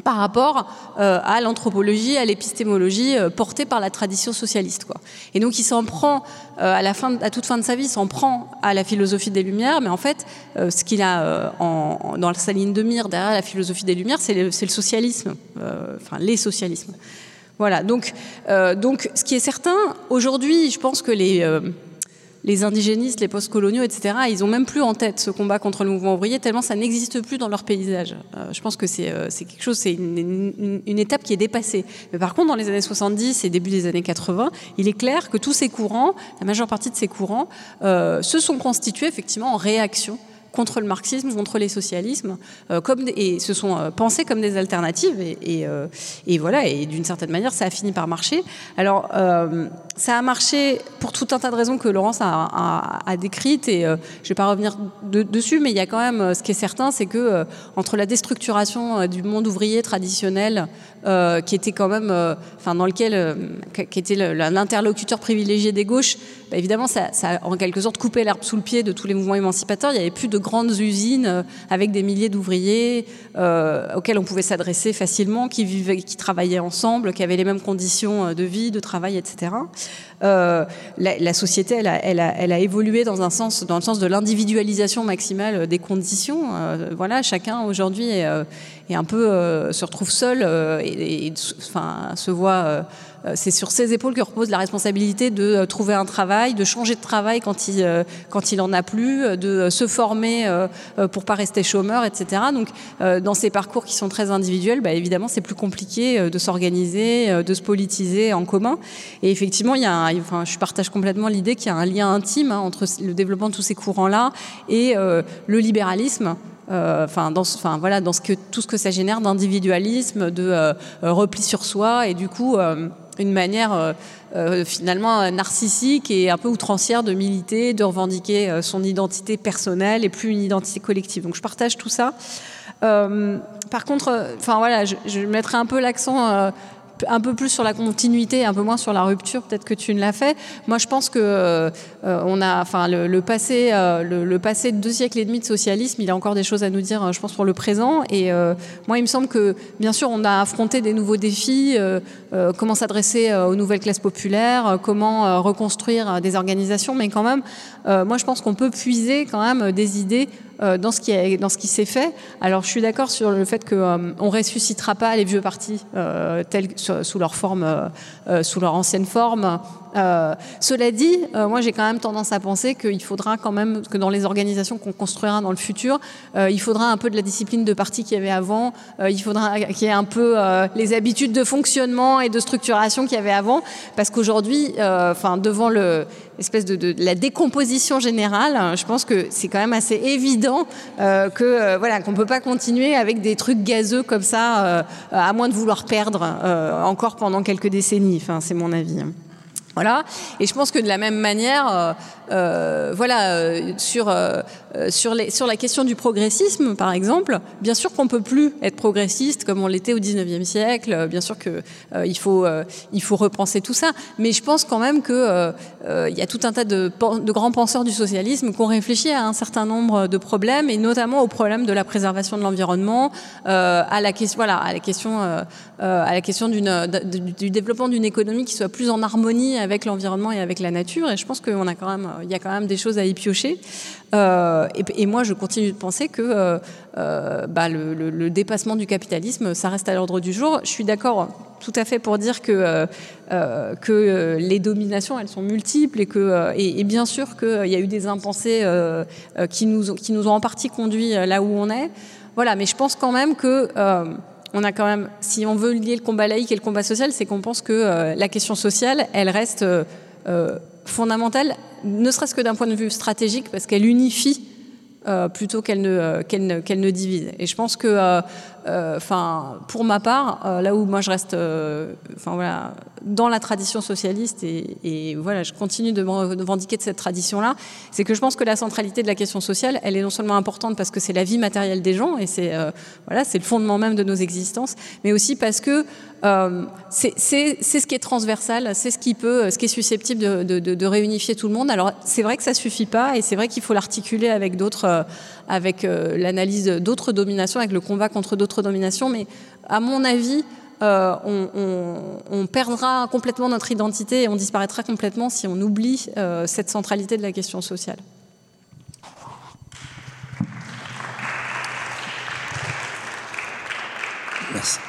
par rapport euh, à l'anthropologie, à l'épistémologie euh, portée par la tradition socialiste. Quoi. Et donc il s'en prend, fin, à toute fin de sa vie, s'en prend à la philosophie des Lumières, mais en fait, ce qu'il a dans sa ligne de mire derrière la philosophie des Lumières, c'est le, le, socialisme, enfin les socialismes. Voilà, donc, donc ce qui est certain, aujourd'hui, je pense que les les indigénistes, les postcoloniaux, etc., ils ont même plus en tête ce combat contre le mouvement ouvrier, tellement ça n'existe plus dans leur paysage. Euh, je pense que c'est euh, quelque chose, c'est une, étape qui est dépassée. Mais par contre, dans les années 70 et début des années 80, il est clair que tous ces courants, la majeure partie de ces courants, euh, se sont constitués effectivement en réaction contre le marxisme, contre les socialismes, euh, comme et se sont euh, pensés comme des alternatives. Et, euh, et, voilà, et d'une certaine manière, ça a fini par marcher. Alors, ça a marché pour tout un tas de raisons que Laurence a, a, décrites, et je ne vais pas revenir dessus, mais il y a quand même, ce qui est certain, c'est que entre la déstructuration du monde ouvrier traditionnel, qui était quand même, enfin, dans lequel, qui était l'interlocuteur privilégié des gauches, bah, évidemment, ça, ça, a en quelque sorte coupé l'herbe sous le pied de tous les mouvements émancipateurs. Il n'y avait plus de grandes usines euh, avec des milliers d'ouvriers euh, auxquels on pouvait s'adresser facilement, qui vivaient, qui travaillaient ensemble, qui avaient les mêmes conditions euh, de vie, de travail, etc. la, société, elle a, évolué dans un le sens de l'individualisation maximale des conditions. voilà, chacun aujourd'hui est, est, un peu se retrouve seul et, se voit euh, c'est sur ses épaules que repose la responsabilité de euh, trouver un travail, de changer de travail quand il, euh, quand il en a plus, de se former pour pas rester chômeur, etc. Donc, dans ces parcours qui sont très individuels, bah, évidemment, c'est plus compliqué de s'organiser, de se politiser en commun. Et effectivement, il y a je partage complètement l'idée qu'il y a un lien intime hein, entre le développement de tous ces courants-là et le libéralisme. enfin, dans, voilà, dans ce que, tout ce que ça génère d'individualisme, de repli sur soi, et du coup, une manière euh, euh, finalement narcissique et un peu outrancière de militer, de revendiquer euh, son identité personnelle et plus une identité collective. Donc je partage tout ça. par contre, enfin voilà, je, mettrai un peu l'accent un peu plus sur la continuité, un peu moins sur la rupture. Peut-être que tu ne l'as fait. Moi, je pense que euh, on a, enfin, le, passé, euh, le, passé de deux siècles et demi de socialisme, il a encore des choses à nous dire, je pense, pour le présent. Et euh, moi, il me semble que, bien sûr, on a affronté des nouveaux défis. comment s'adresser aux nouvelles classes populaires, comment reconstruire des organisations, mais quand même, moi, je pense qu'on peut puiser quand même des idées euh, dans ce qui est, dans ce qui s'est fait. Alors je suis d'accord sur le fait qu'on euh, ne ressuscitera pas les vieux partis euh, sous leur forme, sous leur ancienne forme. Euh, cela dit, euh, moi j'ai quand même tendance à penser qu'il faudra quand même que dans les organisations qu'on construira dans le futur, euh, il faudra un peu de la discipline de parti qu'il y avait avant, il faudra qu'il y ait un peu les habitudes de fonctionnement et de structuration qu'il y avait avant, parce qu'aujourd'hui, enfin devant le espèce de, de, la décomposition générale, je pense que c'est quand même assez évident que voilà qu'on peut pas continuer avec des trucs gazeux comme ça, à moins de vouloir perdre encore pendant quelques décennies. Enfin, c'est mon avis. Voilà. Et je pense que de la même manière, euh, voilà, euh, sur, euh, sur, la question du progressisme, par exemple, bien sûr qu'on peut plus être progressiste comme on l'était au 19e siècle. Bien sûr que euh, il faut faut repenser tout ça. Mais je pense quand même que euh, euh, il y a tout un tas de, grands penseurs du socialisme qui ont réfléchi à un certain nombre de problèmes et notamment au problème de la préservation de l'environnement, à la question voilà à la question à la question du développement d'une économie qui soit plus en harmonie avec l'environnement et avec la nature. Et je pense qu'on a quand même il y a quand même des choses à y piocher. Euh, et, moi, je continue de penser que euh, euh, bah, le, dépassement du capitalisme, ça reste à l'ordre du jour. Je suis d'accord tout à fait pour dire que, les dominations, elles sont multiples et que et, bien sûr qu'il y a eu des impensés qui, nous, qui nous ont en partie conduits là où on est. Voilà, mais je pense quand même que on a quand même, si on veut lier le combat laïque et le combat social, c'est qu'on pense que la question sociale, elle reste fondamentale, ne serait-ce que d'un point de vue stratégique, parce qu'elle unifie euh, plutôt qu'elle ne, euh, ne, divise. Et je pense que, euh, enfin, pour ma part, euh, là où moi je reste, euh, enfin voilà, dans la tradition socialiste et, voilà, je continue de me revendiquer de cette tradition-là, c'est que je pense que la centralité de la question sociale, elle est non seulement importante parce que c'est la vie matérielle des gens et c'est euh, voilà, c'est le fondement même de nos existences, mais aussi parce que euh, c'est ce qui est transversal, c'est ce qui peut, ce qui est susceptible de, de- réunifier tout le monde. Alors c'est vrai que ça suffit pas et c'est vrai qu'il faut l'articuler avec d'autres, euh, avec euh, l'analyse d'autres dominations, avec le combat contre d'autres dominations. Mais à mon avis, euh, on, perdra complètement notre identité et on disparaîtra complètement si on oublie euh, cette centralité de la question sociale.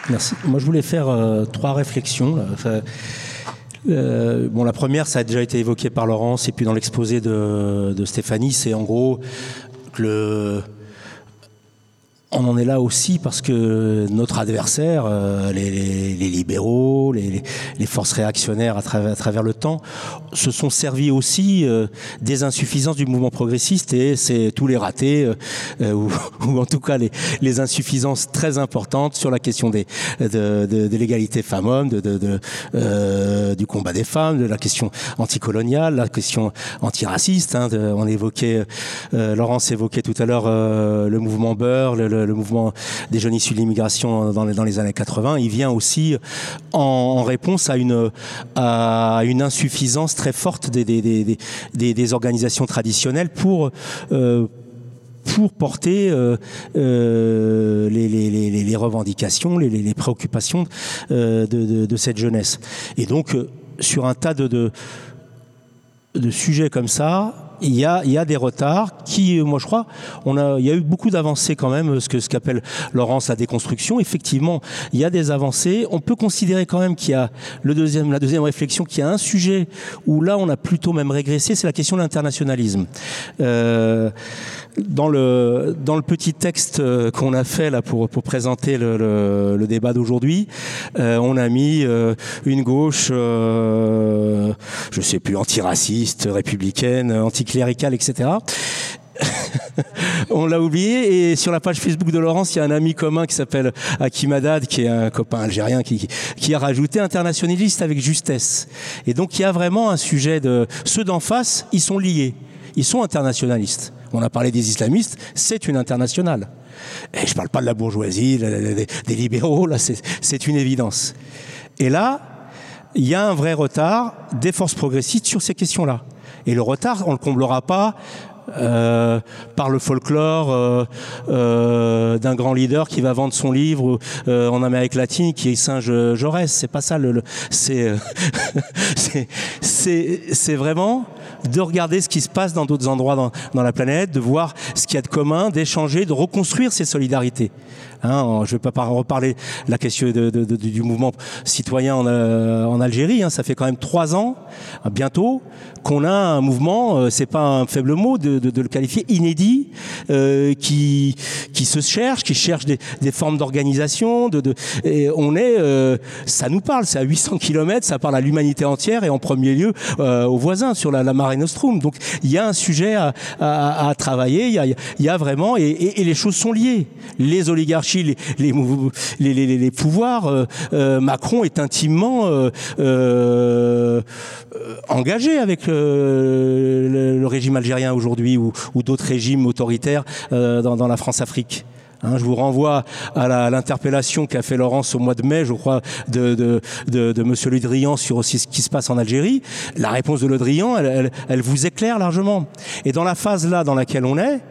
Merci. Moi, je voulais faire trois réflexions. bon, la première, ça a déjà été évoqué par Laurence et puis dans l'exposé de Stéphanie, c'est en gros le, on en est là aussi parce que notre adversaire, euh, les, libéraux, les, forces réactionnaires à travers, le temps, se sont servis aussi euh, des insuffisances du mouvement progressiste et c'est tous les ratés, euh, ou, en tout cas les, insuffisances très importantes sur la question des, de, l'égalité femmes-hommes, de, du combat des femmes, de la question anticoloniale, la question antiraciste. Hein, on évoquait, Laurence évoquait tout à l'heure le mouvement Beur, le, le- le mouvement des jeunes issus de l'immigration dans les, années 80. Il vient aussi en, réponse à une, insuffisance très forte des, organisations traditionnelles pour euh, porter euh, euh, les, revendications, les, préoccupations de, cette jeunesse. Et donc, sur un tas de sujets comme ça, il y a, y a des retards qui, moi je crois, on a, il y a eu beaucoup d'avancées quand même, ce que ce qu'appelle Laurence la déconstruction. Effectivement, il y a des avancées. On peut considérer quand même qu'il y a le deuxième, la deuxième réflexion, qu'il y a un sujet où là on a plutôt même régressé, c'est la question de l'internationalisme. Euh, dans le, dans le petit texte euh, qu'on a fait là pour, pour présenter le, le, le débat d'aujourd'hui, euh, on a mis euh, une gauche, euh, je sais plus, antiraciste, républicaine, anticléricale, etc. on l'a oublié et sur la page Facebook de Laurence, il y a un ami commun qui s'appelle Hakim Haddad, qui est un copain algérien, qui, qui- qui a rajouté internationaliste avec justesse. Et donc il y a vraiment un sujet de ceux d'en face, ils sont liés, ils sont internationalistes. On a parlé des islamistes, c'est une internationale. Et je parle pas de la bourgeoisie, des, libéraux, là c'est une évidence. Et là, il y a un vrai retard des forces progressistes sur ces questions-là. Et le retard, on ne le comblera pas euh, par le folklore euh, euh, d'un grand leader qui va vendre son livre en Amérique latine qui est singe Jaurès. C'est pas ça. C'est vraiment de regarder ce qui se passe dans d'autres endroits dans, la planète, de voir ce qu'il y a de commun, d'échanger, de reconstruire ces solidarités. Hein, je ne vais pas par- reparler la question du mouvement citoyen en, euh, Algérie. hein. ça fait quand même trois ans, bientôt, qu'on a un mouvement, euh, c'est pas un faible mot de, le qualifier, inédit, euh, qui, se cherche, qui cherche des, formes d'organisation. On est, euh, ça nous parle, c'est à 800 km, ça parle à l'humanité entière et en premier lieu aux voisins sur la, la Mare Nostrum. Donc il y a un sujet à, travailler, il y a, vraiment, et, les choses sont liées. Les les, pouvoirs, euh, euh, Macron est intimement euh, engagé avec le, régime algérien aujourd'hui ou, d'autres régimes autoritaires dans la France-Afrique. Hein, je vous renvoie à la- à l'interpellation qu'a fait Laurence au mois de mai, je crois, de, de, de, de Monsieur Le sur aussi ce qui se passe en Algérie. La réponse de Le Drian, elle, elle, elle vous éclaire largement. Et dans la phase là dans laquelle on est,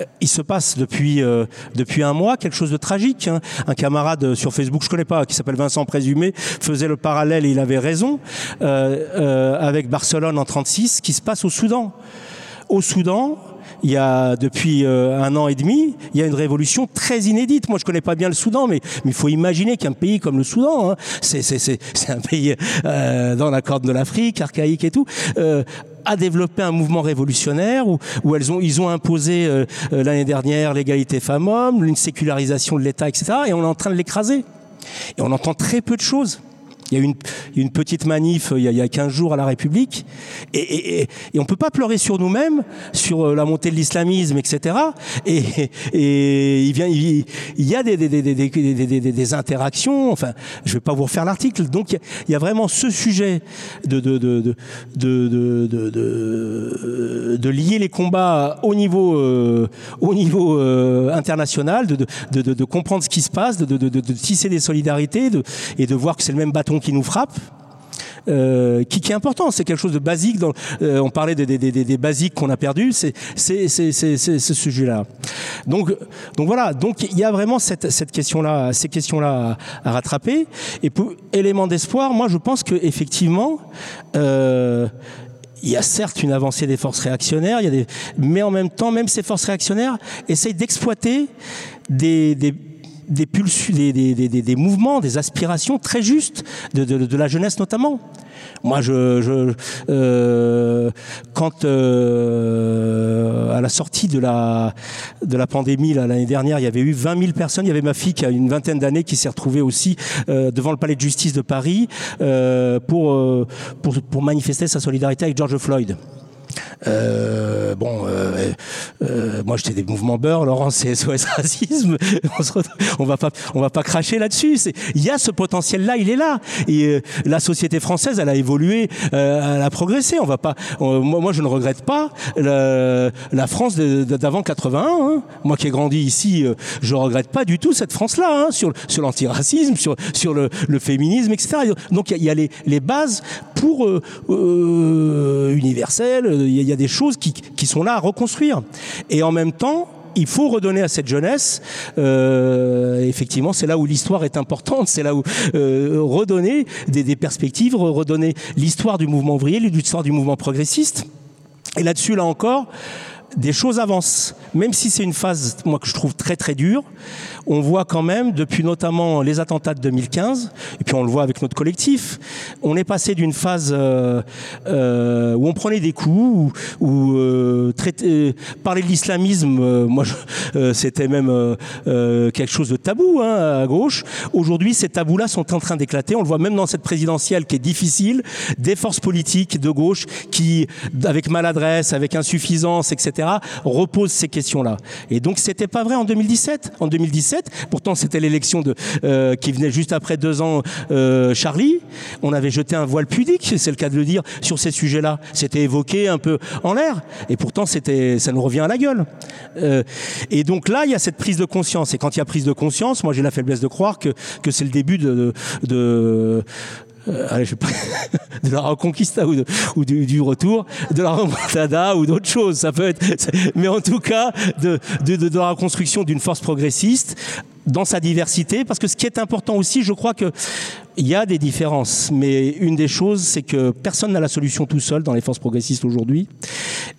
euh, il se passe depuis euh, depuis un mois quelque chose de tragique. hein. Un camarade sur Facebook, je connais pas, qui s'appelle Vincent Présumé, faisait le parallèle et il avait raison euh, euh, avec Barcelone en 36, ce qui se passe au Soudan. Au Soudan, il y a depuis euh, un an et demi, il y a une révolution très inédite. Moi, je connais pas bien le Soudan, mais il faut imaginer qu'un pays comme le Soudan, hein, c'est un pays euh, dans la corde de l'Afrique, archaïque et tout. euh, a développé un mouvement révolutionnaire où, où elles ont, ils ont imposé euh, euh, l'année dernière l'égalité femmes-hommes, une sécularisation de l'État, etc. Et on est en train de l'écraser. Et on entend très peu de choses. Il y a eu une, petite manif euh, il y a, il y a 15 jours à la République, et, on peut pas pleurer sur nous-mêmes, sur euh, la montée de l'islamisme, etc. Et, il, y a des, interactions, enfin, je vais pas vous refaire l'article, donc il y, a, vraiment ce sujet de, lier les combats au niveau, euh, au niveau euh, international, de, comprendre ce qui se passe, de, tisser des solidarités et de voir que c'est le même bâton qui nous frappe. euh, qui, est important, c'est quelque chose de basique. Euh, on parlait des, basiques qu'on a perdus, c'est ce sujet-là. Donc donc voilà, donc il y a vraiment cette question-là, ces questions-là à, rattraper. Et pour élément d'espoir, moi je pense que effectivement. Euh, il y a certes une avancée des forces réactionnaires, mais en même temps, même ces forces réactionnaires essayent d'exploiter des, des, des, des, des, mouvements, des aspirations très justes de, de, la jeunesse notamment. Moi, je, euh, quand euh, à la sortie de la de la pandémie l'année dernière, il y avait eu 20 000 personnes. Il y avait ma fille qui a une vingtaine d'années qui s'est retrouvée aussi euh, devant le palais de justice de Paris pour, pour pour manifester sa solidarité avec George Floyd. Euh, bon, euh, euh, moi j'étais des mouvements beurre, Laurent c'est SOS racisme. On, va pas, on va pas cracher là-dessus. Il y a ce potentiel-là, il est là. Et la société française, elle a évolué, elle a progressé. On va pas. moi, je ne regrette pas la, France d'avant 81. hein. Moi qui ai grandi ici, je regrette pas du tout cette France-là hein, sur l'antiracisme, sur le, féminisme, etc. Donc il y a, les, bases pour euh, euh. Il y, a- des choses qui, sont là à reconstruire. Et en même temps, il faut redonner à cette jeunesse, euh, effectivement, c'est là où l'histoire est importante, c'est là où euh, redonner des, des perspectives, re- redonner l'histoire du mouvement ouvrier, l'histoire du mouvement progressiste. Et là-dessus, là encore, des choses avancent. Même si c'est une phase, moi, que je trouve très très dure, on voit quand même, depuis notamment les attentats de 2015, et puis on le voit avec notre collectif, on est passé d'une phase euh, euh, où on prenait des coups, où, euh, parler de l'islamisme, moi, c'était même quelque chose de tabou hein, à gauche. Aujourd'hui, ces tabous-là sont en train d'éclater. On le voit même dans cette présidentielle qui est difficile, des forces politiques de gauche qui, avec maladresse, avec insuffisance, etc., reposent ces questions-là. Et donc, c'était pas vrai en 2017. En 2017, pourtant, c'était l'élection euh, qui venait juste après deux ans, euh, Charlie. On avait jeté un voile pudique, c'est le cas de le dire, sur ces sujets-là. C'était évoqué un peu en l'air, et pourtant, ça nous revient à la gueule. Euh, et donc là, il y a cette prise de conscience. Et quand il y a prise de conscience, moi, j'ai la faiblesse de croire que c'est le début de euh, allez, je sais pas, de la reconquista ou, ou du, du retour, de la remontada ou d'autres choses. Ça peut être, mais en tout cas, de, de, de la reconstruction d'une force progressiste dans sa diversité. Parce que ce qui est important aussi, je crois que il y a des différences, mais une des choses, c'est que personne n'a la solution tout seul dans les forces progressistes aujourd'hui,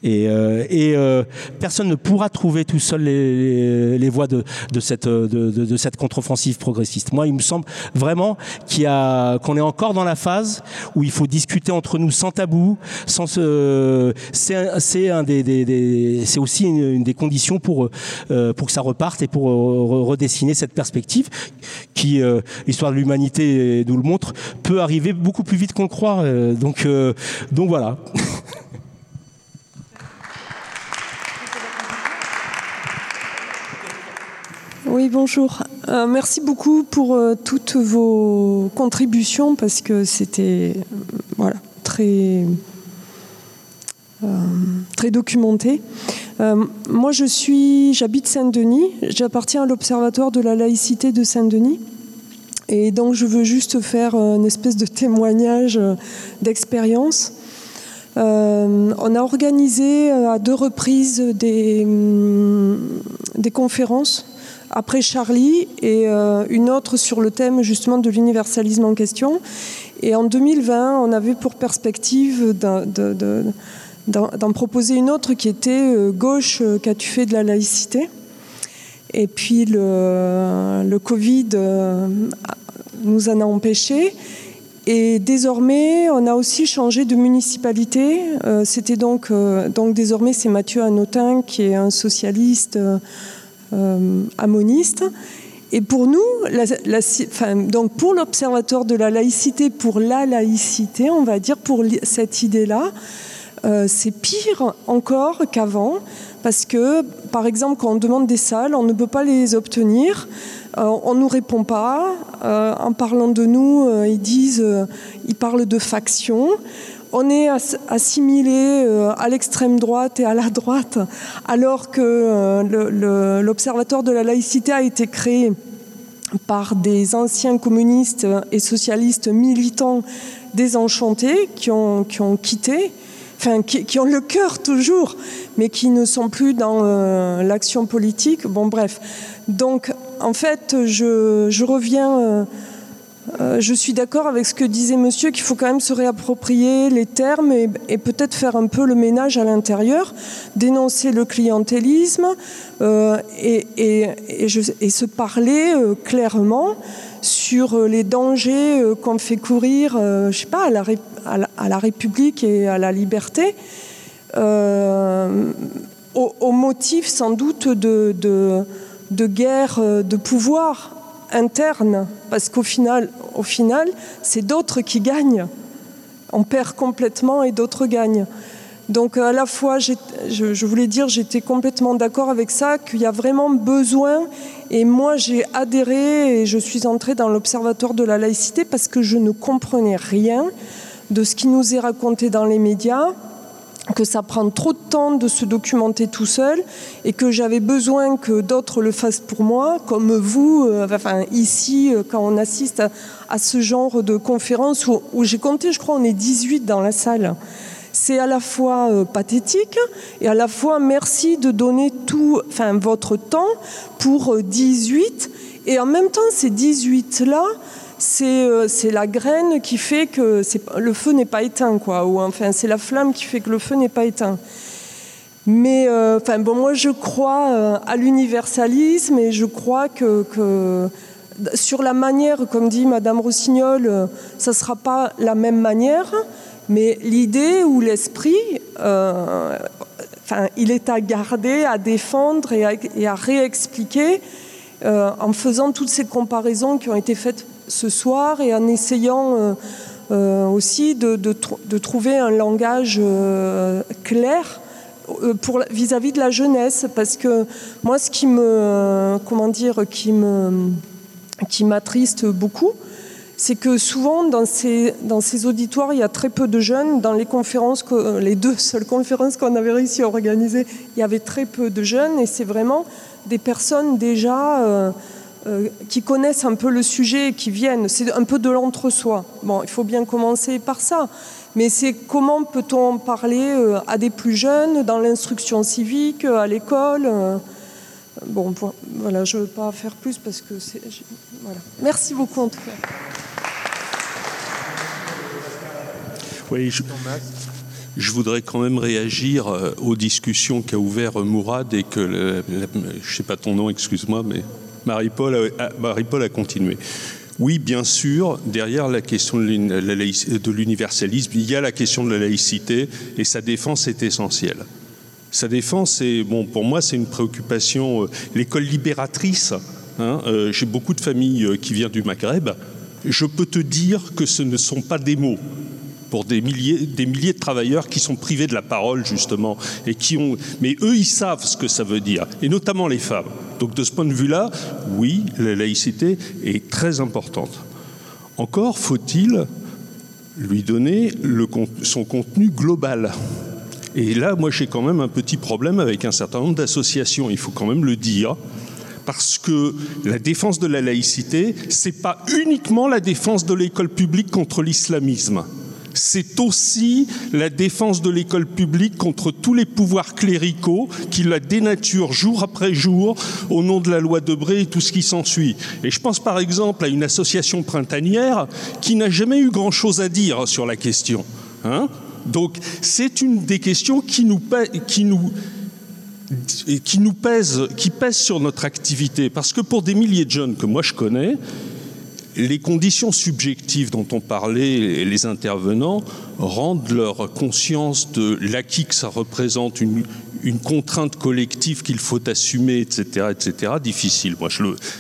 et, euh, euh, personne ne pourra trouver tout seul les, voies de, cette contre-offensive progressiste. Moi, il me semble vraiment qu'on est encore dans la phase où il faut discuter entre nous sans tabou, sans se, c'est aussi une, des conditions pour euh, pour que ça reparte et pour re- redessiner cette perspective qui, euh, l'histoire de l'humanité nous le montre, peut arriver beaucoup plus vite qu'on le croit. Euh, donc, euh, donc voilà. Oui, bonjour. Merci beaucoup pour toutes vos contributions parce que c'était voilà, très très documenté. moi, je suis, j'habite Saint-Denis. J'appartiens à l'Observatoire de la laïcité de Saint-Denis. Et donc, je veux juste faire une espèce de témoignage d'expérience. on a organisé à deux reprises des, hum, des conférences après Charlie et euh, une autre sur le thème justement de l'universalisme en question. Et en 2020, on avait pour perspective d'en proposer une autre qui était euh, Gauche, euh, qu'as-tu fait de la laïcité Et puis le, le Covid nous en a empêchés. Et désormais, on a aussi changé de municipalité. C'était donc, donc désormais, c'est Mathieu Anotin qui est un socialiste euh, ammoniste. Et pour nous, donc pour l'Observatoire de la laïcité, pour la laïcité, on va dire, pour cette idée-là, euh, c'est pire encore qu'avant, parce que, par exemple, quand on demande des salles, on ne peut pas les obtenir, euh, on ne nous répond pas. en parlant de nous, ils disent, ils parlent de factions on est assimilé euh, à l'extrême droite et à la droite, alors que euh, l'Observatoire de la laïcité a été créé par des anciens communistes et socialistes militants désenchantés qui ont quitté, enfin qui, ont le cœur toujours, mais qui ne sont plus dans euh, l'action politique. Bon, bref. Donc, en fait, je, je reviens euh, je suis d'accord avec ce que disait monsieur, qu'il faut quand même se réapproprier les termes et, peut-être faire un peu le ménage à l'intérieur, dénoncer le clientélisme euh, et, se parler euh, clairement sur les dangers qu'on fait courir, je sais pas, à la, République et à la liberté, au, motif sans doute de, de guerre de pouvoir interne, parce qu'au final, au final c'est d'autres qui gagnent. On perd complètement et d'autres gagnent. Donc à la fois, je, je voulais dire, j'étais complètement d'accord avec ça, qu'il y a vraiment besoin, et moi j'ai adhéré et je suis entrée dans l'Observatoire de la laïcité parce que je ne comprenais rien de ce qui nous est raconté dans les médias, que ça prend trop de temps de se documenter tout seul et que j'avais besoin que d'autres le fassent pour moi, comme vous, euh, enfin ici, euh, quand on assiste à, ce genre de conférence où, j'ai compté, je crois, on est 18 dans la salle. C'est à la fois euh, pathétique et à la fois merci de donner tout, enfin votre temps pour 18 et en même temps ces 18 là euh, c'est la graine qui fait que le feu n'est pas éteint, quoi. Ou enfin, c'est la flamme qui fait que le feu n'est pas éteint. Mais euh, bon, moi, je crois euh, à l'universalisme et je crois que, sur la manière, comme dit Madame Rossignol, ça ne sera pas la même manière, mais l'idée ou l'esprit, il est à garder, à défendre et à réexpliquer en faisant toutes ces comparaisons qui ont été faites ce soir et en essayant euh, euh, aussi de, trouver un langage euh, clair vis-à-vis de la jeunesse parce que moi ce qui me comment dire qui me qui m'attriste beaucoup c'est que souvent dans ces, dans ces auditoires, il y a très peu de jeunes. Dans les conférences, les deux seules conférences qu'on avait réussi à organiser, il y avait très peu de jeunes et c'est vraiment des personnes déjà qui connaissent un peu le sujet, qui viennent. C'est un peu de l'entre-soi. Bon, il faut bien commencer par ça. Mais c'est comment peut-on parler euh, à des plus jeunes dans l'instruction civique, à l'école euh, Bon, voilà, je ne veux pas faire plus parce que c'est. Voilà. Merci beaucoup en tout cas. Oui, je, voudrais quand même réagir aux discussions qu'a ouvert Mourad et que, je ne sais pas ton nom, excuse-moi, mais Marie-Paul a, continué. Oui, bien sûr, derrière la question de l'universalisme, il y a la question de la laïcité et sa défense est essentielle. Sa défense, est, bon, pour moi, c'est une préoccupation. Euh, l'école libératrice, hein, euh, j'ai beaucoup de familles euh, qui viennent du Maghreb. Je peux te dire que ce ne sont pas des mots pour des milliers, des milliers de travailleurs qui sont privés de la parole, justement, et qui ont. Mais eux, ils savent ce que ça veut dire, et notamment les femmes. Donc de ce point de vue-là, oui, la laïcité est très importante. Encore faut-il lui donner son contenu global. Et là, moi, j'ai quand même un petit problème avec un certain nombre d'associations, il faut quand même le dire, parce que la défense de la laïcité, c'est pas uniquement la défense de l'école publique contre l'islamisme c'est aussi la défense de l'école publique contre tous les pouvoirs cléricaux qui la dénaturent jour après jour au nom de la loi Debré et tout ce qui s'ensuit. Et je pense par exemple à une association printanière qui n'a jamais eu grand-chose à dire sur la question. Hein Donc c'est une des questions qui nous, pèse, pèse sur notre activité. Parce que pour des milliers de jeunes que moi je connais, les conditions subjectives dont ont parlé les intervenants rendent leur conscience de l'acquis que ça représente, une, contrainte collective qu'il faut assumer, etc., etc., difficile. Moi,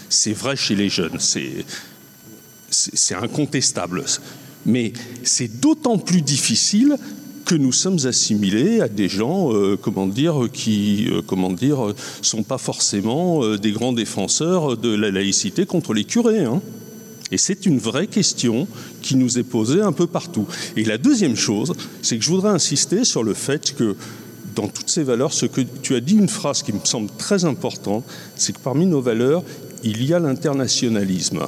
c'est vrai chez les jeunes, c'est incontestable. Mais c'est d'autant plus difficile que nous sommes assimilés à des gens, euh, comment dire, qui, euh, comment dire, sont pas forcément euh, des grands défenseurs de la laïcité contre les curés. Hein. Et c'est une vraie question qui nous est posée un peu partout. Et la deuxième chose, c'est que je voudrais insister sur le fait que dans toutes ces valeurs, ce que tu as dit une phrase qui me semble très importante, c'est que parmi nos valeurs, il y a l'internationalisme.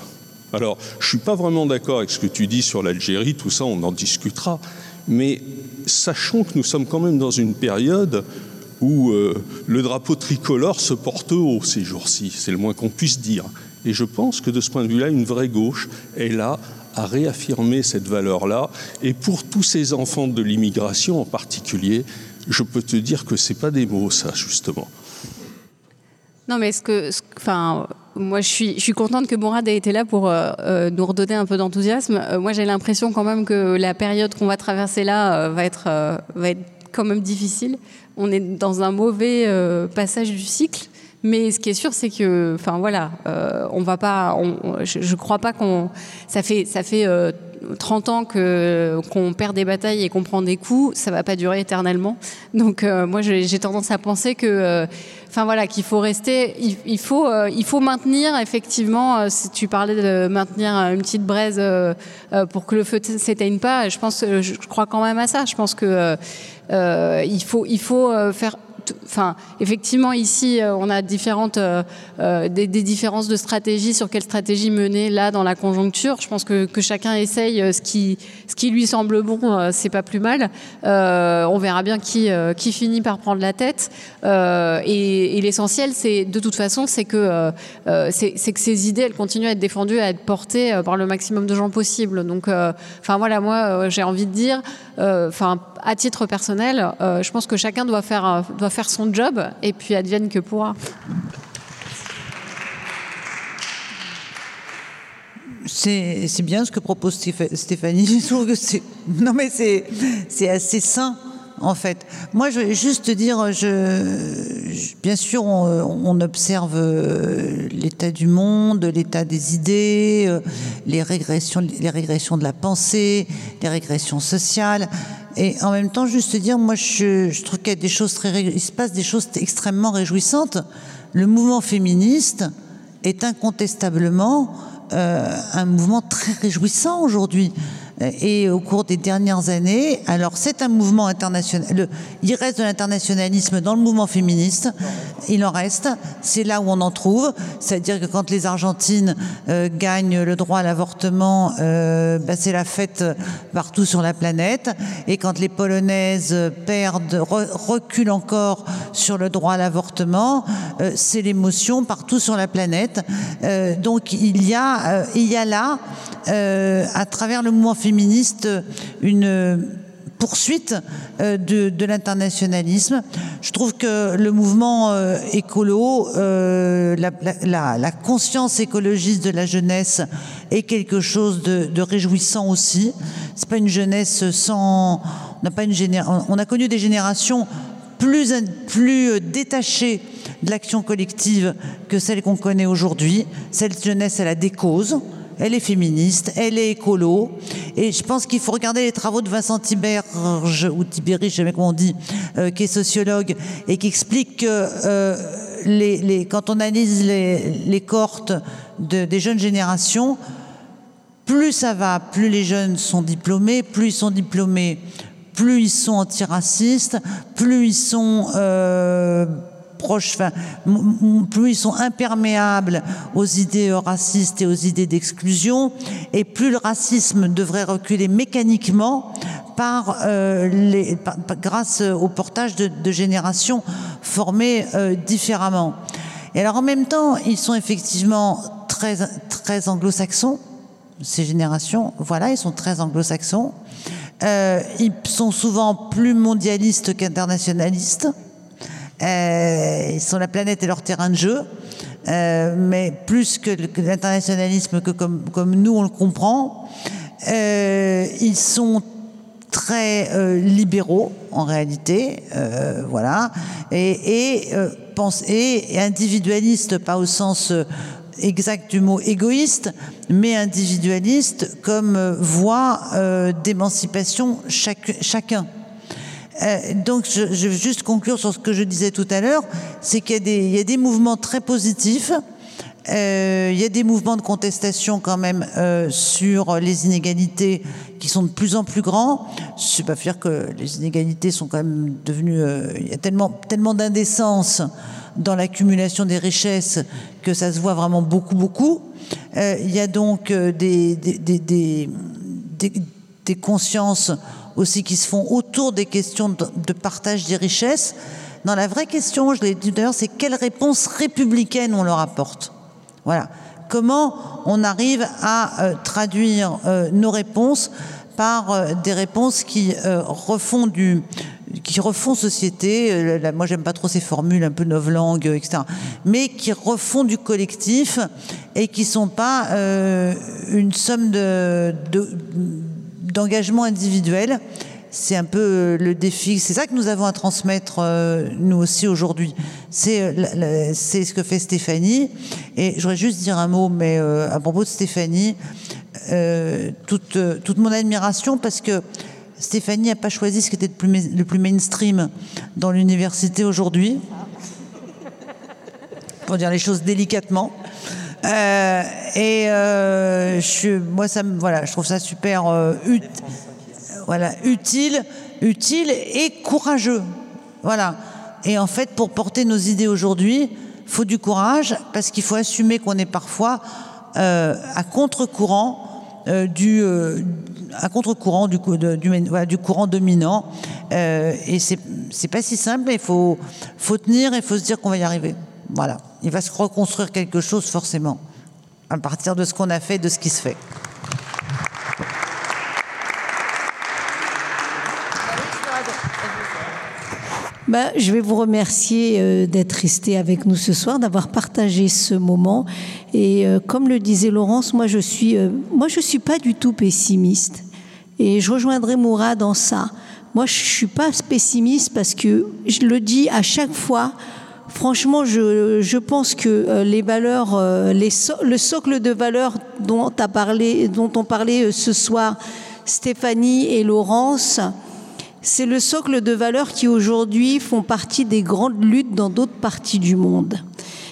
Alors, je ne suis pas vraiment d'accord avec ce que tu dis sur l'Algérie, tout ça, on en discutera, mais sachons que nous sommes quand même dans une période où euh, le drapeau tricolore se porte haut ces jours-ci, c'est le moins qu'on puisse dire. Et je pense que de ce point de vue-là, une vraie gauche est là à réaffirmer cette valeur-là. Et pour tous ces enfants de l'immigration en particulier, je peux te dire que ce n'est pas des mots, ça, justement. Non, mais ce que, enfin, moi, je suis, je suis contente que Bourad ait été là pour euh, euh, nous redonner un peu d'enthousiasme. Euh, moi, j'ai l'impression quand même que la période qu'on va traverser là va être, va être quand même difficile. On est dans un mauvais passage du cycle. Mais ce qui est sûr, c'est que, enfin voilà, euh, on va pas, je, ne crois pas qu'on, ça fait, ça fait 30 euh, ans que qu'on perd des batailles et qu'on prend des coups, ça va pas durer éternellement. Donc euh, moi, j'ai tendance à penser que, enfin voilà, qu'il faut rester, il, faut, il faut maintenir effectivement. si tu parlais de maintenir une petite braise pour que le feu s'éteigne pas, je pense, je, je, crois quand même à ça. Je pense que il faut, il faut faire enfin, effectivement, ici, euh, on a différentes, euh, euh, des, différences de stratégie sur quelle stratégie mener là dans la conjoncture. Je pense que, chacun essaye ce qui, ce qui lui semble bon, c'est pas plus mal. on verra bien qui, qui finit par prendre la tête. et, l'essentiel, c'est de toute façon, c'est que, c'est que ces idées, elles continuent à être défendues, à être portées par le maximum de gens possible. Donc, enfin voilà, moi, j'ai envie de dire, enfin, à titre personnel, je pense que chacun doit faire, doit faire faire job et puis advienne que pourra. C'est bien ce que propose Stéphanie. Je trouve que c'est non mais c'est assez sain en fait. Moi, je vais juste dire, bien sûr, on, observe euh, l'état du monde, l'état des idées, euh, les régressions, les régressions de la pensée, les régressions sociales. Et en même temps, juste dire, moi, je, trouve qu'il y a des choses très, il se passe des choses extrêmement réjouissantes. Le mouvement féministe est incontestablement euh, un mouvement très réjouissant aujourd'hui et au cours des dernières années. Alors c'est un mouvement international. il reste de l'internationalisme dans le mouvement féministe. Il en reste. C'est là où on en trouve. C'est-à-dire que quand les Argentines euh, gagnent le droit à l'avortement, euh, bah, c'est la fête partout sur la planète. Et quand les Polonaises perdent, reculent encore sur le droit à l'avortement, euh, c'est l'émotion partout sur la planète. donc il y a, il y a là, à travers le mouvement féministe, une poursuite euh, de, l'internationalisme. Je trouve que le mouvement euh, écolo, euh, la, conscience écologiste de la jeunesse est quelque chose de, réjouissant aussi. C'est pas une jeunesse sans, on n'a pas une on a connu des générations plus plus détachées de l'action collective que celle qu'on connaît aujourd'hui. Cette jeunesse, elle a des causes elle est féministe, elle est écolo. Et je pense qu'il faut regarder les travaux de Vincent Tiberge, ou Tiberi, je sais jamais comment on dit, euh, qui est sociologue, et qui explique que euh, les, les, quand on analyse les, les cohortes de, des jeunes générations, plus ça va, plus les jeunes sont diplômés, plus ils sont diplômés, plus ils sont antiracistes, plus ils sont euh, proches, enfin, plus ils sont imperméables aux idées racistes et aux idées d'exclusion, et plus le racisme devrait reculer mécaniquement par, euh, les, grâce au portage de, de générations formées euh, différemment. Et alors en même temps, ils sont effectivement très, très anglo-saxons, ces générations, voilà, ils sont très anglo-saxons. Euh, ils sont souvent plus mondialistes qu'internationalistes. Euh, ils sont la planète et leur terrain de jeu. Euh, mais plus que l'internationalisme que comme, comme nous on le comprend. Euh, ils sont très euh, libéraux en réalité, euh, voilà, et, et, euh, pense, et, individualistes, pas au sens euh, exact du mot égoïste, mais individualiste comme euh, voie euh, d'émancipation chacun. Euh, donc, je, je, veux juste conclure sur ce que je disais tout à l'heure, c'est qu'il y, y, a des mouvements très positifs. Euh, il y a des mouvements de contestation quand même euh, sur les inégalités qui sont de plus en plus grands. Je ne pas dire que les inégalités sont quand même devenues. Euh, il y a tellement, tellement d'indécence dans l'accumulation des richesses que ça se voit vraiment beaucoup, beaucoup. Euh, il y a donc des, des, des, des, des consciences aussi qui se font autour des questions de, partage des richesses. Non, la vraie question, je l'ai dit d'ailleurs, c'est quelle réponse républicaine on leur apporte. Voilà. Comment on arrive à euh, traduire euh, nos réponses par euh, des réponses qui refont du qui refont société, moi j'aime pas trop ces formules un peu novlangue, etc., mais qui refont du collectif et qui sont pas une somme de, de, individuel c'est un peu le défi. C'est ça que nous avons à transmettre, euh, nous aussi, aujourd'hui. C'est euh, ce que fait Stéphanie. Et j'aurais juste dire un mot, mais euh, à propos de Stéphanie, euh, toute, toute mon admiration, parce que Stéphanie n'a pas choisi ce qui était le plus, le plus mainstream dans l'université aujourd'hui. Pour dire les choses délicatement. Euh, et je, moi, ça, voilà, je trouve ça super utile voilà, utile, utile et courageux. Voilà. Et en fait, pour porter nos idées aujourd'hui, faut du courage parce qu'il faut assumer qu'on est parfois euh, à contre-courant euh, du euh, à contre-courant du, du, voilà, du, courant dominant. Euh, et c'est pas si simple. Il faut faut tenir et il faut se dire qu'on va y arriver. Voilà. Il va se reconstruire quelque chose forcément à partir de ce qu'on a fait, de ce qui se fait. Ben, je vais vous remercier euh, d'être resté avec nous ce soir, d'avoir partagé ce moment. Et euh, comme le disait Laurence, moi je suis, euh, moi je suis pas du tout pessimiste. Et je rejoindrai Moura dans ça. Moi je suis pas pessimiste parce que je le dis à chaque fois. Franchement, je, je pense que les valeurs, so le socle de valeurs dont, a parlé, dont on parlait ce soir, Stéphanie et Laurence, c'est le socle de valeurs qui aujourd'hui font partie des grandes luttes dans d'autres parties du monde.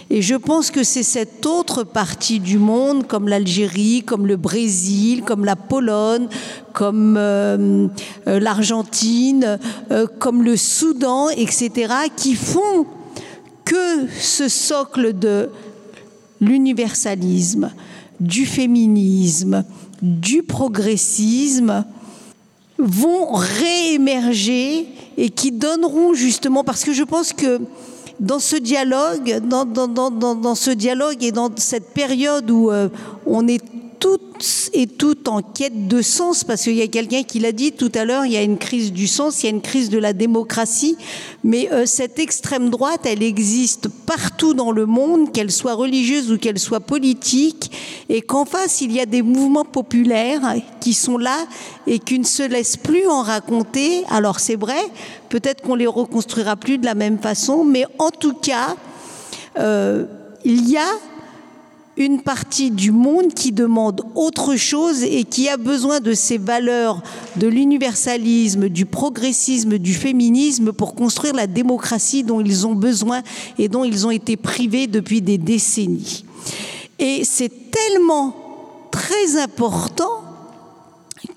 Et je pense que c'est cette autre partie du monde, comme l'Algérie, comme le Brésil, comme la Pologne, comme euh, euh, l'Argentine, euh, comme le Soudan, etc., qui font ce socle de l'universalisme, du féminisme, du progressisme, vont réémerger et qui donneront justement, parce que je pense que dans ce dialogue, dans ce dialogue et dans cette période où euh, on est toutes et toutes en quête de sens, parce qu'il y a quelqu'un qui l'a dit tout à l'heure, il y a une crise du sens, il y a une crise de la démocratie, mais euh, cette extrême droite, elle existe partout dans le monde, qu'elle soit religieuse ou qu'elle soit politique, et qu'en face, il y a des mouvements populaires qui sont là et qui ne se laissent plus en raconter. Alors c'est vrai, peut-être qu'on les reconstruira plus de la même façon, mais en tout cas, euh, il y a une partie du monde qui demande autre chose et qui a besoin de ces valeurs de l'universalisme, du progressisme, du féminisme pour construire la démocratie dont ils ont besoin et dont ils ont été privés depuis des décennies. Et c'est tellement très important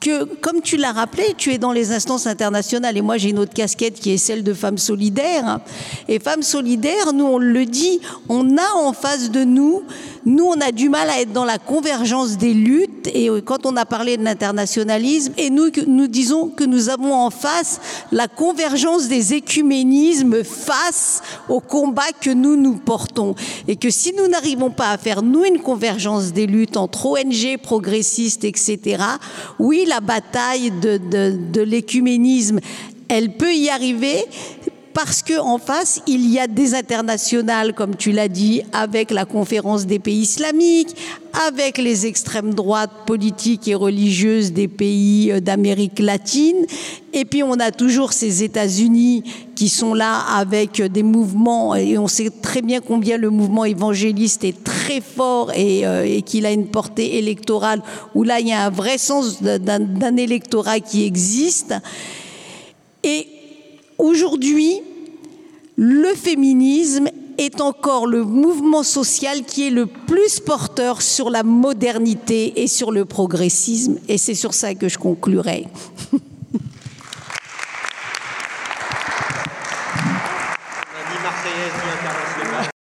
que, comme tu l'as rappelé, tu es dans les instances internationales et moi j'ai une autre casquette qui est celle de Femmes Solidaires. Et Femmes Solidaires, nous on le dit, on a en face de nous, nous on a du mal à être dans la convergence des luttes et quand on a parlé de l'internationalisme, et nous nous disons que nous avons en face la convergence des écuménismes face au combat que nous nous portons. Et que si nous n'arrivons pas à faire, nous, une convergence des luttes entre ONG progressistes, etc., oui, la bataille de, l'écuménisme, elle peut y arriver parce qu'en face, il y a des internationales, comme tu l'as dit, avec la conférence des pays islamiques, avec les extrêmes droites politiques et religieuses des pays euh, d'Amérique latine. Et puis on a toujours ces États-Unis qui sont là avec des mouvements, et on sait très bien combien le mouvement évangéliste est très fort et, euh, et qu'il a une portée électorale, où là il y a un vrai sens d'un électorat qui existe. Et aujourd'hui, le féminisme est encore le mouvement social qui est le plus porteur sur la modernité et sur le progressisme. Et c'est sur ça que je conclurai.